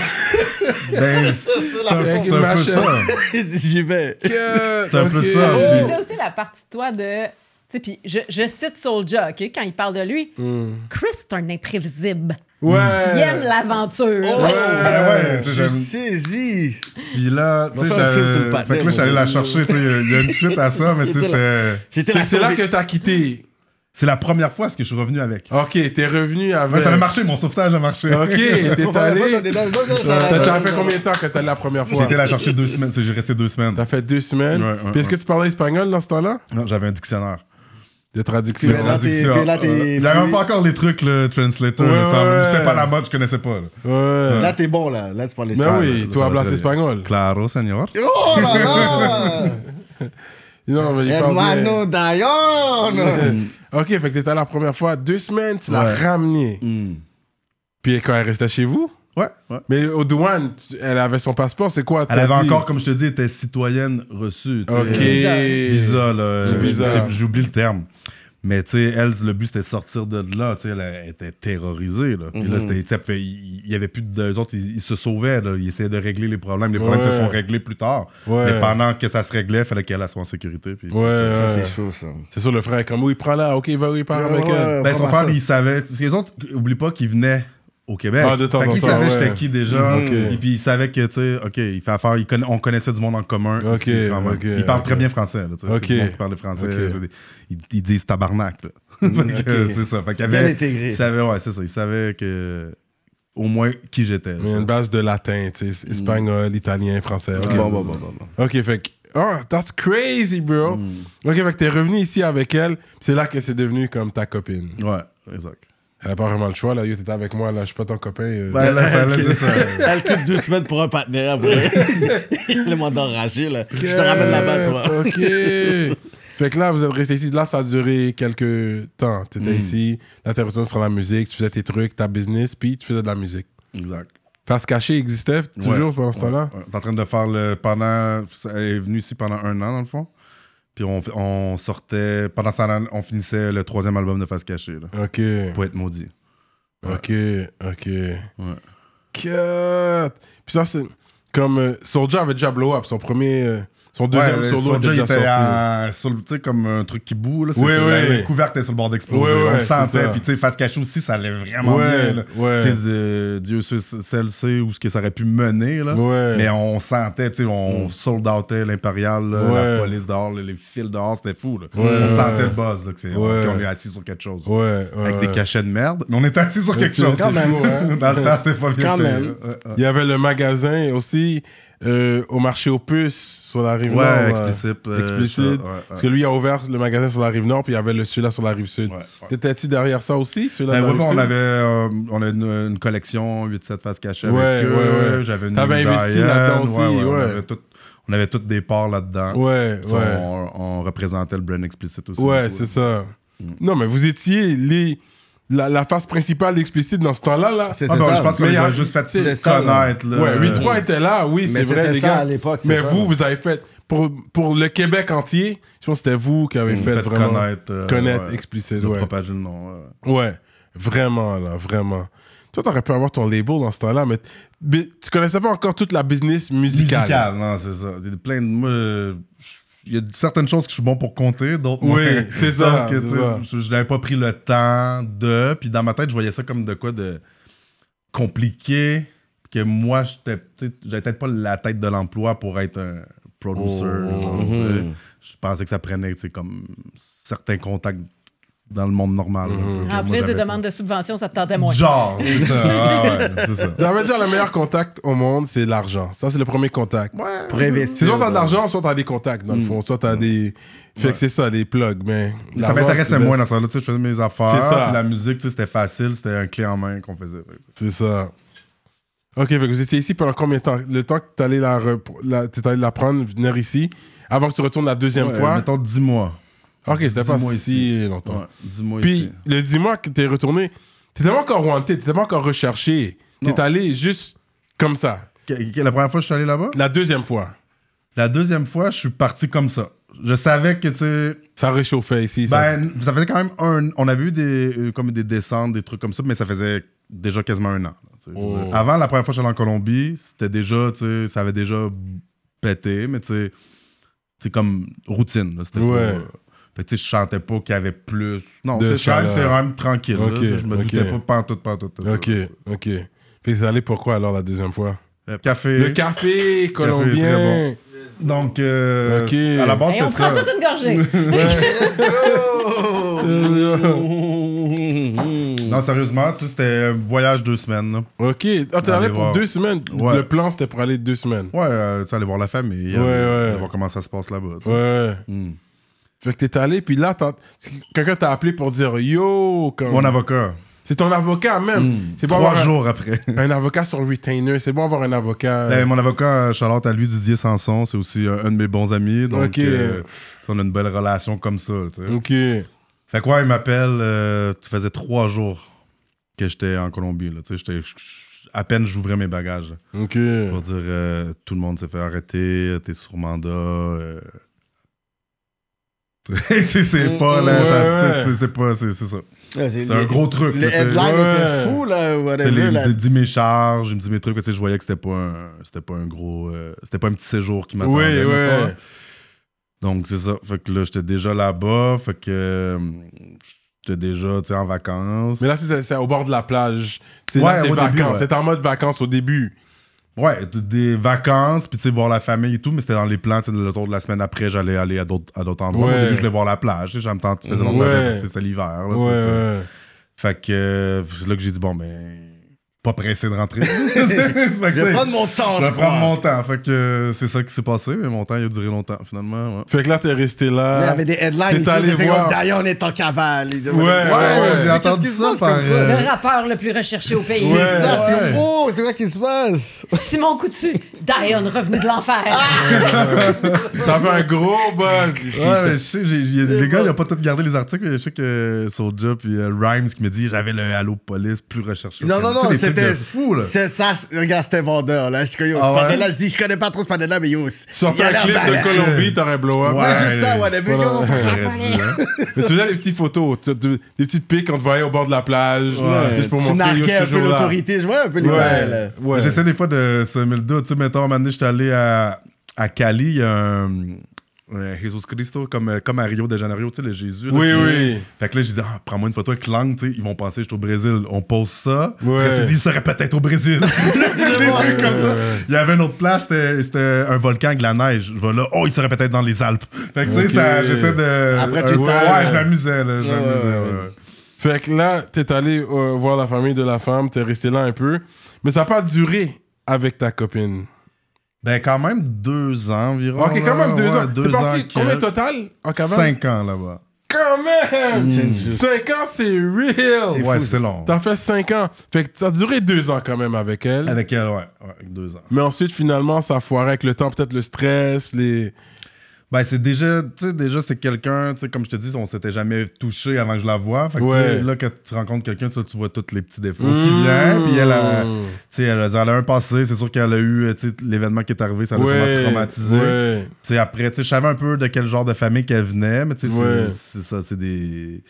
Ben, c'est un, peu ça. J'y vais. C'est un peu ça. C'est aussi la partie de toi de. Puis je, je cite Soulja, OK, quand il parle de lui. Hmm. Chris, c'est un imprévisible. Ouais. Il aime l'aventure. Ben ouais, c'est- Je j'aime- saisis. Puis là, tu sais, fait que là, j'allais la chercher, tu sais, il y a- une suite à ça, mais tu sais, J'étais c'était. J'étais c'est là que t'as quitté. C'est la première fois que je suis revenu avec. Ok, t'es revenu avec. Ouais, ça a marché, mon sauvetage a marché. Ok, t'es allé. non, T'as t'as fait combien de temps que t'es allé la première J'ai fois été la chercher deux semaines, j'ai resté deux semaines. T'as fait deux semaines. Ouais, ouais, Puis est-ce que ouais. tu parlais espagnol dans ce temps-là? Non, j'avais un dictionnaire. De traduction. Puis là, t'es- puis là, t'es Il n'y avait pas encore les trucs, le translator. Ouais, ouais. C'était pas la mode, je connaissais pas. là. Ouais. Là, t'es bon, là. Là, tu parles Mais espagnol. oui, ça tu hablas espagnol. Claro, señor. Oh là là! Non, mais il. Hermano Dayon! Ok, fait que t'étais allé la première fois, deux semaines, tu l'as Ouais. ramené. Hmm. Puis quand elle restait chez vous? Ouais, ouais. Mais au douane, elle avait son passeport, c'est quoi? Elle avait dit? encore, comme je te dis, était citoyenne reçue. Ok. Visa, là. Visa. J'ai- J'oublie le terme. Mais tu sais, elle, le but c'était de sortir de là. Tu sais, elle était terrorisée. Là. Puis là, Mhm. c'était, tu sais, fait, il il y avait plus de. Eux autres, ils, ils se sauvaient. Là. Ils essayaient de régler les problèmes. Les problèmes se sont réglés plus tard. Ouais. Mais pendant que ça se réglait, il fallait qu'elle soit en sécurité. Puis c'est Ouais, ça. C'est chaud, ça. C'est sûr, le frère comme, oui, prends là, ok, va, oui, parle Ouais, avec ouais, elle. Ben, son frère, ça? il savait. Parce que les autres, oublie pas qu'ils venaient au Québec. Ah, de temps fait en qu'il temps, savait ouais. j'étais qui déjà. Ok. Et puis il savait que, tu sais, OK, il fait affaire. il conna- on connaissait du monde en commun. Ok, ici, quand même. ok, il parle très bien français. Là, tu sais, Ok. C'est qui parle français. Des- ils, ils disent tabarnak. Ok. C'est ça. Fait qu'il Bien intégré. il savait, ouais, c'est ça. Il savait que. Au moins qui j'étais. Il y a une base de latin, tu sais, espagnol, italien, français. Ok, Bon, bon, bon, bon. bon. Ok, fait que, oh, that's crazy, bro. Ok, fait que t'es revenu ici avec elle, c'est là que c'est devenu comme ta copine. Ouais, exact. Elle a pas vraiment le choix, là. Yo, t'étais avec moi, là, je suis pas ton copain. euh. Ben, là, fallait, c'est ça. Elle quitte deux semaines pour un partenaire après. Le mandat enragé, là. Je te ramène là-bas, toi. Ok. fait que là, vous êtes resté ici. Là, ça a duré quelques temps. T'étais Mm. ici, là, t'es retourné sur la musique, tu faisais tes trucs, ta business, puis tu faisais de la musique. Exact. Face cachée existait toujours Ouais, pendant ce temps-là? Ouais. T'es en train de faire le. Pendant. Elle est venue ici pendant un an, dans le fond? Puis on, on sortait. Pendant ce temps-là, on finissait le troisième album de Face Cachée, là. Ok. Pour être maudit. Ok, ok. Ouais. Cut. Puis ça, c'est comme euh, Soulja avait déjà blow up. Son premier euh, Son deuxième Ouais, solo il était sorti. en- sur le- tu sais, comme un truc qui boue. Là, Oui, C'était- oui. la- était sur le bord d'exploser. Oui, oui, on le sentait. Puis, tu sais, face cachée aussi, ça allait vraiment Ouais, bien. là. ouais. Tu sais, de- Dieu sait, seul sait où ce que ça aurait pu mener. Là. Ouais. Mais on sentait, tu sais, on sold outait l'Impérial, là, Ouais. la police dehors, les fils dehors, c'était fou. Là. Ouais, on ouais. sentait le buzz, là, que c'est- Ouais. qu'on est assis sur quelque chose. Ouais, ouais, Avec des ouais. cachets de merde, mais on était assis sur quelque chose. fou, hein. Dans le temps, c'était pas bien Quand même. Ouais, ouais. Il y avait le magasin aussi euh, au marché aux puces sur la rive Ouais, nord. explicite. euh, Explicite. ça, ouais, ouais. Parce que lui a ouvert le magasin sur la rive nord, puis il y avait celui-là sur la rive sud. Ouais, ouais. T'étais-tu derrière ça aussi, celui-là Ben, rive on avait, euh, on avait une, une collection 8-7 faces cachées Ouais, avec eux. ouais. J'avais une T'avais investi là-dedans aussi, On, avait tout- on avait toutes des parts là-dedans. Ouais, Ça, ouais. On, on représentait le brand explicite aussi. Ouais, c'est ça. Non, mais vous étiez les, la, la face principale d'Explicite dans ce temps-là. Là. C'est Ah, c'est ça. je pense a a- juste fait ça, connaître. là. Ouais, 8-3 était là, oui, Mais c'est vrai, les ça gars. à l'époque, c'est Mais ça. vous, vous avez fait, pour, pour le Québec entier, je pense que c'était vous qui avez fait fait vraiment connaître, euh, connaître ouais. Explicite. De Ouais. propager le nom. ouais. ouais, vraiment, là, vraiment. Toi, t'aurais pu avoir ton label dans ce temps-là, mais, tu connaissais pas encore toute la business musicale. Musical, non, c'est ça. Il y a plein de. Moi, euh, il y a certaines choses que je suis bon pour compter, d'autres Oui, c'est ça, sais, ça. Je, je n'avais pas pris le temps de. Puis dans ma tête, je voyais ça comme de quoi de compliqué. Que moi, j'étais, peut-être pas la tête de l'emploi pour être un producer. Oh. sais. Je pensais que ça prenait tu sais, comme certains contacts dans le monde normal. Mhm. Après, de j'avais demandes de subvention, ça te tentait moins. Genre, c'est ça. ouais, ouais, ça. J'avais dire le meilleur contact au monde, c'est l'argent. Ça, c'est le premier contact. Ouais, Pour C'est investir. soit t'as de l'argent, soit t'as des contacts, dans le fond. Soit t'as des. Fait que c'est ça, des plugs. Mais Ça m'intéressait moins dans ça. Là, tu sais, je faisais mes affaires. C'est ça. La musique, tu sais, c'était facile. C'était un clé en main qu'on faisait. C'est ça. Ok, fait que vous étiez ici pendant combien de temps? Le temps que t'allais la, la, allé la prendre, venir ici, avant que tu retournes la deuxième Ouais, fois? Mettons 10 mois. Ok, c'était pas si ici. longtemps. Ouais, 10 mois Puis ici. le 10 mois que t'es retourné, t'étais pas encore wanted, t'étais pas encore recherché. T'es allé juste comme ça. Que- que- La première fois que je suis allé là-bas, La deuxième fois, la deuxième fois, je suis parti comme ça. Je savais que, tu sais, ça réchauffait ici. ça. ben, ça faisait quand même un. On avait eu des, euh, comme des descentes, des trucs comme ça, mais ça faisait déjà quasiment un an. Oh. Avant, la première fois que j'allais en Colombie, c'était déjà, tu sais, ça avait déjà pété, mais tu sais, c'est comme routine. C'était Ouais. pas. Fait que, tu sais, je chantais pas qu'il y avait plus. Non, c'était quand même- c'était tranquille. là. Ok, je me doutais pas pantoute, pantoute. tout ça, ok, là. ok. Puis t'es allé pourquoi alors la deuxième fois? Euh, Café. Le café colombien. très Donc, euh, à la base, Et on c'était prend ça. toute une gorgée. Non, sérieusement, tu sais, c'était un voyage deux semaines. là. ok. Ah, t'es allé pour voir. deux semaines? Ouais. Le plan, c'était pour aller deux semaines? Ouais, euh, tu sais, aller voir la famille. Ouais, euh, ouais. Voir comment ça se passe là-bas. Ouais. Hmm. Fait que t'es allé, puis là, quelqu'un t'a appelé pour dire Yo, comme- Mon avocat. c'est ton avocat même. Hmm. C'est bon Trois avoir un- jours après. un, avocat sur retainer. C'est bon avoir un avocat. Ben, mon avocat, Charlotte à lui, Didier Sanson, c'est aussi un, de mes bons amis. Donc, Ok. euh, on a une belle relation comme ça. tu sais. ok. Fait quoi, il m'appelle. euh, tu faisais trois jours que j'étais en Colombie. Là, tu sais, à peine j'ouvrais mes bagages. Ok. Pour dire, euh, tout le monde s'est fait arrêter, t'es sur mandat. c'est pas, là, Ouais, ça, ouais. c'est- pas, c'est c'est ça. Ouais, C'est un gros truc. Le headline Ouais. était fou, là. Whatever, les- là. Il me dit mes charges, il me dit mes trucs. tu sais, Je voyais que c'était pas un, c'était pas un gros. euh, c'était pas un petit séjour qui m'attendait. Oui. Donc, c'est ça. Fait que là, j'étais déjà là-bas. Fait que euh, j'étais déjà tu sais, en vacances. Mais là, c'est au bord de la plage. C'est Ouais, c'est vacances. en mode vacances au début. Ouais, des vacances, puis tu sais, voir la famille et tout, mais c'était dans les plans, tu sais, le tour de la semaine après, j'allais aller à d'autres, à d'autres endroits. Ouais. Au début, je voulais voir la plage, tu sais, faisais longtemps, Ouais. c'était l'hiver. là, Ouais, ouais. Fait que euh, c'est là que j'ai dit, bon, ben, pas pressé de rentrer. Fait que, Je vais prendre mon temps, je je vais prendre mon temps. Fait que euh, c'est ça qui s'est passé, mais mon temps, il a duré longtemps, finalement. ouais. Fait que là, t'es resté là. Il y avait des headlines T'es allé voir. comme Dion est en cavale. Il Ouais, ouais, j'ai Qu'est-ce entendu qui se ça passe par, comme ça? euh, Le rappeur le plus recherché au pays. C'est Ouais. ça, c'est Ouais. oh, c'est quoi qui se passe? Simon Coutu, Dion revenu de l'enfer. T'avais un gros buzz ici. Ouais, mais je sais, les gars, ils n'ont pas tous gardé les articles, mais je sais que Soulja puis euh, Rhymes qui me dit j'avais le Halo Police plus recherché. Non, non, non, trucs c'était fou, là. C'est ça, regarde, c'était vendeur, là. Je, yo, Ah ce ouais? panel-là, je dis, je connais pas trop ce panel-là, mais yo, a un clip de. Colombie, t'aurais blow up. Ouais. Ouais, juste ça. Yo, J'aurais police. dit, hein. Mais tu faisais des petites photos, des petites pics qu'on te voyait au bord de la plage. Ouais, juste pour montrer yo, un peu là. l'autorité. Je vois un peu les Ouais, là. ouais. J'essaie des fois de semer le doute. Tu sais, mettons, un moment donné, j'étais allé à, à Cali, il y a un. Euh, Jesus Christo, comme, euh, comme à Rio de Janeiro, tu sais, le Jésus. là, Oui, oui. Fait que là, j'ai dit, ah, prends-moi une photo avec Lang, tu sais, ils vont penser que je suis au Brésil. On pose ça. Ouais. Après, c'est dit, il serait peut-être au Brésil. Des trucs comme ça. Il y avait une autre place, c'était c'était un volcan avec la neige. Je vais là, oh, il serait peut-être dans les Alpes. Fait que, tu sais, ça, j'essaie de. Après, tu ouais, ouais, je m'amusais, là. Je Ouais, m'amusais, ouais, ouais. Fait que là, t'es allé euh, voir la famille de la femme, t'es resté là un peu. Mais ça n'a pas duré avec ta copine. Ben, quand même deux ans environ. ok, quand là. même deux Ouais, ans. Deux T'es parti ans combien total en cabane? Cinq ans là-bas. Quand même! 5 ans, c'est real! Ouais, c'est long. T'as fait 5 ans. Fait que ça a duré 2 ans quand même avec elle. Avec elle, ouais, ouais, deux ans. Mais ensuite, finalement, ça foirait avec le temps, peut-être le stress, les. Ben, c'est déjà, tu sais, déjà, c'est quelqu'un, tu sais, comme je te dis, on s'était jamais touché avant que je la voie. Fait que, Ouais. là, quand tu rencontres quelqu'un, tu vois tous les petits défauts Mmh. qui viennent. Puis elle a, tu sais, elle a, elle a un passé, c'est sûr qu'elle a eu, euh, tu sais, l'événement qui est arrivé, ça l'a Ouais. sûrement traumatisé. Ouais. Tu sais, après, tu sais, je savais un peu de quel genre de famille qu'elle venait, mais tu sais, c'est ça, c'est des.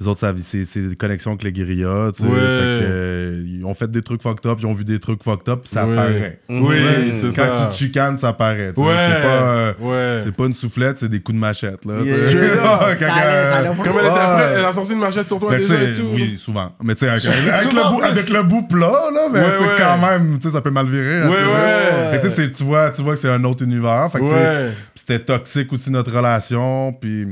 Les autres, c'est c'est des connexions avec les guérillas, tu sais. Ouais. Fait que, euh, ils ont fait des trucs fucked up, ils ont vu des trucs fucked up, puis ça Ouais. apparaît. Oui, Ouais, c'est Quand ça. tu te chicanes, ça apparaît. tu sais. Ouais. C'est pas, euh, ouais. c'est pas une soufflette, c'est des coups de machette. Là, Yeah. tu sais. Straight up. Quand- Ça allait- ça allait- Comme elle était après, elle a sorti une machette sur toi Mais tu déjà et tout? oui, souvent. Mais tu sais, avec, le bout, plus. avec le bout plat, là, mais Ouais, tu sais, ouais. quand même, tu sais, ça peut mal virer. Ouais, assez ouais. vite. Mais tu tu vois, tu vois que c'est un autre univers. Tu c'était toxique aussi notre relation. Puis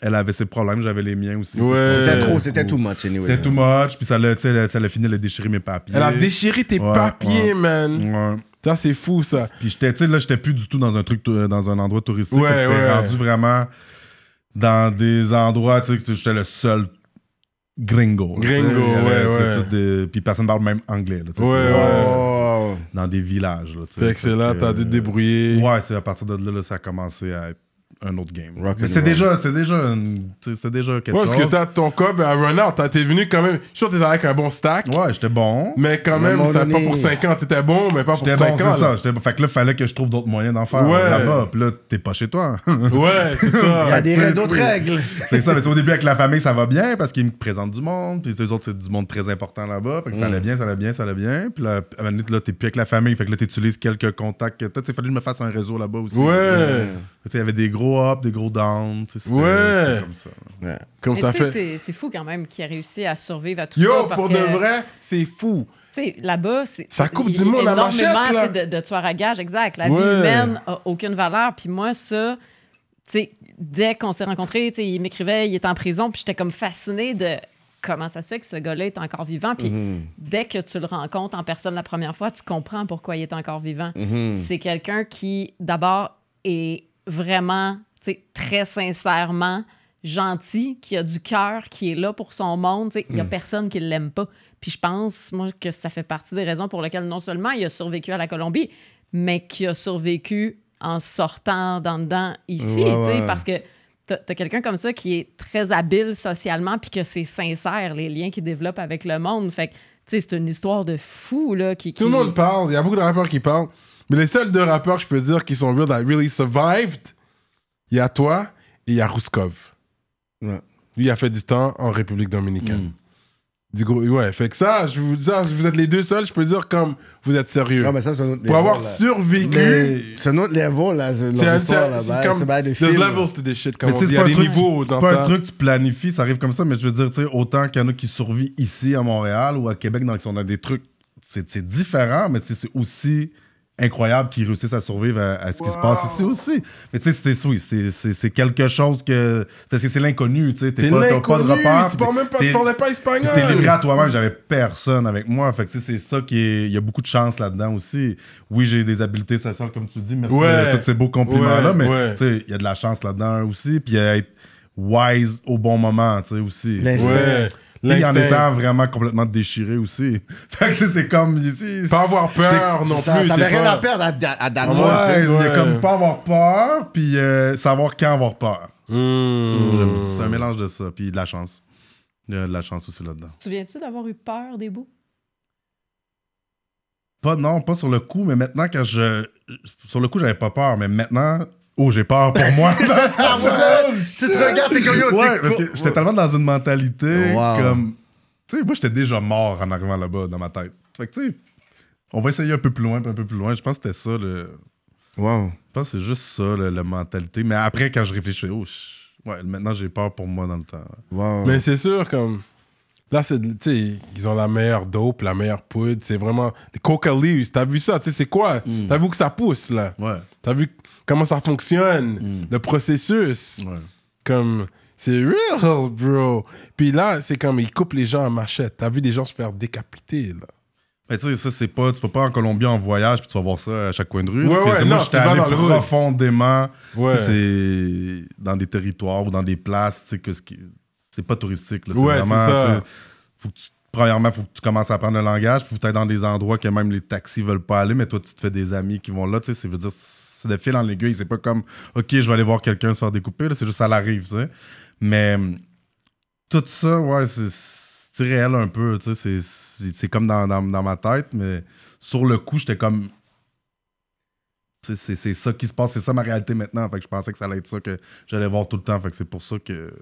elle avait ses problèmes, j'avais les miens aussi. Ouais. C'était trop, c'était too much anyway. C'était too much. Puis ça l'a, tu sais, ça l'a fini de déchirer mes papiers. Elle a déchiré tes Ouais, papiers, ouais. man. Ouais. Ça, c'est fou, ça. Puis j'étais, tu sais, là, j'étais plus du tout dans un truc, tou- dans un endroit touristique. Ouais, Fait que J'étais ouais. rendu vraiment dans des endroits, tu sais, que j'étais le seul gringo. Gringo, ouais, ouais. des- Puis personne parle même anglais, là, tu sais, Ouais. Oh. Dans des villages, là, tu sais. Fait que c'est là, t'as dû te débrouiller. Ouais, c'est à partir de là, là, ça a commencé à être un autre game. Rock Mais c'était déjà, c'était déjà, une- tu sais, c'était déjà quelque Ouais, parce chose. que t'as ton cob à run out. T'as- T'es venu quand même. Je suis sûr que t'étais avec un bon stack. Ouais, j'étais bon. Mais quand À un même, moment ça pas donné- pour 5 ans. T'étais bon, mais pas pour J'étais 5 bon, ans. c'est là. ça. J'étais bon. Fait que là, fallait que je trouve d'autres moyens d'en faire Ouais. là-bas. Puis là, t'es pas chez toi. Ouais, c'est Il y a ça. des règles, d'autres règles. c'est ça. Mais tu sais, au début, avec la famille, ça va bien parce qu'ils me présentent du monde. Puis les autres, c'est du monde très important là-bas. Fait que ça allait bien, ça allait bien, ça allait bien. Puis là, à un moment donné, là, t'es plus avec la famille. Fait que là, t'utilises quelques contacts. que t'as. Tu sais, fallait que je me fasse un réseau là-bas aussi. Ouais. Il y avait des gros ups, des gros downs. tu sais, c'était- Ouais. comme ça. Comme Mais t'as fait. c'est- c'est fou quand même qu'il a réussi à survivre à tout ça. Yo, pour que, de vrai, c'est fou. Tu sais, là-bas, c'est. Ça coupe du monde à énormément, machette, là. De, de tueurs à gages, exact. La vie Ouais. humaine a aucune valeur. Puis moi, ça, tu sais, dès qu'on s'est rencontrés, tu sais, il m'écrivait, il était en prison, puis j'étais comme fascinée de comment ça se fait que ce gars-là est encore vivant. Puis dès que tu le rencontres en personne la première fois, tu comprends pourquoi il est encore vivant. C'est quelqu'un qui, d'abord, est vraiment, tu sais, très sincèrement gentil, qui a du cœur, qui est là pour son monde. Il n'y a personne qui ne l'aime pas. Puis je pense, moi, que ça fait partie des raisons pour lesquelles non seulement il a survécu à la Colombie, mais qu'il a survécu en sortant dans dedans ici, Ouais, ouais. parce que t'as as, quelqu'un comme ça qui est très habile socialement, puis que c'est sincère, les liens qu'il développe avec le monde. Fait que, tu sais, c'est une histoire de fou, là, qui... Tout le qui- monde parle. Il y a beaucoup de rappeurs qui parlent. Mais les seuls deux rappeurs que je peux dire qui sont real that really survived, il y a toi et il y a Ruskov. Ouais. Lui, il a fait du temps en République dominicaine. Mm. Du gros, ouais, fait que ça, je vous dis, ça, vous êtes les deux seuls, je peux dire comme vous êtes sérieux. Non, mais ça, c'est un autre Pour avoir level, là. survécu, C'est un autre level, là. C'est c'est leur un histoire, là. c'est C'est pas des there's films. levels to this shit, comme Mais on dit. Il c'est y a pas un des truc- niveaux C'est dans pas ça. un truc que tu planifies, ça arrive comme ça, mais je veux dire, tu sais, autant qu'il y en a qui survivent ici à Montréal ou à Québec, donc on a des trucs, c'est c'est différent, mais c'est aussi incroyable qu'ils réussissent à survivre à, à ce qui se passe ici aussi. Mais tu sais, c'est oui, c'est- quelque chose que. Parce que c'est l'inconnu, tu sais. T'es pas, t'as pas de repère. tu parles même pas, tu parlais pas espagnol. T'es livré à toi-même, j'avais personne avec moi. Fait que tu sais, c'est ça qui est. Il y a beaucoup de chance là-dedans aussi. Oui, j'ai des habiletés sociales, comme tu dis. Merci Ouais. de tous ces beaux compliments-là. Ouais, mais ouais. tu sais, il y a de la chance là-dedans aussi. Puis il y a être wise au bon moment, tu sais, aussi. L'instinct. Puis en étant vraiment complètement déchiré aussi. Fait que c'est- c'est comme ici. Pas avoir peur non Ça, plus. T'avais rien pas- à perdre à, à, à Dan Ouais, il y a comme pas avoir peur, puis euh, savoir quand avoir peur. Hmm. C'est un mélange de ça, puis de la chance. Il y a de la chance aussi là-dedans. Tu te souviens-tu d'avoir eu peur des bouts? Pas, non, pas sur le coup, mais maintenant, quand je. Sur le coup, j'avais pas peur, mais maintenant. Oh, j'ai peur pour moi. Tu te regardes, t'es comme yo, ouais, c'est parce que j'étais tellement dans une mentalité Wow. comme. Tu sais, moi, j'étais déjà mort en arrivant là-bas dans ma tête. Fait que, tu sais, on va essayer un peu plus loin, puis un peu plus loin. Je pense que c'était ça le. Wow. Je pense que c'est juste ça, le- la mentalité. Mais après, quand je réfléchis, oh, je- ouais, maintenant j'ai peur pour moi dans le temps. Wow. Mais c'est sûr, comme. Là, c'est, tu sais, ils ont la meilleure dope, la meilleure poudre. C'est vraiment. Des coca leaves, t'as vu ça? Tu sais, c'est quoi? T'as vu que ça pousse, là? Ouais. T'as vu comment ça fonctionne? Le processus? ouais. Comme. C'est real, bro. Puis là, c'est comme ils coupent les gens à machette. T'as vu des gens se faire décapiter, là. Mais tu sais, ça, c'est pas. Tu vas pas en Colombie en voyage puis tu vas voir ça à chaque coin de rue. Ouais, ouais, non, moi, j'étais allé profondément. Ouais. Dans des territoires ou dans des places, tu sais, que ce qui. C'est pas touristique, là. C'est Ouais, vraiment. ça. Faut que tu. Premièrement, faut que tu commences à apprendre le langage, puis faut que tu dans des endroits que même les taxis veulent pas aller, mais toi, tu te fais des amis qui vont là, tu sais, c'est veut dire, de fil en aiguille, c'est pas comme, OK, je vais aller voir quelqu'un se faire découper, c'est juste, ça l'arrive, tu sais. Mais hum, tout ça, ouais, c'est c'est réel un peu, tu sais, c'est- c'est c'est comme dans, dans, dans ma tête, mais sur le coup, j'étais comme, c'est- c'est c'est ça qui se passe, c'est ça ma réalité maintenant, fait que je pensais que ça allait être ça que j'allais voir tout le temps, fait que c'est pour ça que...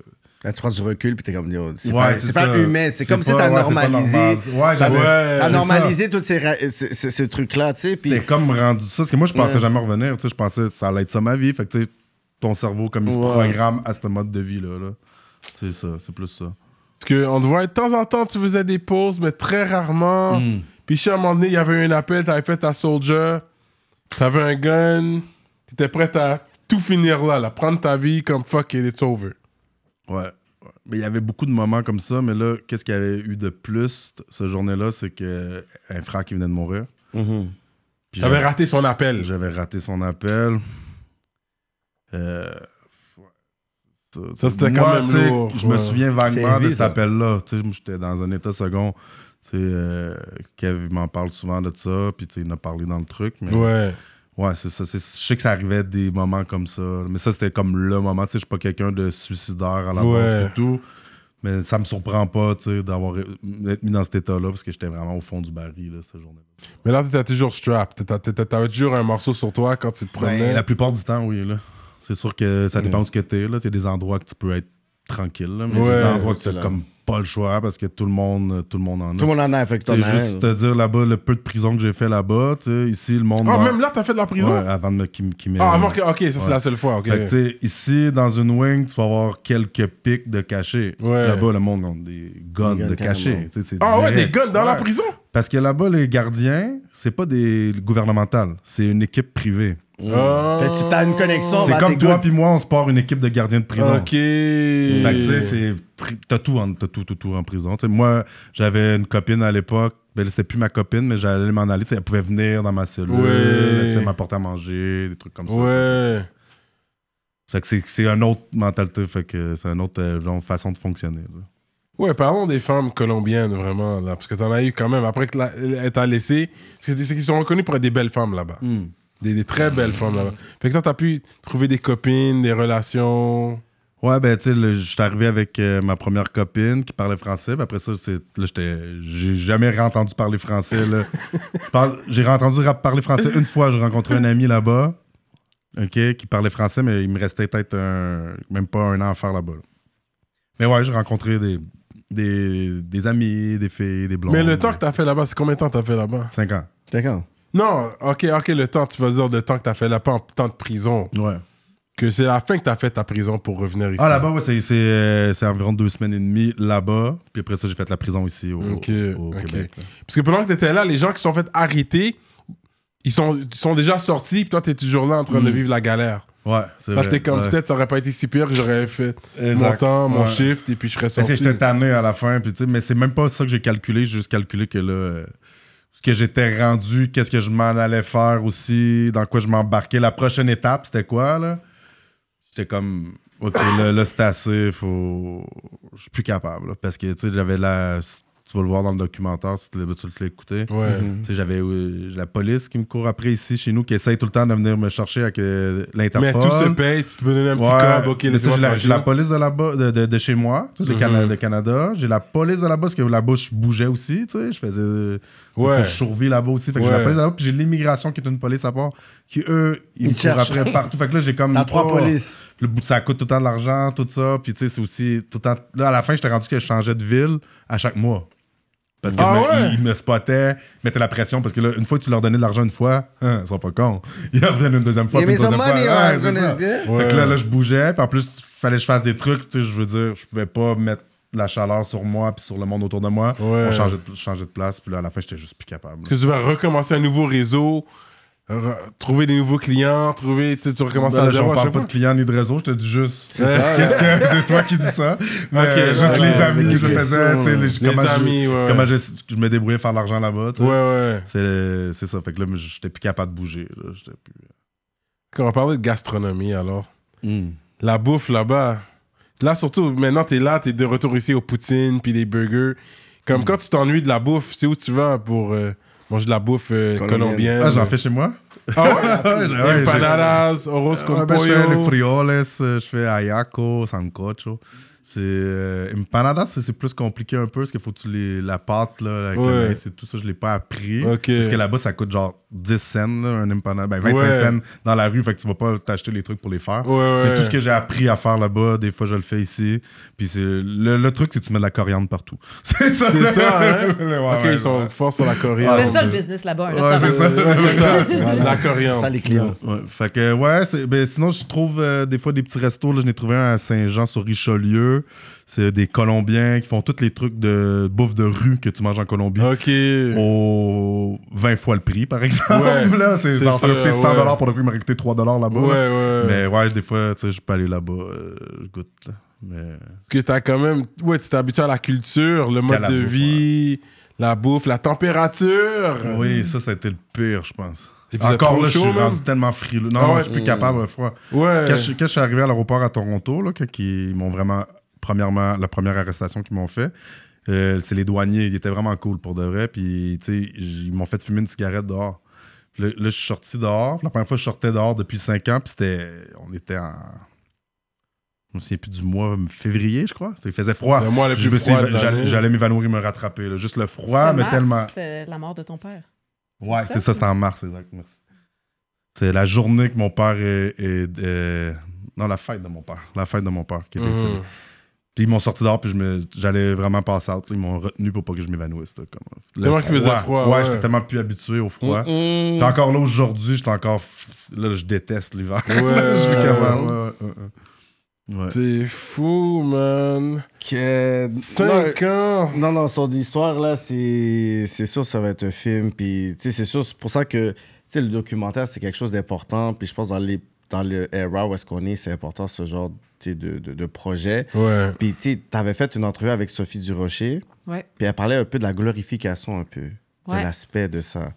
Là, tu prends du recul, puis t'es comme, c'est Ouais, pas, c'est pas humain. C'est comme si t'as ouais, normalisé. normal. Ouais. T'as normalisé tous ces, ra- ce, ce- ce truc-là, tu sais. Puis C'était comme rendu ça. Parce que moi, je pensais Ouais. jamais revenir. Tu sais, je pensais que ça allait être ça ma vie. Fait que tu sais, ton cerveau, comme il se programme à ce mode de vie-là. Là. C'est ça, c'est plus ça. Parce qu'on te voit de temps en temps, tu faisais des pauses, mais très rarement. Mm. Puis, je sais, à un moment donné, il y avait un appel, t'avais fait ta soldier, t'avais un gun, t'étais prêt à tout finir là, là, prendre ta vie comme fuck it, it's over. Ouais. Mais il y avait beaucoup de moments comme ça. Mais là, qu'est-ce qu'il y avait eu de plus ce journée-là? C'est que un frère qui venait de mourir. Mhm. Puis T'avais j'avais- raté son appel. J'avais raté son appel. Euh, ouais. Ça, c'était quand même lourd, Je me souviens vaguement de cet appel-là. Tu sais, moi, j'étais dans un état second. Tu sais, euh, Kev m'en parle souvent de ça, puis tu sais, il en a parlé dans le truc. Mais Ouais. Ouais, c'est ça. Je sais que ça arrivait des moments comme ça. Mais ça, c'était comme le moment. Tu sais, je suis pas quelqu'un de suicidaire à la Ouais. base et tout. Mais ça me surprend pas, tu sais, d'avoir d'être mis dans cet état-là, parce que j'étais vraiment au fond du baril, là, cette journée-là. Mais là, t'étais toujours strap. T'avais toujours un morceau sur toi quand tu te Ben, prenais. la plupart du temps, oui. Là. C'est sûr que ça dépend où ce que t'es. là. Il y a des endroits que tu peux être tranquille, là, mais Ouais, endroits que c'est t'as comme pas le choix parce que tout le monde, tout le monde en a. Tout le monde en a, que C'est juste te dire là-bas, le peu de prison que j'ai fait là-bas, tu sais, ici, le monde. Ah, même là, t'as fait de la prison? Ouais, avant de me qui, qui Ah, avant que. Ok, ça, c'est la seule fois. Ok. Fait que, tu sais, ici, dans une wing, tu vas avoir quelques pics de cachés. Ouais. Là-bas, le monde a des guns Des guns de c'est Ah ouais, des guns dans la prison? Parce que là-bas, les gardiens, c'est pas des gouvernementales, c'est une équipe privée. Ah. Fait tu as une connexion C'est comme toi puis moi, on se part une équipe de gardiens de prison. Ok. Fait tu sais, T'as tout, en- t'as tout, tout, tout en prison. Moi, j'avais une copine à l'époque. Ben, c'était plus ma copine, mais j'allais m'en aller. Elle pouvait venir dans ma cellule, Ouais. m'apporter à manger, des trucs comme ça. Fait que c'est- c'est une autre mentalité. Fait que c'est une autre euh, genre, façon de fonctionner. là. Ouais, parlons des femmes colombiennes, vraiment, là. Parce que t'en as eu quand même, après que la- elle t'a laissé. C'est c'est qu'ils sont reconnus pour être des belles femmes là-bas. Hmm. Des, des très belles femmes là-bas. Fait que toi, t'as pu trouver des copines, des relations? Ouais, ben, tu sais, j'étais arrivé avec euh, ma première copine qui parlait français. Puis après ça, là, j'étais. J'ai jamais entendu parler français, J'ai entendu parler français une fois. J'ai rencontré un ami là-bas, OK, qui parlait français, mais il me restait peut-être un- même pas un an à faire là-bas. là. Mais ouais, j'ai rencontré des, des, des amis, des filles, des blondes. Mais le temps que t'as fait là-bas, c'est combien de temps t'as fait là-bas? 5 ans. D'accord. Non, ok, ok, le temps, tu vas dire le temps que t'as fait là-bas en temps de prison. Ouais. Que c'est la fin que t'as fait ta prison pour revenir ici. Ah, là-bas, ouais, c'est- c'est euh, c'est environ deux semaines et demie là-bas. Puis après ça, j'ai fait la prison ici au, Ok, au ok. Québec. là. Parce que pendant que t'étais là, les gens qui se sont fait arrêter, ils sont, ils sont déjà sortis, puis toi, t'es toujours là en train de Mm. vivre la galère. Ouais, c'est Là, vrai. j'étais comme, ouais. peut-être ça aurait pas été si pire que j'aurais fait mon Exact. temps, mon Ouais. shift, et puis je serais Parce sorti. que j'étais tanné à la fin, puis tu sais, mais c'est même pas ça que j'ai calculé, j'ai juste calculé que là, euh, que j'étais rendu, qu'est-ce que je m'en allais faire aussi, dans quoi je m'embarquais. La prochaine étape, c'était quoi, là? J'étais comme, OK, là, là c'est assez, faut... Je suis plus capable, là, parce que, tu sais, j'avais la... Tu vas le voir dans le documentaire, si tu l'as écouté. Ouais. Tu sais, j'avais euh, la police qui me court après ici, chez nous, qui essaye tout le temps de venir me chercher avec euh, l'Interpol. Mais tout se paye, tu te peux donner un petit Ouais, câble, ok, j'ai la, la police de là-bas, de, de, de chez moi, tu sais, le, Cana- le Canada. J'ai la police de là-bas, parce que là-bas, je bougeais aussi, tu sais. Je faisais. Ouais. faut que Je survivais là-bas aussi. Fait que j'ai la Ouais. police là-bas, puis j'ai l'immigration qui est une police à part, qui eux, ils, Ils me courent cherchent. après partout. Fait que là, j'ai comme. T'as trois polices. Le bout, ça coûte tout le temps de l'argent, tout ça. Puis tu sais, c'est aussi tout le temps. Là, à la fin, j'étais rendu que je changeais de ville à chaque mois. Parce que Ah me- ouais? ils me spottaient, ils mettaient la pression. Parce que là, une fois que tu leur donnais de l'argent une fois, hein, ils sont pas cons. Ils leur donnent une deuxième fois. Money, Ouais, ça. get- Ouais. Fait que là, là, je bougeais. Puis en plus, il fallait que je fasse des trucs. Tu sais, je veux dire, je pouvais pas mettre la chaleur sur moi puis sur le monde autour de moi. Ouais. On changeait de, changeait de place. Puis là, à la fin, j'étais juste plus capable. Que tu vas recommencer un nouveau réseau, re- trouver des nouveaux clients, trouver, tu, tu recommences Là, à zéro à parle pas de clients ni de réseau. Je te dis juste. C'est que c'est toi qui dis ça? Mais juste ouais, les amis avec que je les faisais, tu sais, comment je- amis, ouais. comment je, je me débrouillais à faire de l'argent là-bas. Ouais, ouais. C'est c'est ça. Fait que là, j'étais plus capable de bouger. là. Plus- Quand on parler de gastronomie, alors. Mm. La bouffe là-bas. Là, surtout, maintenant, t'es là, t'es de retour ici aux poutines puis les burgers. Comme quand tu t'ennuies de la bouffe, c'est où tu vas pour euh, manger de la bouffe euh, Colombienne. colombienne? Ah, j'en fais chez moi? Ah ouais? Ouais, ouais, Empanadas, oros con Ouais, ben, je fais pollo. les frioles, euh, je fais ayaco, sancocho. C'est euh, empanadas, c'est c'est plus compliqué un peu parce qu'il faut que tu les la pâte là avec Ouais. et tout ça, je l'ai pas appris parce que là-bas ça coûte genre 10 cents là, un empanada, ben 25 Ouais. cents dans la rue, fait que tu vas pas t'acheter les trucs pour les faire. Ouais, ouais. Mais tout ce que j'ai appris à faire là-bas, des fois je le fais ici. Puis c'est le, le truc c'est que tu mets de la coriandre partout. C'est ça. C'est ça, hein? Ouais, ok, ouais, ils sont ouais. forts sur la coriandre. C'est ça le business là-bas, un Ouais, c'est restaurant. ça. Ouais, c'est ça. Voilà. La coriandre. Ça, les clients. Ouais, fait que, ouais, c'est- ben, sinon, je trouve euh, des fois des petits restos. Là, j'en ai trouvé un à Saint-Jean sur Richelieu. C'est des Colombiens qui font tous les trucs de bouffe de rue que tu manges en Colombie. Ok. Au 20 fois le prix, par exemple. Ouais. là, c'est ça, ça m'a coûté 100 ouais. pour le prix, il m'a coûté 3 là-bas. là. Ouais, ouais. Mais ouais, des fois, tu sais, je peux aller là-bas, euh, je goûte. là. Mais... Parce que t'as quand même. Ouais, tu t'es habitué à la culture, le mode de bouffe, vie, la bouffe, la température. Oui, ça, ça a été le pire, je pense. Encore là, je suis chaud, rendu tellement frileux. Non, Ah non, ouais? je suis plus capable, euh, froid. Ouais. Quand je, quand je suis arrivé à l'aéroport à Toronto, là, qui ils m'ont vraiment, premièrement, la première arrestation qu'ils m'ont fait, euh, c'est les douaniers. Ils étaient vraiment cool pour de vrai. Puis, tu sais, ils m'ont fait fumer une cigarette dehors. Puis Là, là, je suis sorti dehors. La première fois, je sortais dehors depuis 5 ans. Puis c'était. On était en. Je me souviens plus du mois, février, je crois. Il faisait froid. Le mois le plus j'allais- m'évanouir et me rattraper. là. Juste le froid, mais mars, tellement. C'était la mort de ton père. Ouais, C'est ça? c'était en mars, exact. Merci. C'est la journée que mon père est. est- est- Non, la fête de mon père. La fête de mon père qui est décédé. Mhm. Puis ils m'ont sorti dehors, puis j'allais vraiment passer out. Ils m'ont retenu pour pas que je m'évanouisse. là, comme- le Tellement qu'il faisait froid, Ouais, ouais. j'étais tellement plus habitué au froid. Mm-mm. Puis encore là, aujourd'hui, j'étais encore. Là, je déteste l'hiver. Ouais, je suis ouais. C'est fou, man. Que... 5 ans. Non, non, son histoire, là, c'est c'est sûr ça va être un film. Puis, tu sais, c'est sûr, c'est pour ça que, tu sais, le documentaire, c'est quelque chose d'important. Puis, je pense dans, les, dans le era où est-ce qu'on est, c'est important, ce genre de, de, de projet. Ouais. Puis, tu sais, t'avais fait une entrevue avec Sophie Durocher. Ouais. Puis, elle parlait un peu de la glorification, un peu, Ouais. de l'aspect de ça.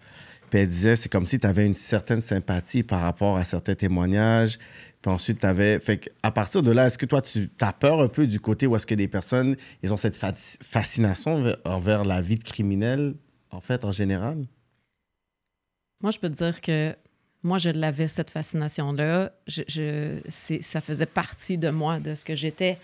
Puis, elle disait, c'est comme si tu avais une certaine sympathie par rapport à certains témoignages. Puis ensuite, tu avais. Fait que à partir de là, est-ce que toi, tu as peur un peu du côté où est-ce que des personnes, ils ont cette fa- fascination envers- envers la vie de criminel, en fait, en général? Moi, je peux te dire que moi, je l'avais, cette fascination-là. Ça faisait partie de moi, de ce que j'étais,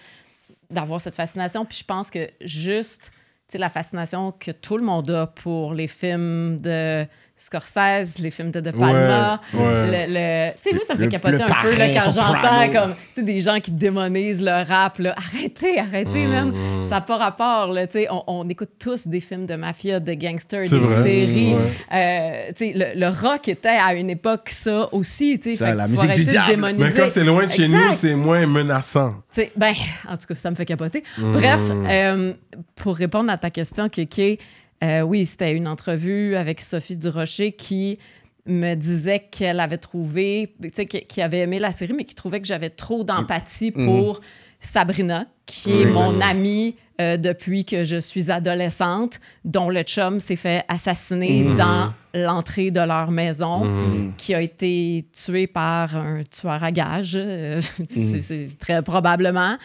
d'avoir cette fascination. Puis je pense que juste, tu sais, la fascination que tout le monde a pour les films de Scorsese, les films de De Palma. Ouais, ouais. Le, le- tu sais, moi, ça me fait Le- capoter le un peu là, quand j'entends comme, tu sais, des gens qui démonisent le rap. Là. Arrêtez, arrêtez, man. Mm. Ça n'a pas rapport. Là, tu sais, on, on écoute tous des films de mafia, de gangsters, des vrai. séries. Ouais. Euh, tu sais, le, le rock était à une époque ça aussi. tu sais, Ça, fait la musique du diable. démoniser. Mais quand c'est loin de chez Exact. nous, c'est moins menaçant. Tu sais, ben, en tout cas, ça me fait capoter. Mm. Bref, euh, pour répondre à ta question, Kéké, euh, oui, c'était une entrevue avec Sophie Durocher qui me disait qu'elle avait trouvé, tu sais, qu'elle avait aimé la série, mais qui trouvait que j'avais trop d'empathie pour Sabrina, qui est mon amie euh, depuis que je suis adolescente, dont le chum s'est fait assassiner Mhm. dans l'entrée de leur maison Mhm. qui a été tué par un tueur à gages, euh, c'est très probablement.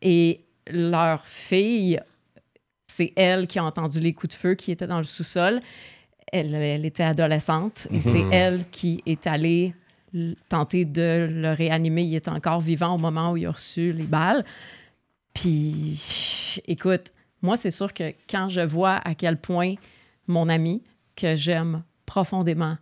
Et leur fille, c'est elle qui a entendu les coups de feu qui étaient dans le sous-sol. Elle, elle était adolescente et c'est elle qui est allée tenter de le réanimer. Il était encore vivant au moment où il a reçu les balles. Puis, écoute, moi, c'est sûr que quand je vois à quel point mon ami, que j'aime profondément,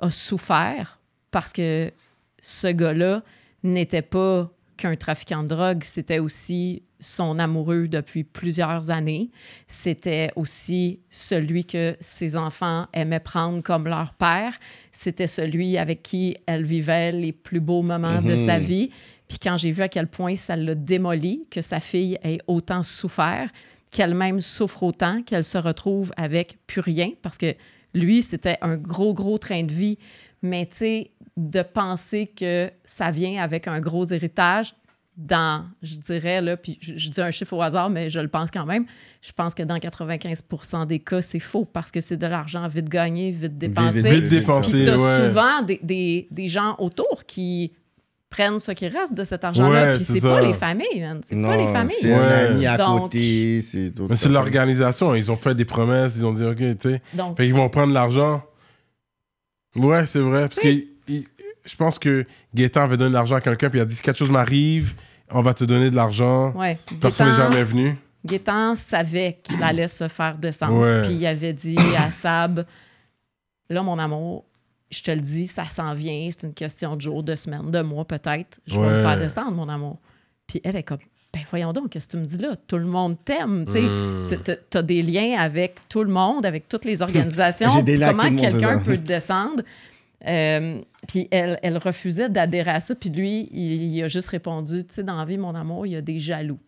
a souffert parce que ce gars-là n'était pas qu'un trafiquant de drogue, c'était aussi son amoureux depuis plusieurs années. C'était aussi celui que ses enfants aimaient prendre comme leur père. C'était celui avec qui elle vivait les plus beaux moments de sa vie. Puis quand j'ai vu à quel point ça l'a démoli, que sa fille ait autant souffert, qu'elle-même souffre autant, qu'elle se retrouve avec plus rien, parce que lui, c'était un gros, gros train de vie. Mais tu sais, de penser que ça vient avec un gros héritage, dans, je dirais, là, puis je, je dis un chiffre au hasard, mais je le pense quand même, je pense que dans 95% des cas, c'est faux parce que c'est de l'argent vite gagné, vite dépensé. Vite Puis dépensé, t'as ouais. souvent des, des, des gens autour qui prennent ce qui reste de cet argent-là, Ouais, puis c'est pas les familles, man. C'est pas les familles. C'est un Ouais. ami à Donc- côté. C'est Mais l'organisation. Ils ont fait des promesses. Ils ont dit, OK, tu sais. Donc, Fait qu'ils vont prendre l'argent. Ouais, c'est vrai. Parce que il- je pense que Gaétan avait donné de l'argent à quelqu'un, puis il a dit si quelque chose m'arrive, on va te donner de l'argent. ouais. Personne n'est jamais venu. Gaétan savait qu'il allait se faire descendre. Puis il avait dit à Sab Là, mon amour, je te le dis, ça s'en vient. C'est une question de jours, de semaines, de mois peut-être. Je vais me faire descendre, mon amour. Puis elle est comme Ben voyons donc, qu'est-ce que tu me dis là? Tout le monde t'aime. tu sais. Mm. T- t- T'as des liens avec tout le monde, avec toutes les organisations. J'ai des Comment quelqu'un peut te descendre Euh, puis elle, elle refusait d'adhérer à ça. Puis lui, il, il a juste répondu, tu sais, dans la vie, mon amour, il y a des jaloux.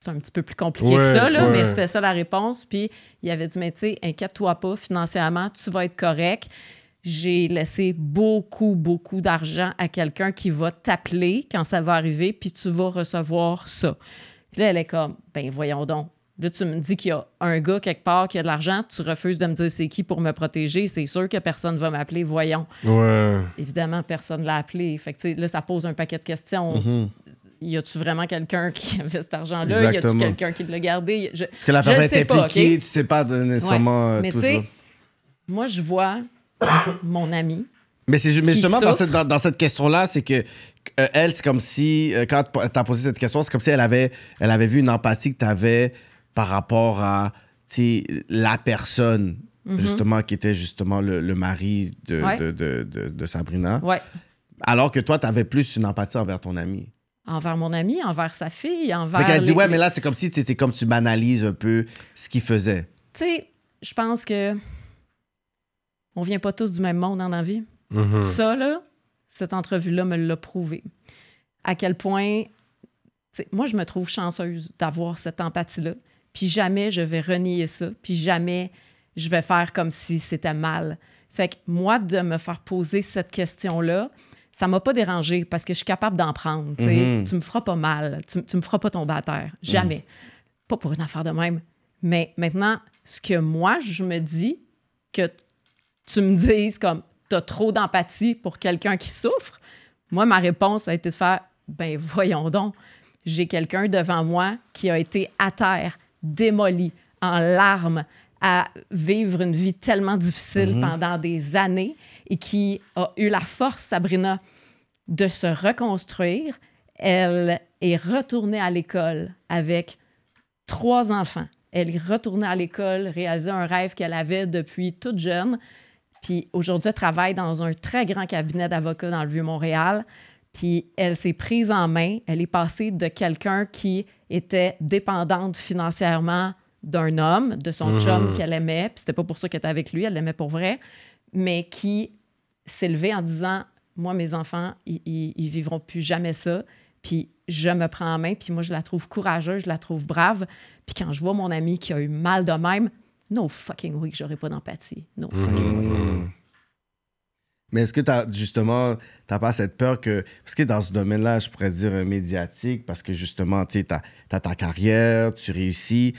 C'est un petit peu plus compliqué que ça, là, ouais. mais c'était ça la réponse. Puis il avait dit, mais tu sais, inquiète-toi pas, financièrement, tu vas être correct. J'ai laissé beaucoup, beaucoup d'argent à quelqu'un qui va t'appeler quand ça va arriver, puis tu vas recevoir ça. Puis là, elle est comme, ben voyons donc. Là, tu me dis qu'il y a un gars quelque part qui a de l'argent, tu refuses de me dire c'est qui pour me protéger, c'est sûr que personne va m'appeler, voyons. Ouais. Évidemment, personne ne l'a appelé. Fait que, là, ça pose un paquet de questions. Mhm. Y a-tu vraiment quelqu'un qui avait cet argent-là? Y a-tu quelqu'un qui l'a gardé? Je- Parce que la personne est impliquée, OK? tu sais pas nécessairement euh, Mais tout tu sais, ça. moi, je vois mon ami. Mais c'est justement dans cette question-là, c'est que euh, elle, c'est comme si, euh, quand tu as posé cette question, c'est comme si elle avait, elle avait vu une empathie que tu avais par rapport à tu sais, la personne, justement, qui était justement le, le mari de, Mhm. Ouais. de, de, de- de Sabrina. Ouais. Alors que toi, tu avais plus une empathie envers ton ami. Envers mon ami, envers sa fille, envers. Fait qu'elle dit, ouais, mais là, c'est comme si c'était comme tu banalises un peu ce qu'il faisait. Tu sais, je pense que. On vient pas tous du même monde dans la vie. Mhm. Ça, là, cette entrevue-là me l'a prouvé. À quel point, tu sais, moi, je me trouve chanceuse d'avoir cette empathie-là. Puis jamais je vais renier ça. Puis jamais je vais faire comme si c'était mal. Fait que moi, de me faire poser cette question-là, ça m'a pas dérangé parce que je suis capable d'en prendre. tu. Mhm. Tu me feras pas mal. Tu, tu me feras pas tomber à terre. Jamais. Pas pour une affaire de même. Mais maintenant, ce que moi, je me dis, que tu me dises comme t'as trop d'empathie pour quelqu'un qui souffre, moi, ma réponse a été de faire ben voyons donc, j'ai quelqu'un devant moi qui a été à terre, démoli, en larmes, à vivre une vie tellement difficile pendant des années et qui a eu la force, Sabrina, de se reconstruire. Elle est retournée à l'école avec trois enfants. Elle est retournée à l'école, réaliser un rêve qu'elle avait depuis toute jeune. Puis aujourd'hui, elle travaille dans un très grand cabinet d'avocats dans le Vieux-Montréal. Puis elle s'est prise en main. Elle est passée de quelqu'un qui était dépendante financièrement d'un homme, de son chum qu'elle aimait. Puis c'était pas pour ça qu'elle était avec lui, elle l'aimait pour vrai. Mais qui s'est levée en disant Moi, mes enfants, ils, ils, ils vivront plus jamais ça. Puis je me prends en main. Puis moi, je la trouve courageuse, je la trouve brave. Puis quand je vois mon ami qui a eu mal de même, no fucking way que j'aurais pas d'empathie. No fucking way. Mais est-ce que as justement, t'as pas cette peur que. Parce que dans ce domaine-là, je pourrais dire euh, médiatique, parce que justement, tu as, ta carrière, tu réussis.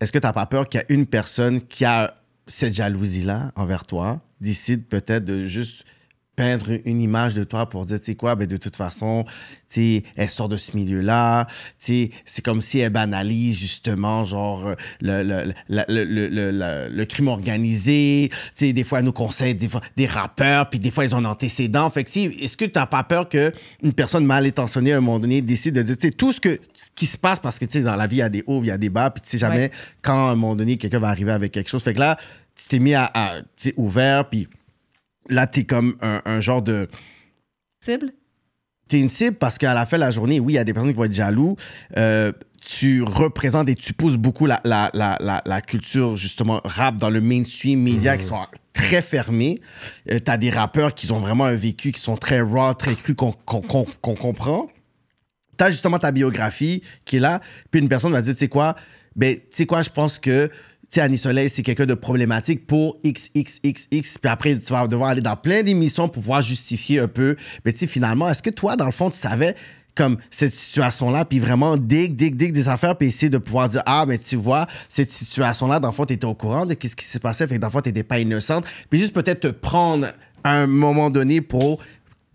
Est-ce que tu pas peur qu'il y a une personne qui a cette jalousie-là envers toi, décide peut-être de juste peindre une image de toi pour dire, tu sais quoi, ben de toute façon, tu sais, elle sort de ce milieu-là, tu sais, c'est comme si elle banalise justement, genre, le, le, le, le, le, le- le- le crime organisé, tu sais, des fois, elle nous conseille des, fois, des rappeurs, puis des fois, ils ont un antécédent. Fait que, est-ce que tu n'as pas peur qu'une personne mal intentionnée, à un moment donné, décide de dire, tu sais, tout ce, que, ce qui se passe, parce que, tu sais, dans la vie, il y a des hauts, il y a des bas, puis tu sais jamais Ouais. quand, à un moment donné, quelqu'un va arriver avec quelque chose. Fait que là, tu t'es mis à, à tu sais, ouvert, puis là, t'es comme un, un genre de... Cible? t'es une cible parce qu'à la fin de la journée, oui, il y a des personnes qui vont être jaloux. Euh, tu représentes et tu pousses beaucoup la, la, la, la, la culture, justement, rap dans le mainstream média qui sont très fermés. Euh, T'as des rappeurs qui ont vraiment un vécu, qui sont très raw, très cru, qu'on qu'on- qu'on- qu'on comprend. T'as justement ta biographie qui est là, puis une personne va dire, tu sais quoi, ben, tu sais quoi, je pense que, Annie Soleil, c'est quelqu'un de problématique pour X, puis après, tu vas devoir aller dans plein d'émissions pour pouvoir justifier un peu. Mais tu sais, finalement, est-ce que toi, dans le fond, tu savais comme cette situation-là, puis vraiment dig, dig, dig des affaires, puis essayer de pouvoir dire, ah, mais tu vois, cette situation-là, dans le fond, tu étais au courant de ce qui s'est passé, fait que dans le fond, tu n'étais pas innocente, puis juste peut-être te prendre un moment donné pour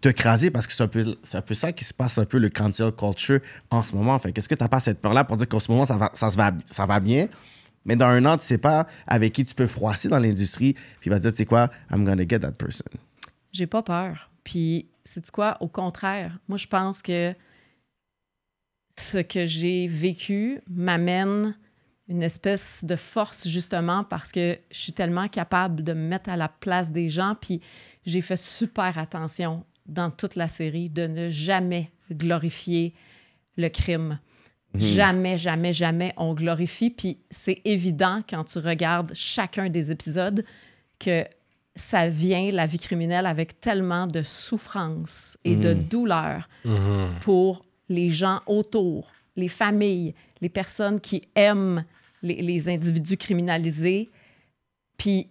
te craser parce que c'est un, peu, un peu ça qui se passe un peu le cancel culture en ce moment. Fait qu'est-ce que tu n'as pas cette peur-là pour dire qu'en ce moment, ça va, ça, se va, ça va bien, mais dans un an, tu sais pas avec qui tu peux froisser dans l'industrie, puis il va te dire, tu sais quoi, I'm gonna get that person. J'ai pas peur. Puis, c'est quoi? Au contraire, moi, je pense que ce que j'ai vécu m'amène une espèce de force, justement, parce que je suis tellement capable de me mettre à la place des gens. Puis, j'ai fait super attention dans toute la série de ne jamais glorifier le crime. Jamais, jamais, jamais on glorifie. Puis, c'est évident quand tu regardes chacun des épisodes que ça vient, la vie criminelle, avec tellement de souffrance et de douleur pour les gens autour, les familles, les personnes qui aiment les, les individus criminalisés. Puis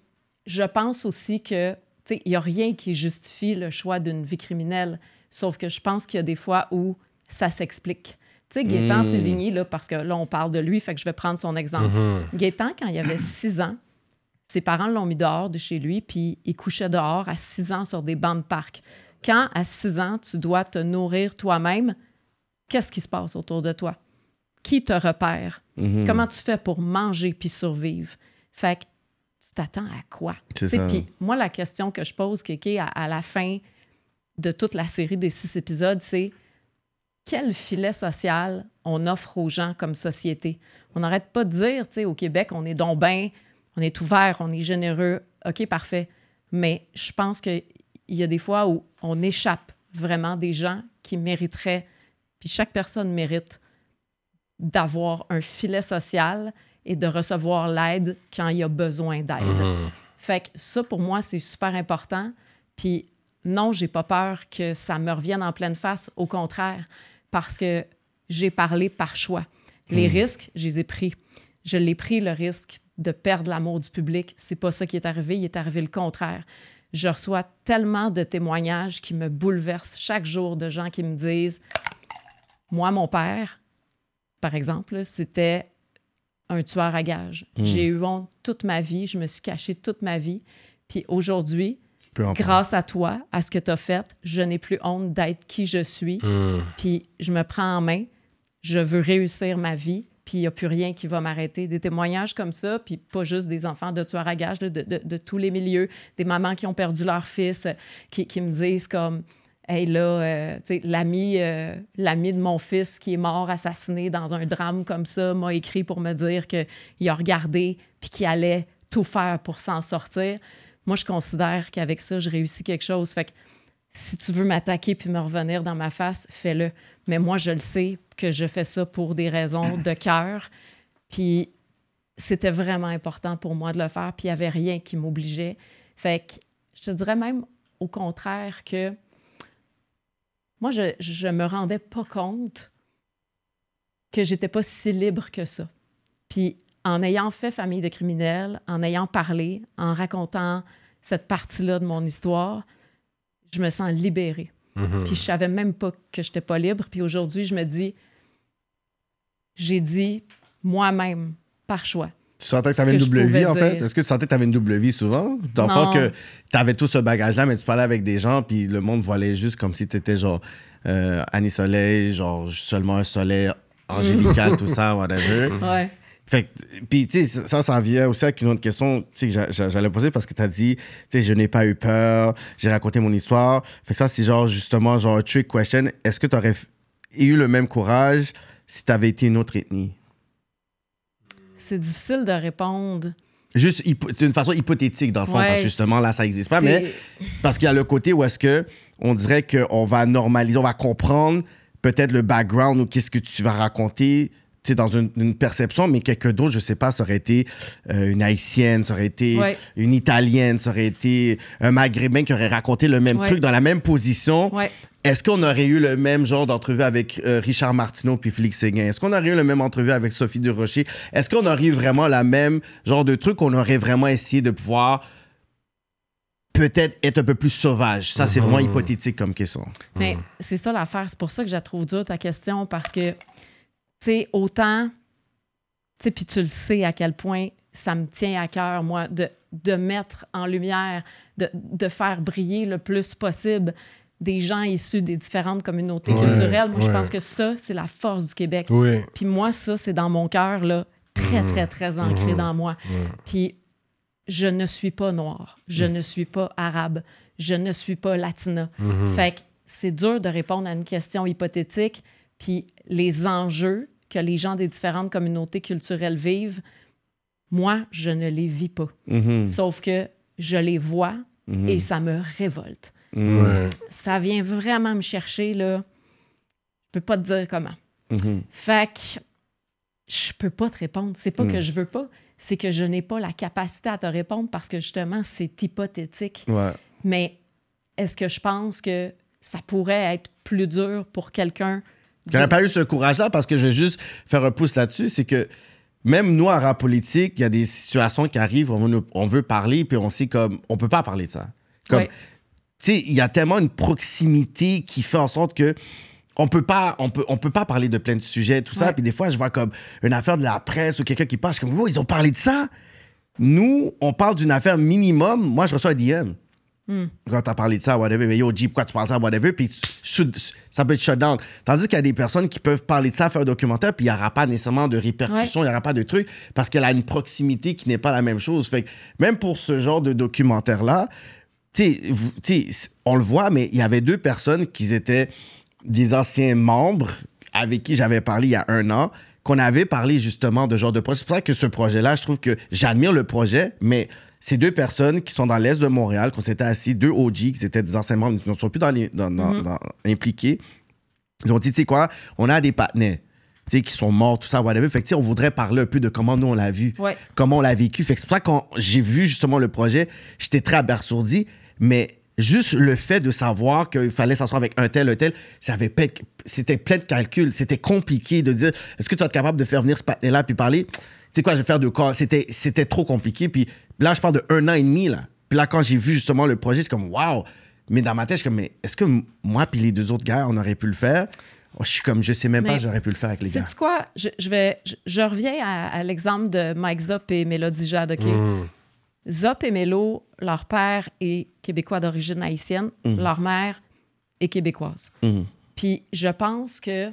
je pense aussi que, tu sais, il n'y a rien qui justifie le choix d'une vie criminelle, sauf que je pense qu'il y a des fois où ça s'explique. Tu sais, Gaétan Sévigny, là, parce que là, on parle de lui, fait que je vais prendre son exemple. Gaétan, quand il avait six ans, ses parents l'ont mis dehors de chez lui, puis il couchait dehors à 6 ans sur des bancs de parc. Quand, à 6 ans, tu dois te nourrir toi-même, qu'est-ce qui se passe autour de toi? Qui te repère? Comment tu fais pour manger puis survivre? Fait que tu t'attends à quoi? Puis moi, la question que je pose, Kéké, à, à la fin de toute la série des six épisodes, c'est quel filet social on offre aux gens comme société? On n'arrête pas de dire, tu sais, au Québec, on est donc ben, on est ouvert, on est généreux. OK, parfait. Mais je pense qu'il y a des fois où on échappe vraiment des gens qui mériteraient, puis chaque personne mérite d'avoir un filet social et de recevoir l'aide quand il y a besoin d'aide. Fait que ça, pour moi, c'est super important. Puis non, j'ai pas peur que ça me revienne en pleine face. Au contraire, parce que j'ai parlé par choix. Les risques, je les ai pris. Je l'ai pris, le risque de perdre l'amour du public. C'est pas ça qui est arrivé. Il est arrivé le contraire. Je reçois tellement de témoignages qui me bouleversent chaque jour de gens qui me disent Moi, mon père, par exemple, c'était un tueur à gages. J'ai eu honte toute ma vie. Je me suis cachée toute ma vie. Puis aujourd'hui. Grâce à toi, à ce que tu as fait, je n'ai plus honte d'être qui je suis. Puis je me prends en main. Je veux réussir ma vie. Puis il n'y a plus rien qui va m'arrêter. Des témoignages comme ça, puis pas juste des enfants de tueurs à gages, de, de- de tous les milieux, des mamans qui ont perdu leur fils, euh, qui, qui me disent comme Hey là, euh, tu sais, l'ami, euh, l'ami de mon fils qui est mort assassiné dans un drame comme ça m'a écrit pour me dire qu'il a regardé puis qu'il allait tout faire pour s'en sortir. Moi, je considère qu'avec ça, je réussis quelque chose. Fait que si tu veux m'attaquer puis me revenir dans ma face, fais-le. Mais moi, je le sais que je fais ça pour des raisons de cœur. Puis c'était vraiment important pour moi de le faire, puis il n'y avait rien qui m'obligeait. Fait que je te dirais même au contraire que moi, je, je me rendais pas compte que j'étais pas si libre que ça. Puis en ayant fait famille de criminels, en ayant parlé, en racontant cette partie-là de mon histoire, je me sens libérée. Puis je savais même pas que j'étais pas libre. Puis aujourd'hui, je me dis, j'ai dit moi-même, par choix. Tu sentais que tu avais une double vie, en fait? dire. Est-ce que tu sentais que tu avais une double vie souvent? Dans le fond, Non. que tu avais tout ce bagage-là, mais tu parlais avec des gens, puis le monde voyait juste comme si tu étais genre euh, Annie Soleil, genre seulement un soleil angélical, tout ça, whatever. Ouais. Fait puis, tu sais, ça, ça vient aussi avec une autre question, tu sais, j'allais poser parce que tu as dit, tu sais, je n'ai pas eu peur, j'ai raconté mon histoire. Fait que ça, c'est genre, justement, genre, un trick question. Est-ce que tu aurais eu le même courage si tu avais été une autre ethnie? C'est difficile de répondre. Juste d'une façon hypothétique, dans le fond, Ouais. parce que justement, là, ça n'existe pas. Mais parce qu'il y a le côté où est-ce que on dirait qu'on va normaliser, on va comprendre peut-être le background ou qu'est-ce que tu vas raconter sais, dans une, une perception, mais quelqu'un d'autre, je sais pas, ça aurait été euh, une haïtienne, ça aurait été Ouais. une italienne, ça aurait été un maghrébin qui aurait raconté le même Ouais. truc dans la même position. Ouais. Est-ce qu'on aurait eu le même genre d'entrevue avec euh, Richard Martineau puis Félix Séguin? Est-ce qu'on aurait eu le même entrevue avec Sophie Durocher? Est-ce qu'on aurait eu vraiment la même genre de truc qu'on aurait vraiment essayé de pouvoir peut-être être un peu plus sauvage? Ça, c'est vraiment hypothétique comme question. Mais c'est ça l'affaire. C'est pour ça que je la trouve dure, ta question, parce que, sais, autant, tu sais, puis tu le sais à quel point ça me tient à cœur, moi, de, de mettre en lumière, de, de faire briller le plus possible des gens issus des différentes communautés Ouais, culturelles. Moi, je pense que ça, c'est la force du Québec. Oui. Puis moi, ça, c'est dans mon cœur, là, très, très, très ancré dans moi. Puis je ne suis pas noire, je ne suis pas arabe, je ne suis pas latina. Fait que c'est dur de répondre à une question hypothétique. Puis les enjeux que les gens des différentes communautés culturelles vivent, moi, je ne les vis pas. Sauf que je les vois et ça me révolte. Ouais. Ça vient vraiment me chercher, là. Je peux pas te dire comment. Fait que je peux pas te répondre. C'est pas que je veux pas, c'est que je n'ai pas la capacité à te répondre parce que justement, c'est hypothétique. Ouais. Mais est-ce que je pense que ça pourrait être plus dur pour quelqu'un? J'aurais pas eu ce courage-là parce que je vais juste faire un pouce là-dessus. C'est que même nous, en rap politique, il y a des situations qui arrivent, on veut, on veut parler, puis on sait comme. On peut pas parler de ça. Comme, Ouais. tu sais, il y a tellement une proximité qui fait en sorte que. On peut pas, on peut, on peut pas parler de plein de sujets, tout ça. Ouais. Puis des fois, je vois comme une affaire de la presse ou quelqu'un qui parle, je suis comme, oh, ils ont parlé de ça? Nous, on parle d'une affaire minimum. Moi, je reçois un DM. Quand t'as parlé de ça, whatever, mais yo, G, pourquoi tu parles de ça, whatever, puis ça peut être shut down. Tandis qu'il y a des personnes qui peuvent parler de ça, faire un documentaire, puis il n'y aura pas nécessairement de répercussions, il n'y aura pas de trucs, parce qu'elle a une proximité qui n'est pas la même chose. Fait que même pour ce genre de documentaire-là, on le voit, mais il y avait deux personnes qui étaient des anciens membres avec qui j'avais parlé il y a un an, qu'on avait parlé justement de genre de projet. C'est pour ça que ce projet-là, je trouve que j'admire le projet, mais ces deux personnes qui sont dans l'Est de Montréal, qu'on s'était assis, deux OG, qui étaient des anciens membres, qui ne sont plus dans les- dans- dans- dans- impliqués, ils ont dit, tu sais quoi, on a des partenaires. qui sont morts, tout ça, whatever. Fait que, on voudrait parler un peu de comment nous, on l'a vu, Ouais. comment on l'a vécu. Fait que c'est pour ça que quand j'ai vu justement le projet, j'étais très abasourdi, mais juste le fait de savoir qu'il fallait s'asseoir avec un tel, un tel, ça avait pe- c'était plein de calculs. C'était compliqué de dire, est-ce que tu vas être capable de faire venir ce partenaire-là puis parler? Tu sais quoi, je vais faire de quoi? C'était, c'était trop compliqué. Puis là, je parle de un an et demi, là. Puis là, quand j'ai vu justement le projet, c'est comme, waouh! Mais dans ma tête, je suis comme, mais est-ce que moi puis les deux autres gars, on aurait pu le faire? Oh, Je suis comme, je sais même pas, j'aurais pu le faire avec les gars. Sais-tu quoi? Je, je vais, je, je reviens à, à l'exemple de Mike Zop et Mélodie Jade, OK? Mm. Zop et Mélo, leur père est québécois d'origine haïtienne, leur mère est québécoise. Mhm. Puis je pense que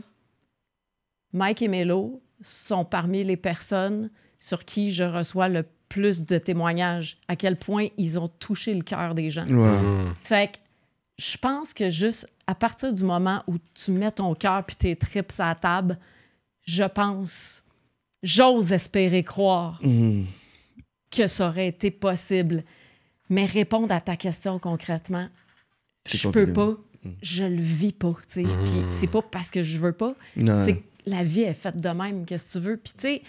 Mike et Mélo sont parmi les personnes sur qui je reçois le plus de témoignages, à quel point ils ont touché le cœur des gens. Ouais. Fait que je pense que juste à partir du moment où tu mets ton cœur puis tes tripes à la table, je pense, j'ose espérer croire Mhm. que ça aurait été possible. Mais répondre à ta question concrètement, je peux pas, je le vis pas. Puis c'est pas parce que je veux pas, c'est la vie est faite de même, qu'est-ce que tu veux? Puis tu sais,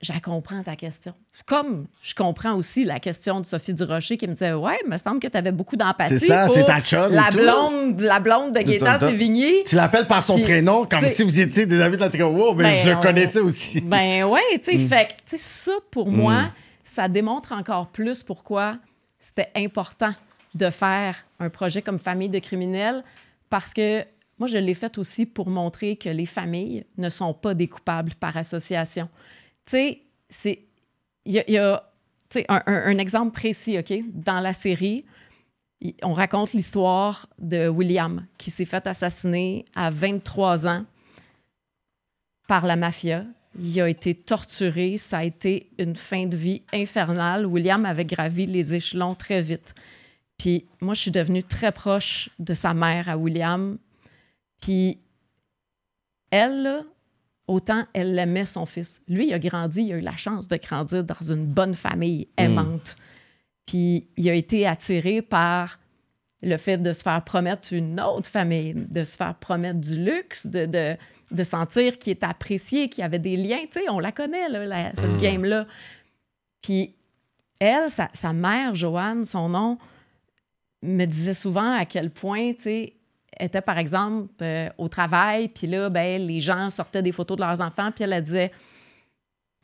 je comprends ta question. Comme je comprends aussi la question de Sophie Durocher qui me disait Ouais, il me semble que tu avais beaucoup d'empathie. C'est ça, pour c'est ta chum et La tout. blonde, la blonde de Gaétan Sévigné. Tu l'appelles par son Puis, prénom, comme si vous étiez des amis de la. Wow, mais Ben, je le on- connaissais aussi. Ben ouais, tu sais, Mm. fait que, tu sais, ça, pour moi, ça démontre encore plus pourquoi c'était important de faire un projet comme Famille de criminels, parce que moi, je l'ai fait aussi pour montrer que les familles ne sont pas des coupables par association. Tu sais, c'est... Il y a, un, un- exemple précis, OK? Dans la série, on raconte l'histoire de William qui s'est fait assassiner à 23 ans par la mafia. Il a été torturé. Ça a été une fin de vie infernale. William avait gravi les échelons très vite. Puis moi, je suis devenue très proche de sa mère à William. Puis elle, là, autant elle aimait son fils. Lui, il a grandi, il a eu la chance de grandir dans une bonne famille aimante. Puis il a été attiré par le fait de se faire promettre une autre famille, de se faire promettre du luxe, de, de, de sentir qu'il est apprécié, qu'il y avait des liens. Tu sais, on la connaît, là, la- cette game-là. Puis elle, sa, sa mère, Joanne, son nom, me disait souvent à quel point, tu sais, était par exemple euh, au travail, puis là, ben, les gens sortaient des photos de leurs enfants, puis elle, elle disait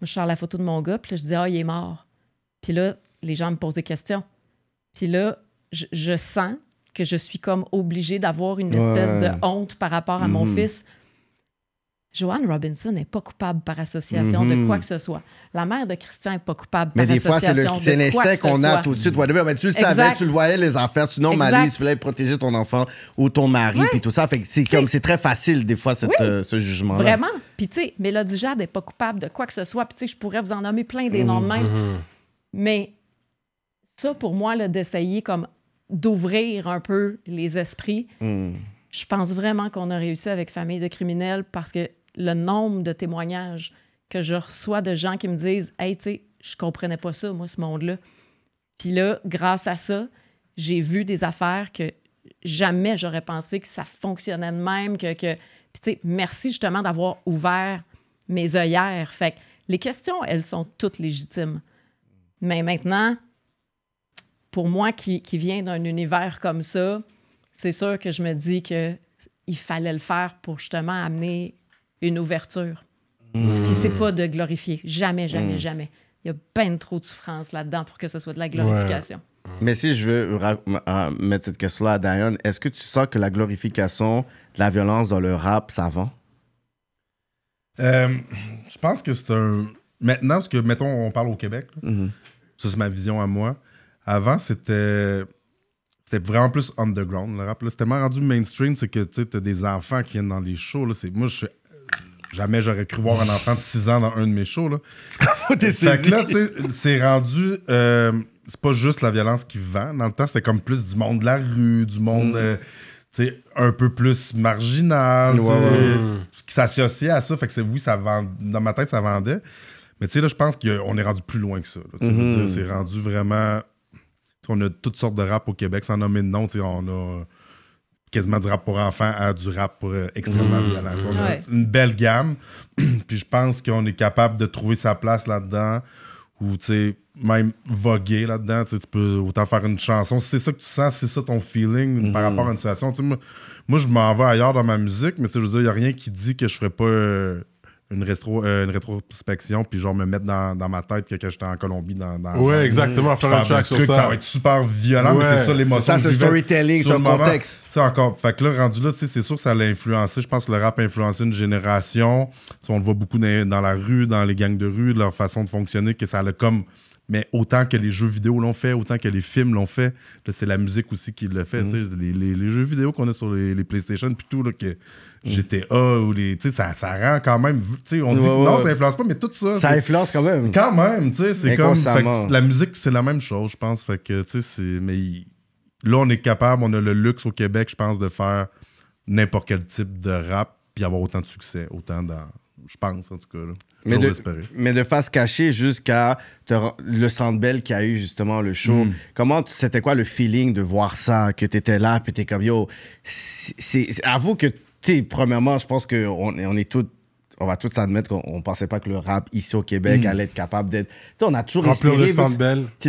Moi, je sors la photo de mon gars, puis là, je disais Ah, il est mort. Puis là, les gens me posent des questions. Puis là, je, je sens que je suis comme obligée d'avoir une espèce Ouais. de honte par rapport à mon Mhm. fils. Joanne Robinson n'est pas coupable par association de Mhm. quoi que ce soit. La mère de Christian n'est pas coupable Mais par des fois, c'est association c'est de quoi que l'instinct qu'on a soit. tout de suite. Whatever. Mais tu le savais, Exact. tu le voyais, les affaires. Tu normalises, tu voulais protéger ton enfant ou ton mari, puis tout ça. Fait c'est comme, c'est très facile, des fois, cette, Oui. euh, ce jugement-là. Vraiment. Puis, tu sais, Mélodie Jade n'est pas coupable de quoi que ce soit. Puis, tu sais, je pourrais vous en nommer plein des noms de même. Mais ça, pour moi, d'essayer comme d'ouvrir un peu les esprits, Mm. je pense vraiment qu'on a réussi avec Famille de criminels parce que le nombre de témoignages que je reçois de gens qui me disent Hey, tu sais, je comprenais pas ça, moi, ce monde-là. Puis là, grâce à ça, j'ai vu des affaires que jamais j'aurais pensé que ça fonctionnait de même. Que, que... Puis, tu sais, merci justement d'avoir ouvert mes œillères. Fait que les questions, elles sont toutes légitimes. Mais maintenant, pour moi qui, qui viens d'un univers comme ça, c'est sûr que je me dis que il fallait le faire pour justement amener une ouverture. Puis c'est pas de glorifier. Jamais, jamais, jamais. Il y a bien trop de souffrance là-dedans pour que ce soit de la glorification. Mais si je veux euh, mettre cette question-là à Diane, est-ce que tu sens que la glorification de la violence dans le rap, ça vend? Euh, je pense que c'est un. Maintenant, parce que, mettons, on parle au Québec, là. Mhm. ça c'est ma vision à moi. Avant, c'était. C'était vraiment plus underground, le rap. là. C'est tellement rendu mainstream, c'est que tu as des enfants qui viennent dans les shows. Là. C'est- Moi, je jamais j'aurais cru voir un enfant de 6 ans dans un de mes shows. Là. Faut t'es Fait que saisi. là, tu sais, c'est rendu. euh, c'est pas juste la violence qui vend. Dans le temps, c'était comme plus du monde de la rue, du monde. euh, tu sais, un peu plus marginal, Ouais, ouais. qui s'associait à ça. Fait que c'est oui, ça vend, dans ma tête, ça vendait. Mais tu sais, là, je pense qu'on est rendu plus loin que ça. Mhm. dire, C'est rendu vraiment. On a toutes sortes de rap au Québec, sans nommer de nom. On a quasiment du rap pour enfants à du rap pour, euh, extrêmement violent. On a Ouais. une belle gamme. Puis je pense qu'on est capable de trouver sa place là-dedans. Ou, tu sais, même voguer là-dedans. Tu peux autant faire une chanson. Si c'est ça que tu sens, si c'est ça ton feeling par rapport à une situation. Moi, moi, je m'en vais ailleurs dans ma musique, mais je veux dire, il n'y a rien qui dit que je ferais pas euh, une, rétro, euh, une rétrospection, puis genre me mettre dans, dans ma tête que, que j'étais en Colombie dans. dans Ouais, exactement. Faire un track sur ça. ça va être super violent, mais c'est ça l'émotion. C'est ça, vivais storytelling, sur c'est un le contexte. Tu sais, encore. Fait que là, rendu là, c'est sûr que ça l'a influencé. Je pense que le rap a influencé une génération. On le voit beaucoup dans, dans la rue, dans les gangs de rue, leur façon de fonctionner, que ça l'a comme. Mais autant que les jeux vidéo l'ont fait, autant que les films l'ont fait, là, c'est la musique aussi qui le fait. tu sais, Les, les- les jeux vidéo qu'on a sur les, les PlayStation, puis tout, là, que GTA ou les. Tu sais, ça, ça rend quand même. Tu sais, on dit que non, ça influence pas, mais tout ça. Ça influence quand même. quand même, tu sais, c'est comme. fait Inconsciemment. que la musique, c'est la même chose, je pense. Fait que, tu sais, c'est. Mais là, on est capable, on a le luxe au Québec, je pense, de faire n'importe quel type de rap, puis avoir autant de succès, autant dans. Je pense, en tout cas. Là. Mais de, mais de face cachée jusqu'à le Centre Bell qui a eu justement le show. Mm. Comment c'était quoi le feeling de voir ça, que tu étais là, puis t'es comme yo. c'est- Avoue que, sais, premièrement, je pense qu'on on est tous. On va tous admettre qu'on on pensait pas que le rap ici au Québec allait être capable d'être. Tu sais, on a toujours Remplir espéré,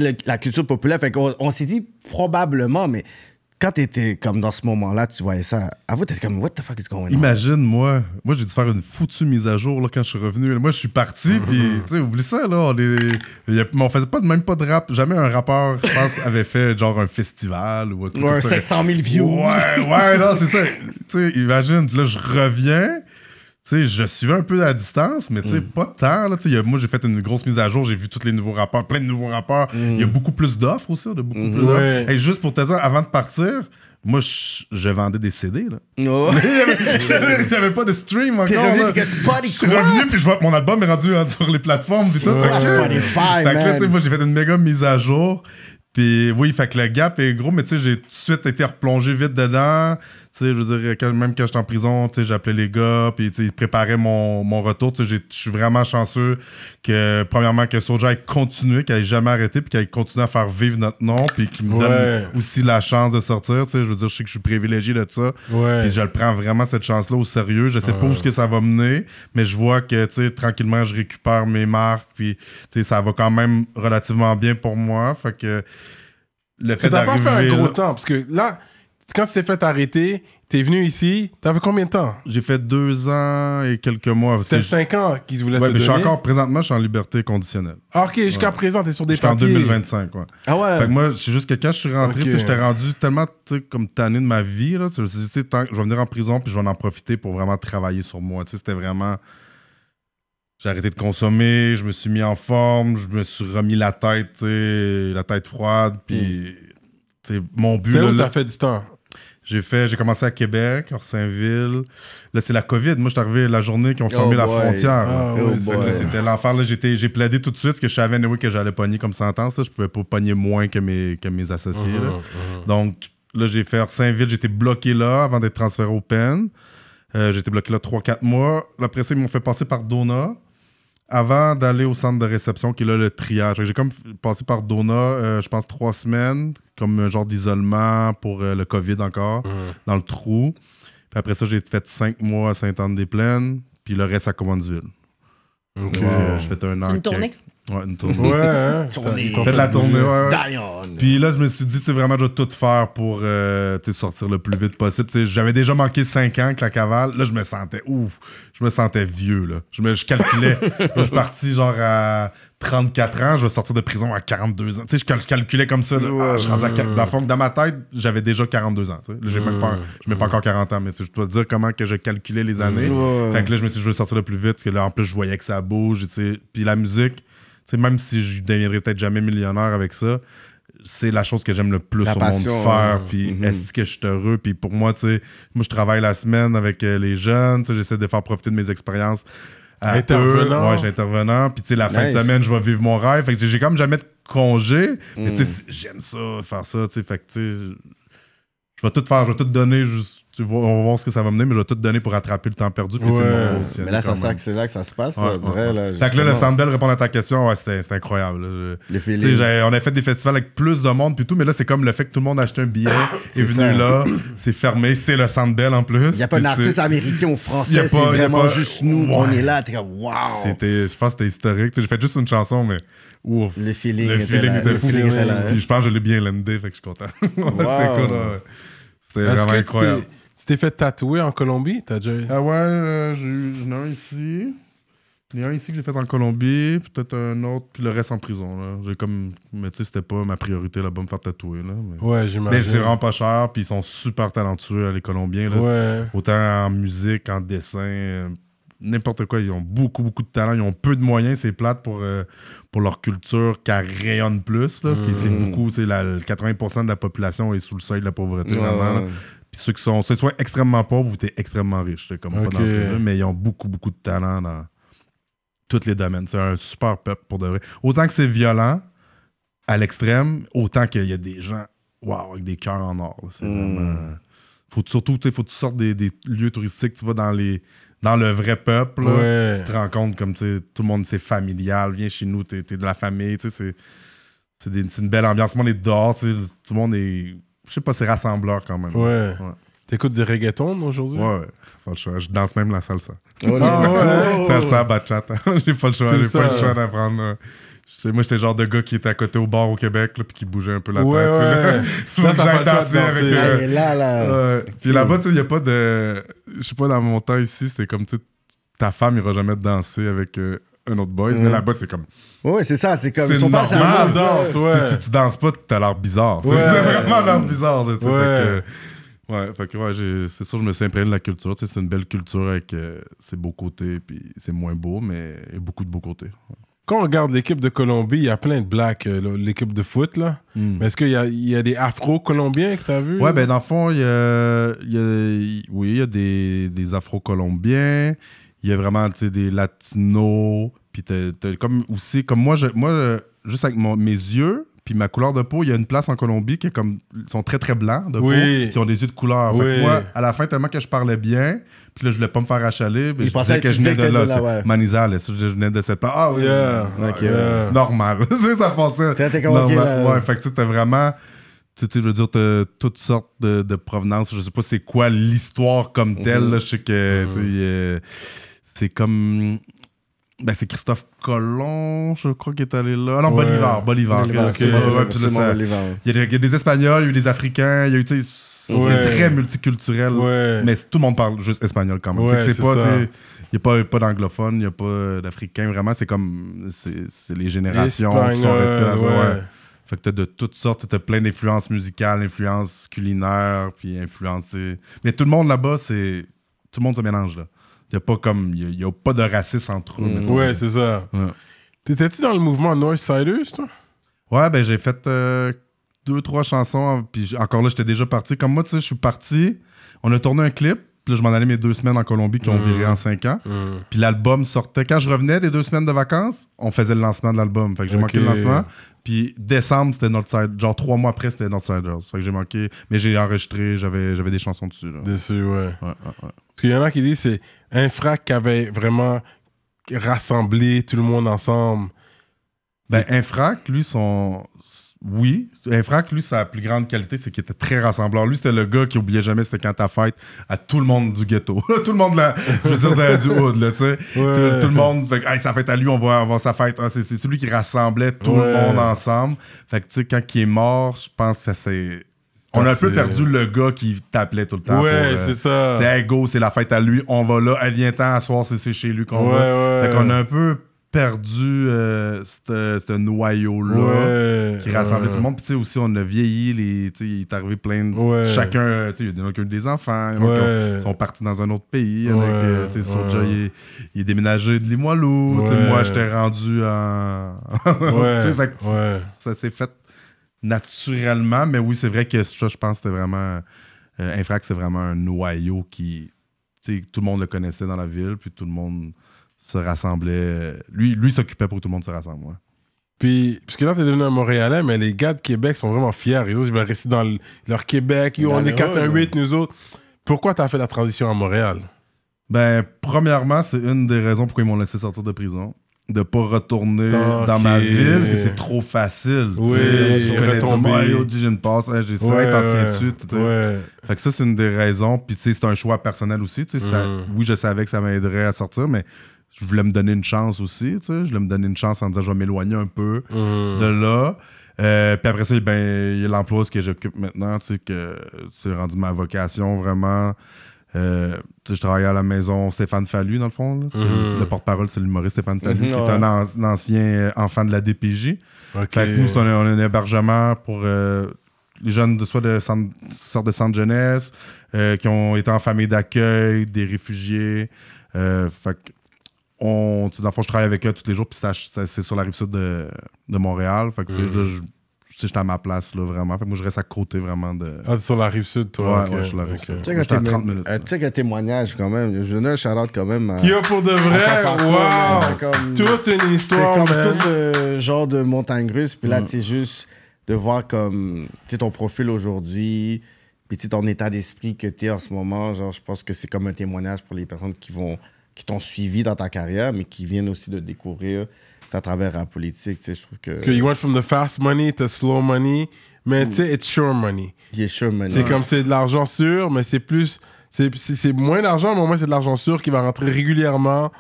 le- la culture populaire. Fait qu'on on s'est dit probablement, mais quand tu étais comme dans ce moment-là, tu voyais ça. Avoue, t'étais comme, what the fuck is going on? Imagine, moi, moi j'ai dû faire une foutue mise à jour là, quand je suis revenu. Moi, je suis parti, puis, tu sais, oublie ça, là. On, est, on faisait pas, même pas de rap. Jamais un rappeur, je pense, avait fait genre un festival ou un truc Ou un comme ça. 500 000 views. Ouais, ouais, non, c'est ça. tu sais, imagine, là, je reviens. Tu sais, je suivais un peu à distance, mais tu Mm. sais, pas tant. Là, y a- moi, j'ai fait une grosse mise à jour, j'ai vu tous les nouveaux rapports, plein de nouveaux rapports. Mm. Il y a beaucoup plus d'offres aussi, de beaucoup plus Ouais. d'offres. Et juste pour te dire, avant de partir, moi, je, je vendais des CD. Là. Oh. Il n'y avait pas de stream encore. T'es revenu, là. t'es que Spotify, Je suis quoi? revenu, puis je vois que mon album est rendu hein, sur les plateformes. tout. Ouais, Fait que- Spotify, fait que là, man. tu sais, moi, j'ai fait une méga mise à jour. Puis oui, fait que le gap est gros, mais tu sais, j'ai tout de suite été replongé vite dedans. Tu sais, je veux dire, quand- même quand j'étais en prison, tu sais, j'appelais les gars, puis ils préparaient mon, mon retour. Tu sais, je suis vraiment chanceux que, premièrement, que Soulja ait continué, qu'il ait jamais arrêté, puis qu'il ait continué à faire vivre notre nom, puis qu'il me Ouais. donne aussi la chance de sortir. Tu sais, je veux dire, je sais que je suis privilégié de ça. Ouais. Puis je le prends vraiment cette chance-là au sérieux. Je sais pas où ce que ça va mener, mais je vois que tu sais tranquillement je récupère mes marques puis tu sais ça va quand même relativement bien pour moi. Fait que le fait pas fait un gros là- temps, parce que là, quand tu t'es fait arrêter, t'es venu ici, t'avais combien de temps? j'ai fait deux ans et quelques mois. C'était cinq ans qu'ils voulaient Ouais, te mais je suis donner. encore présentement, je suis en liberté conditionnelle. Ah, ok, jusqu'à Ouais. présent, t'es sur des papiers. 2025, ouais. Ah ouais. Fait que moi, c'est juste que quand je suis rentré, j'étais rendu tellement comme tanné de ma vie. Là, je me suis dit, tant que je vais venir en prison puis je vais en profiter pour vraiment travailler sur moi. C'était vraiment. J'ai arrêté de consommer, je me suis mis en forme, je me suis remis la tête, la tête froide. Puis, sais, mon but. Là, où t'as fait du temps? J'ai fait, j'ai commencé à Québec, hors Saint-Ville. Là, c'est la COVID. Moi, je suis arrivé la journée qu'ils ont fermé Oh la frontière. Ah, Oh. C'était l'enfer. J'ai plaidé tout de suite parce que je savais anyway, que j'allais pogner comme sentence. Là. Je pouvais pas pogner moins que mes, que mes associés. Mhm, là. Donc, là, j'ai fait Saint-Ville. J'étais bloqué là avant d'être transféré au PEN. Euh, j'étais bloqué là 3-4 mois. Après ça, ils m'ont fait passer par Dona avant d'aller au centre de réception qui est là le triage. J'ai comme passé par Dona, euh, je pense, trois semaines, comme un genre d'isolement pour euh, le COVID encore, dans le trou. Puis après ça, j'ai fait cinq mois à Sainte-Anne-des-Plaines, puis le reste à Commonsville. Ok. Ouais, j'ai fait un an. C'est une tournée? Ouais, une tournée. Ouais, hein? Tournée. Fait de la tournée, ouais, ouais. Dion. Puis là, je me suis dit, c'est vraiment, je vais tout faire pour euh, sortir le plus vite possible. Tu sais, J'avais déjà manqué 5 ans avec la cavale. Là, je me sentais ouf. Je me sentais vieux. Là. Je, me, je calculais. Là, je suis parti genre à 34 ans. Je vais sortir de prison à 42 ans. Tu sais, je, cal- je calculais comme ça. là. Ah, je suis rendu à quar- dans, le fond, dans ma tête, j'avais déjà 42 ans. tu sais. Là, J'ai même pas, je mets pas encore 40 ans, mais je dois te dire comment que je calculais les années. Fait que là, je me suis dit, je vais sortir le plus vite. Parce que là, en plus, je voyais que ça bouge. tu sais. Puis la musique, même si je deviendrais peut-être jamais millionnaire avec ça, c'est la chose que j'aime le plus La au passion, monde faire. ouais. Puis Mhm. est-ce que je suis heureux? Puis pour moi, tu sais, moi, je travaille la semaine avec euh, les jeunes. tu sais, J'essaie de faire profiter de mes expériences. à Intervenant. eux. Ouais, j'ai intervenant. Puis tu sais, la fin de semaine, je vais vivre mon rêve. Fait que j'ai- comme jamais de congé. Mais Mm. tu sais, c'est- j'aime ça, faire ça. tu sais. Fait que tu sais, je vais tout faire, je vais tout donner. Juste, tu vois, on va voir ce que ça va mener, mais je vais tout donner pour rattraper le temps perdu. Puis c'est Ouais. Mais là, ça, même. c'est là que ça se passe, Ouais, ouais. Là, Fait que là, le. Sandbell, répondre à ta question, ouais, c'était incroyable. là. Le feeling. on a fait des festivals avec plus de monde puis tout, mais là, c'est comme le fait que tout le monde a acheté un billet, C'est est venu ça. là, c'est fermé, c'est le Sandbell en plus. Il n'y a pas puis un artiste c'est- américain ou français, c'est vraiment pas- juste nous. Ouais. On est là, t'es comme, wow! C'était, je pense que c'était historique. Tu sais, J'ai fait juste une chanson, mais ouf. Le feeling Le feeling était Le fou. je pense que je l'ai bien landé, fait que je suis content. C'était cool. C'était vraiment que incroyable. T'es- fait tatouer en Colombie? T'as déjà... Ah ouais, euh, j'ai eu- j'en ai un ici. Il y en a un ici que j'ai fait en Colombie, peut-être un autre, puis le reste en prison. Là. J'ai comme. Mais tu sais, c'était pas ma priorité là-bas, me faire tatouer. Là, mais... Ouais, mais j'imagine. c'est vraiment pas cher, puis ils sont super talentueux, les Colombiens. Là. Ouais. Autant en musique, en dessin, euh, n'importe quoi. Ils ont beaucoup, beaucoup de talent. Ils ont peu de moyens, c'est plate pour, euh, pour leur culture qui rayonne plus. Là, parce que c'est beaucoup, c'est la, le 80% de la population est sous le seuil de la pauvreté. Ouais, vraiment, là. Puis ceux qui sont, soit extrêmement pauvres ou t'es extrêmement riche. Comme pas d'entre-deux, mais ils ont beaucoup, beaucoup de talent dans tous les domaines. C'est un super peuple pour de vrai. Autant que c'est violent à l'extrême, autant qu'il y a des gens, waouh, avec des cœurs en or. C'est Mm. vraiment. Faut surtout, tu sais, faut que tu sortes des, des lieux touristiques, tu vas dans les dans le vrai peuple, là, tu te rends compte comme tu sais, tout le monde c'est familial, viens chez nous, t'es es de la famille, tu sais, c'est c'est une belle ambiance. Tout le monde est dehors, tu sais, tout le monde est, je sais pas, c'est rassembleur quand même. Ouais. Ouais. T'écoutes du reggaeton aujourd'hui? Ouais, ouais. Pas le choix. Je danse même la salsa. Oh, Ah ouais. Salsa, bachata. j'ai pas le choix. J'ai pas le choix d'apprendre. euh, moi, j'étais le genre de gars qui était à côté au bar au Québec, là, puis qui bougeait un peu la Ouais, tête. ouais. Faut que j'aille pas le choix de danser avec. euh, Ah, et là, là. Ouais. Puis là-bas, tu sais, il n'y a pas de. Je sais pas, dans mon temps ici, c'était comme, tu sais, ta femme ira jamais te danser avec euh, un autre boys. Mais là-bas, c'est comme. Ouais, c'est ça, c'est comme. C'est Ils sont pas normal. jaloux, Danse, ouais. Si tu danses pas, t'as l'air bizarre. tu. Ouais. T'as vraiment l'air bizarre. tu sais. Ouais. Fait que, ouais, fait que ouais, c'est sûr, je me suis imprégné de la culture. Tu sais, c'est une belle culture avec euh, ses beaux côtés, puis c'est moins beau, mais il y a beaucoup de beaux côtés. Quand on regarde l'équipe de Colombie, il y a plein de blacks, euh, l'équipe de foot, là. Mais est-ce qu'il y a, il y a des afro-colombiens que t'as vu? Ouais, ben dans le fond, il y a, il y a- oui, il y a des, des Afro-Colombiens, il y a vraiment tu sais, des Latinos, puis t'as, t'as comme aussi, comme moi, je, moi euh, juste avec mon- mes yeux, puis ma couleur de peau, il y a une place en Colombie qui est comme. Ils sont très très blancs de Oui. peau, qui ont des yeux de couleur. Fait que Oui. moi, à la fin, tellement que je parlais bien, puis là, je voulais pas me faire achaler, puis Il je pensait disais que je venais de là. ouais. Manizales, je venais de cette place. Ah oui. Yeah. Ok, Yeah. Normal. C'est ça passait. T'es- t'es comme, ok, Normal. là. Ouais, fait que tu sais, t'as vraiment. Tu sais, je veux dire, t'as toutes sortes de, de provenances. Je sais pas c'est quoi l'histoire comme telle. Mhm. là. Je sais que sais, euh, c'est comme. Ben, c'est Christophe Colomb, je crois, qui est allé là. Ah non, Ouais. Bolivar. Bolivar. Il y, a des, Espagnols, il y a eu des Africains, il y a eu, tu sais, Ouais. c'est très multiculturel. Ouais. Mais tout le monde parle juste espagnol quand même. C'est pas, ça. tu sais, il n'y a pas, pas d'anglophones, il n'y a pas d'africains. Vraiment, c'est comme. C'est c'est les générations qui sont restées là-bas. ouais. ouais. Fait que t'as de toutes sortes, t'as plein d'influences musicales, influences culinaires, puis influences. Mais tout le monde là-bas, c'est. Tout le monde se mélange là. Il n'y a pas comme. Il y a, pas de racisme entre eux. Mm. Ouais, c'est ça. Ouais. T'étais-tu dans le mouvement Northsiders, toi? Ouais, ben j'ai fait euh, deux, trois chansons. Puis j- encore là, j'étais déjà parti. Comme moi, tu sais, je suis parti. On a tourné un clip. Puis là, je m'en allais mes deux semaines en Colombie qui ont Mm. viré en cinq ans. Puis l'album sortait. Quand je revenais des deux semaines de vacances, on faisait le lancement de l'album. Fait que j'ai manqué le lancement. Puis décembre, c'était Northside. Genre trois mois après, c'était Northsiders. Fait que j'ai manqué. Mais j'ai enregistré, j'avais, j'avais des chansons dessus. Là. Dessus, ouais. Ouais, ouais, ouais. Parce qu'il y en a qui disent c'est un frac qui avait vraiment rassemblé tout le monde ensemble. Ben, Infrac, lui, son. Oui, Infrac, lui, sa plus grande qualité, c'est qu'il était très rassembleur. Lui, c'était le gars qui oubliait jamais c'était quand ta fête à tout le monde du ghetto. tout le monde, là, je veux dire, de- du hood, là, tu sais. Tout, tout le monde, fait Hey, sa fête à lui, on va avoir sa fête. Ah, c'est, celui qui rassemblait tout Ouais. le monde ensemble. Fait que, tu sais, quand il est mort, je pense que ça c'est. On a un peu perdu le gars qui t'appelait tout le temps. ouais, euh, c'est ça. c'est hey, go, c'est la fête à lui, on va là, elle vient temps à soir, c'est, chez lui qu'on Ouais, va. ouais. Fait qu'on a un peu perdu euh, ce noyau-là Ouais. qui rassemblait tout le monde. Puis tu sais aussi, on a vieilli, les, il est arrivé plein de... Chacun, tu sais, il y en a qui ont eu des enfants, il y en a qui ont- Ouais. sont partis dans un autre pays, il y en a Ouais, qui, euh, tu sais, ouais. il, est- il est déménagé de Limoilou, moi, j'étais rendu en... Fait ça s'est fait naturellement, mais oui, c'est vrai que ça, je pense que c'était vraiment... Euh, Infrac, c'est vraiment un noyau qui... Tu sais, tout le monde le connaissait dans la ville, puis tout le monde se rassemblait. Lui, lui s'occupait pour que tout le monde se rassemble, ouais. Puis, parce que là, t'es devenu un Montréalais, mais les gars de Québec sont vraiment fiers. Les autres, ils veulent rester dans le- leur Québec. Yo, on est 4 1 hood. 8 nous autres. Pourquoi t'as fait la transition à Montréal? Ben, premièrement, c'est une des raisons pourquoi ils m'ont laissé sortir de prison. De pas retourner dans ma ville, parce que c'est trop facile. tu Oui, connais retomber. j'ai une passe, hey, j'ai ça, hey, t'en tiens-tu, tu ouais. Fait que ça, c'est une des raisons. Puis, tu sais, c'est un choix personnel aussi. tu sais, ça- Mm. oui, je savais que ça m'aiderait à sortir, mais je voulais me donner une chance aussi. tu sais. Je voulais me donner une chance en disant, je vais m'éloigner un peu Mhm. de là. Euh, puis après ça, ben, il y a l'emploi ce que j'occupe maintenant, tu sais, que c'est rendu ma vocation vraiment. Euh, je travaillais à la maison Stéphane Fallu, dans le fond. là. Mhm. Le porte-parole, c'est l'humoriste Stéphane Fallu, Mhm, qui est un, an- un ancien euh, enfant de la DPJ. Ok. Fait que nous, on a un hébergement pour euh, les jeunes de soit de centre, de centre jeunesse, euh, qui ont été en famille d'accueil, des réfugiés. Fait que on, dans le fond, je travaille avec eux tous les jours, puis c'est sur la rive sud de, de Montréal. Fait que, Mhm. là, je- j'étais à ma place, là, vraiment. Fait que moi, je reste à côté, vraiment, de... Ah, sur la rive sud, toi. Ouais, ok, ouais, sur la rive sud. Tu sais Moi, que j'étais à tes- 30 minutes, euh, là. tu sais que témoignage quand même. Je donne un shout-out quand même à. Yo, pour de vrai, wow! C'est comme- Toute une C'est histoire, comme man. tout euh, genre de montagne russe. Puis là, Mm. tu sais, juste de voir comme, tu ton profil aujourd'hui, puis tu sais, ton état d'esprit que tu es en ce moment, genre, je pense que c'est comme un témoignage pour les personnes qui vont, qui t'ont suivi dans ta carrière, mais qui viennent aussi de découvrir à travers la politique, tu sais, je trouve que... Que you went from the fast money to slow money, mais tu sais, it's sure money. Est sûr maintenant. C'est comme c'est de l'argent sûr, mais c'est plus. C'est moins d'argent, mais au moins c'est de l'argent sûr qui va rentrer régulièrement.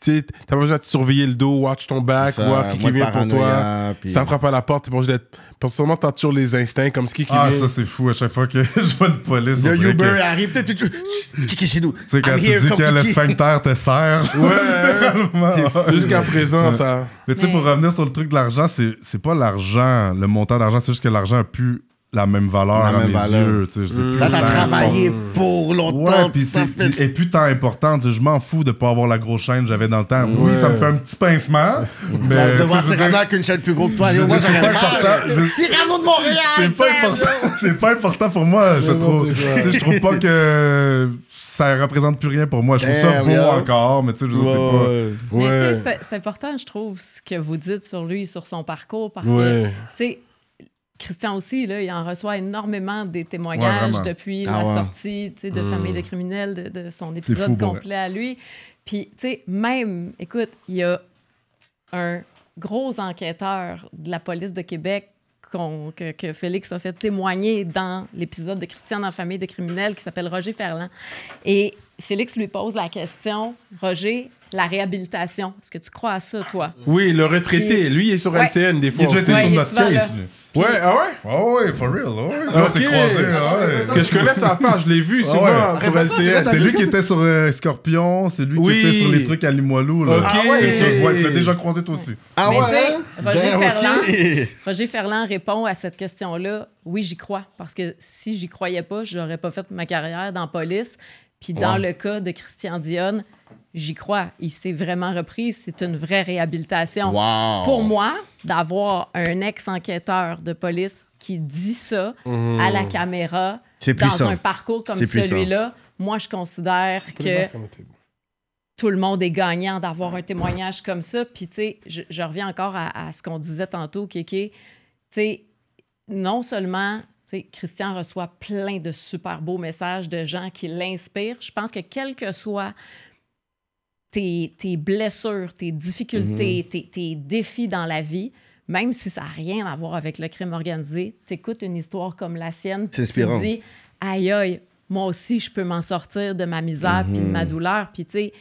Tu sais, t'as pas besoin de te surveiller le dos, watch ton back, Ça, voir qui, qui vient pour toi. puis- Ça frappe à la porte, t'es pas obligé d'être. Personnellement, t'as toujours les instincts comme ce qui, qui Ah, vient. ça, c'est fou. À chaque fois que je vois une police, Le Uber que- arrive, tu tu- Kiki chez nous? Tu sais, quand I'm tu dis que le sphincter te sert. Ouais, Jusqu'à présent, ça. Mais tu sais, pour revenir sur le truc de l'argent, c'est c'est pas l'argent, le montant d'argent, c'est juste que l'argent a plus la même valeur La à même mes valeur. yeux. tu sais, Mm. travaillé important. pour longtemps, Ouais, puis puis ça fait... et plus tant important. tu sais, Je m'en fous de pas avoir la grosse chaîne que j'avais dans le temps. Oui, Ouais. ça me fait un petit pincement, mais je veux Cyrano avec une chaîne plus grosse que toi. Moi, j'aurais mal. Cyrano de Montréal! c'est pas important. C'est pas important pour moi. Je trouve. Tu sais, je trouve pas que ça représente plus rien pour moi. Je trouve ça beau encore, mais tu sais, je sais pas. Mais tu sais, c'est- important, je trouve, ce que vous dites sur lui, sur son parcours, parce que, tu sais, Christian aussi, là, il en reçoit énormément des témoignages depuis Ah la ouais. sortie de Famille de criminels, de, de son épisode complet à lui. Puis, tu sais, même, écoute, il y a un gros enquêteur de la police de Québec qu'on- que, que Félix a fait témoigner dans l'épisode de Christian en famille de criminels qui s'appelle Roger Ferland. Et Félix lui pose la question, Roger, la réhabilitation, est-ce que tu crois à ça, toi? Oui, le retraité. Lui, il est sur Ouais. LCN des Il fois. déjà été aussi. Ouais, sur il est notre souvent case. Ouais, ah ouais? Ah ouais, for real, ouais. Là, Ok. c'est croisé, ouais. Parce que je connais sa face, je l'ai vu Ah souvent sur c'est lui qui était sur euh, Scorpion, c'est lui Oui. qui était sur les trucs à Limoilou. Là. Ok. Ah ouais. Tu l'as déjà croisé toi aussi. Ah Mais ouais? tu sais, hein? Roger Ben, Ferland-. Roger Ferland répond à cette question-là. Oui, j'y crois. Parce que si j'y croyais pas, j'aurais pas fait ma carrière dans la police. Puis dans le cas de Christian Dionne, j'y crois. Il s'est vraiment repris. C'est une vraie réhabilitation. Wow. Pour moi, d'avoir un ex-enquêteur de police qui dit ça à la caméra C'est dans un parcours comme celui-là, moi, je considère que tout le monde est gagnant d'avoir un témoignage comme ça. Puis, tu sais, je, je reviens encore à, à ce qu'on disait tantôt, Kéké. Tu sais, non seulement, tu sais, Christian reçoit plein de super beaux messages de gens qui l'inspirent. Je pense que quel que soit tes, tes blessures, tes difficultés, tes, tes défis dans la vie, même si ça n'a rien à voir avec le crime organisé, t'écoutes une histoire comme la sienne, tu te dis, aïe aïe, moi aussi, je peux m'en sortir de ma misère puis de ma douleur. Puis, tu sais,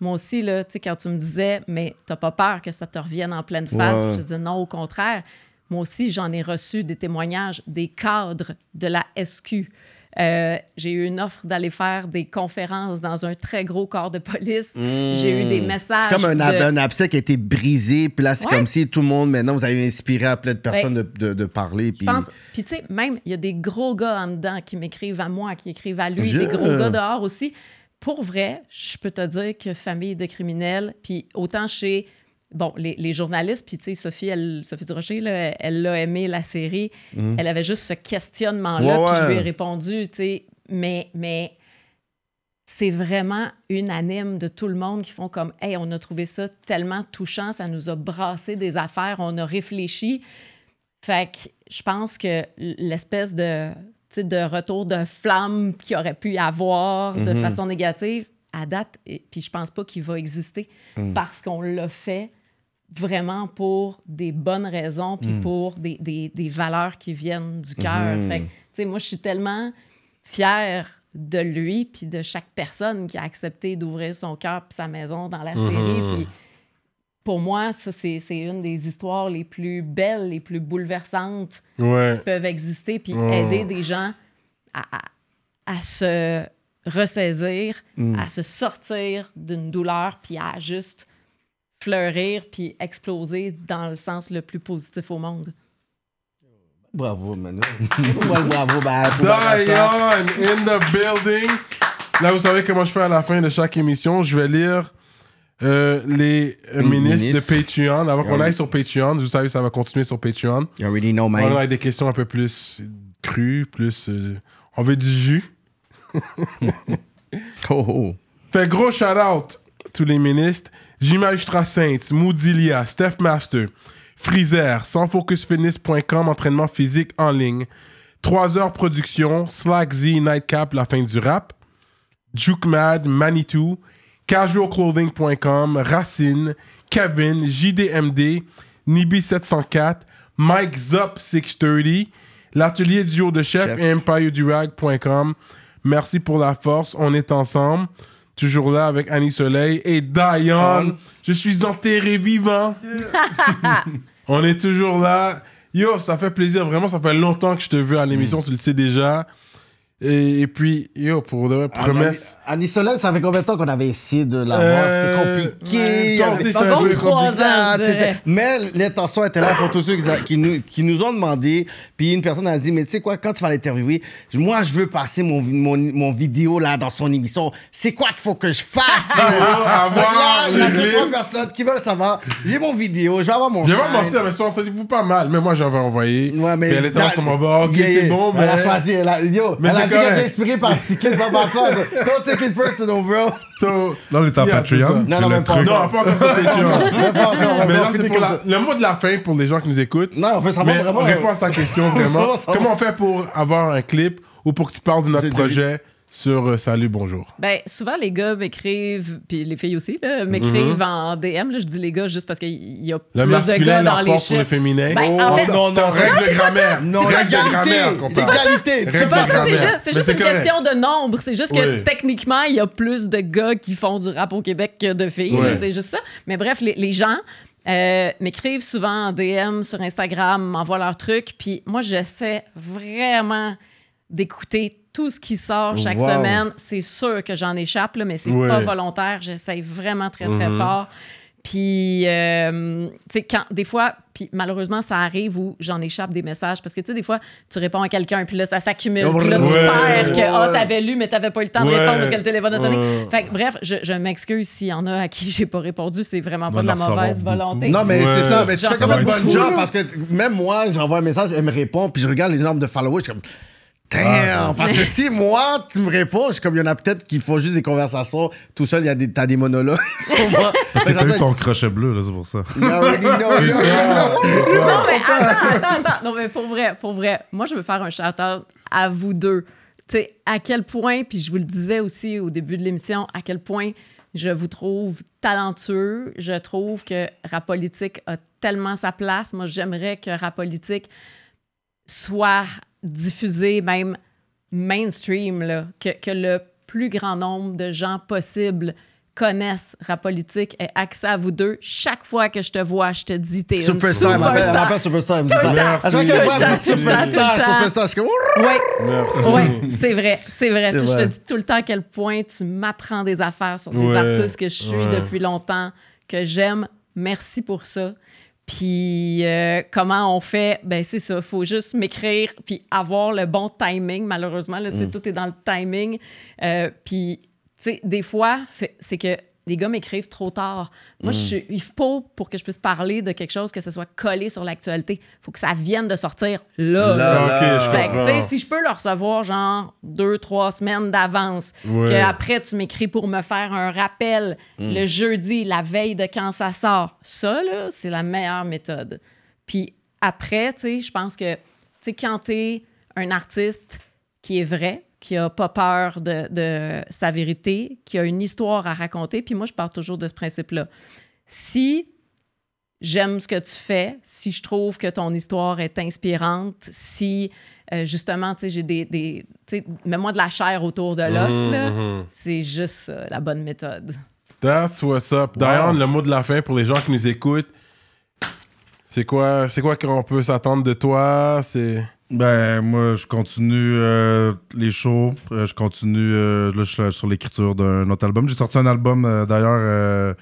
moi aussi, là, tu sais, quand tu me disais, mais t'as pas peur que ça te revienne en pleine face, Ouais. Je te disais, non, au contraire. Moi aussi, j'en ai reçu des témoignages des cadres de la SQ. Euh, j'ai eu une offre d'aller faire des conférences dans un très gros corps de police. J'ai eu des messages. C'est comme un, de- un abcès qui a été brisé, puis là, c'est Ouais. comme si tout le monde, maintenant, vous avez inspiré à plein de personnes Ben, de, de- de parler. Puis... Je pense. Puis, tu sais, même, il y a des gros gars en dedans qui m'écrivent à moi, qui écrivent à lui, Je- des gros gars dehors aussi. Pour vrai, je peux te dire que famille de criminels, puis autant chez. Bon, les, les journalistes, puis tu sais, Sophie, elle, Sophie Durocher, là, elle l'a aimé, la série. Elle avait juste ce questionnement-là, Mhm. Ouais, puis je lui ai répondu, tu sais, mais, mais c'est vraiment unanime de tout le monde qui font comme, hey, on a trouvé ça tellement touchant, ça nous a brassé des affaires, on a réfléchi. Fait que je pense que l'espèce de, de retour de flamme qu'il aurait pu y avoir de façon négative, à date, et, puis je pense pas qu'il va exister parce qu'on l'a fait vraiment pour des bonnes raisons puis pour des, des- des valeurs qui viennent du cœur. Fait que, tu sais, moi, je suis tellement fière de lui puis de chaque personne qui a accepté d'ouvrir son cœur puis sa maison dans la série. Puis pour moi, ça, c'est une des histoires les plus belles, les plus bouleversantes Ouais. qui peuvent exister puis aider des gens à, à- à se ressaisir, à se sortir d'une douleur puis à juste fleurir puis exploser dans le sens le plus positif au monde. Bravo, Manu. bravo, ben, pour ça. Diane in the building. Là, vous savez comment je fais à la fin de chaque émission. Je vais lire euh, les euh, ministres de. Patreon. Avant qu'on aille sur Patreon, vous savez, ça va continuer sur Patreon. You already know, On man. a des questions un peu plus crues, plus. euh, on veut du jus. Oh, oh. Fait gros shout out tous les ministres. J-Magistrat Saints, Moodilia, Steph Master, Freezer, sansfocusfitness.com, entraînement physique en ligne. 3 heures production, Slack Z, Nightcap, la fin du rap. Juke Mad, Manitou, casualclothing.com, Racine, Kevin, JDMD, Nibi704, Mike Zop 630, l'atelier du jour de chef, Chef. et EmpireDurag.com. Merci pour la force, on est ensemble. Toujours là avec Annie Soleil et Diane. Je suis enterré vivant. on est toujours là. Yo, ça fait plaisir. Vraiment, ça fait longtemps que je te veux à l'émission, tu le sais déjà. Et, et puis, yo, pour de promesse. Annie Solène, ça fait combien de temps qu'on avait essayé de l'avoir? Euh, C'était compliqué. toi aussi, c'était un peu compliqué. ans, C'était-. Mais l'intention était là pour tous ceux qui, nous, qui nous ont demandé. Puis une personne a dit, mais tu sais quoi, quand tu vas l'interviewer, moi, je veux passer mon, mon, mon vidéo là dans son émission. C'est quoi qu'il faut que je fasse? à voir. là, il y a deux, trois personnes qui veulent savoir. J'ai mon vidéo, je vais avoir mon Je vais mentir, mais ça, ça dit pas mal. Mais moi, j'avais envoyé. Ouais, mais. Puis elle était sur mon bord. Ok, Yeah, c'est bon, mais. Elle a choisi. Elle a, yo, Mais elle a correct. était inspirée par Ticket, pas par toi. Don't take it personal, bro. So, Là, on est en Yeah. Patreon. Non, non, le même pas. truc. non, pas encore sur Patreon. Mais là, c'est pour la- le mot de la fin pour les gens qui nous écoutent. Non, on veut savoir vraiment. on répond à sa question On veut vraiment. Comment on fait pour avoir un clip ou pour que tu parles de notre projet? Sur euh, Salut, bonjour? Ben, souvent, les gars m'écrivent, puis les filles aussi, là, m'écrivent en DM. Là, je dis les gars juste parce qu'il y a plus de masculin gars dans les sur le chiffres. féminin. Ben, Oh, en fait, non, non, règle de grammaire. Non, règle de grammaire fais C'est pas ça, c'est juste, juste une correct. question de nombre. C'est juste que Oui. techniquement, il y a plus de gars qui font du rap au Québec que de filles. Oui. C'est juste ça. Mais bref, les, les gens euh, m'écrivent souvent en DM sur Instagram, m'envoient leurs trucs. Puis moi, j'essaie vraiment d'écouter tout ce qui sort chaque Wow. semaine. C'est sûr que j'en échappe, là, mais c'est Oui. pas volontaire. J'essaie vraiment très, très Mhm. fort. Puis, euh, tu sais, quand des fois, puis malheureusement, ça arrive où j'en échappe des messages parce que, tu sais, des fois, tu réponds à quelqu'un, puis là, ça s'accumule. Puis là, tu Ouais. perds que, ah, Ouais. t'avais lu, mais t'avais pas eu le temps de Ouais. répondre parce que le téléphone a sonné. Ouais. Fait que, bref, je, je m'excuse s'il y en a à qui j'ai pas répondu. C'est vraiment pas de la mauvaise volonté. Non, mais Ouais. c'est ça. Mais tu Genre, fais va un bon job parce que même moi, j'envoie un message, elle me répond, puis je regarde les nombres de followers, je suis comme. Damn! Parce que si moi, tu me réponds, je suis comme, il y en a peut-être qui font juste des conversations tout seul, il y a des, t'as des monologues sur moi. Parce que t'as eu ton crochet bleu, là, c'est pour ça. Already know. Non, mais attends, attends, attends. Non, mais pour vrai, pour vrai, moi, je veux faire un shout-out à vous deux. Tu sais, à quel point, puis je vous le disais aussi au début de l'émission, à quel point je vous trouve talentueux. Je trouve que Rap Politique a tellement sa place. Moi, j'aimerais que Rap Politique soit diffusé même mainstream, là, que, que le plus grand nombre de gens possible connaissent Rap Politique et accès à vous deux. Chaque fois que je te vois, je te dis, t'es une Superstar, elle m'appelle- elle superstar. Superstar. elle me dit Tout ça. le temps. À chaque fois qu'elle me dit Superstar. Superstar. Je suis comme. Oui, Merci. oui, c'est vrai, c'est vrai. Puis je te dis tout le temps à quel point tu m'apprends des affaires sur des Ouais, artistes que je suis ouais. depuis longtemps, que j'aime. Merci pour ça. Puis euh, comment on fait? Ben c'est ça, faut juste m'écrire puis avoir le bon timing. Malheureusement, là, Mm. tout est dans le timing. Euh, puis, tu sais, des fois, c'est que les gars m'écrivent trop tard. Moi, Mm. je suis, il faut, pour que je puisse parler de quelque chose, que ce soit collé sur l'actualité, il faut que ça vienne de sortir là. Là, là. Ok, je Fait que, comprends. si je peux le recevoir, genre, deux, trois semaines d'avance, Ouais. qu'après, tu m'écris pour me faire un rappel le jeudi, la veille de quand ça sort, ça, là, c'est la meilleure méthode. Puis après, tu sais, je pense que, tu sais, quand t'es un artiste qui est vrai, qui a pas peur de, de sa vérité, qui a une histoire à raconter, puis moi, je pars toujours de ce principe-là. Si j'aime ce que tu fais, si je trouve que ton histoire est inspirante, si euh, justement, tu sais, j'ai des. des tu sais, mets-moi de la chair autour de l'os, là, mhm. c'est juste ça, la bonne méthode. That's what's up. Diane, le mot de la fin pour les gens qui nous écoutent. C'est quoi, c'est quoi qu'on peut s'attendre de toi? C'est. Ben, moi, je continue euh, les shows. Euh, je continue. euh, là, je suis sur l'écriture d'un autre album. J'ai sorti un album, d'ailleurs,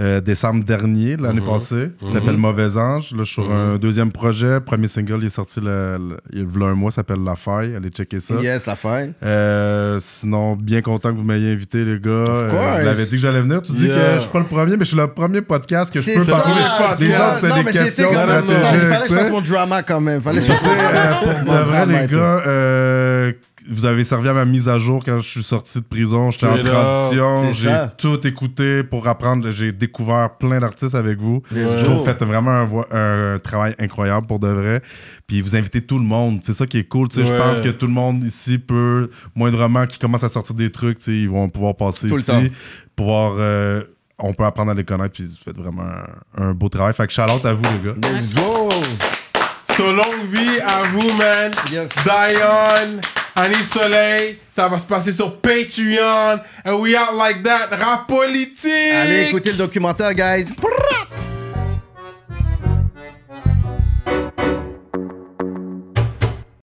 euh, euh, décembre dernier, l'année Mhm. passée. Ça Mhm. s'appelle Mauvais Ange. Là, je suis sur un deuxième projet. Premier single, il est sorti le- le- il y a un mois. Ça s'appelle La Faille. Allez checker ça. Yes, la fin. Euh, sinon, bien content que vous m'ayez invité, les gars. Euh, course. l'avais dit que j'allais venir. Tu dis Yeah. que je suis pas le premier, mais je suis le premier podcast que je peux ça. parler. Des autres, c'est Non, des questions ça, Il fallait que je fasse mon drama quand même. Fallait que je sais, euh, pour de Mon vrai, les gars, euh, vous avez servi à ma mise à jour quand je suis sorti de prison. J'étais en transition. J'ai tout écouté pour apprendre. J'ai découvert plein d'artistes avec vous. Vous faites vraiment un, travail incroyable pour de vrai. Puis vous invitez tout le monde. C'est ça qui est cool. Tu sais, Je pense que tout le monde ici peut, moindrement, qui commence à sortir des trucs, ils vont pouvoir passer Tout le ici. temps. Pouvoir, euh, on peut apprendre à les connaître. Puis vous faites vraiment un, un beau travail. Fait que shout out à vous, les gars. Let's go! So longue vie à vous, man. Yes. Diane, Annie Soleil, ça va se passer sur Patreon. And we out like that. Rap politique. Allez écouter le documentaire, guys.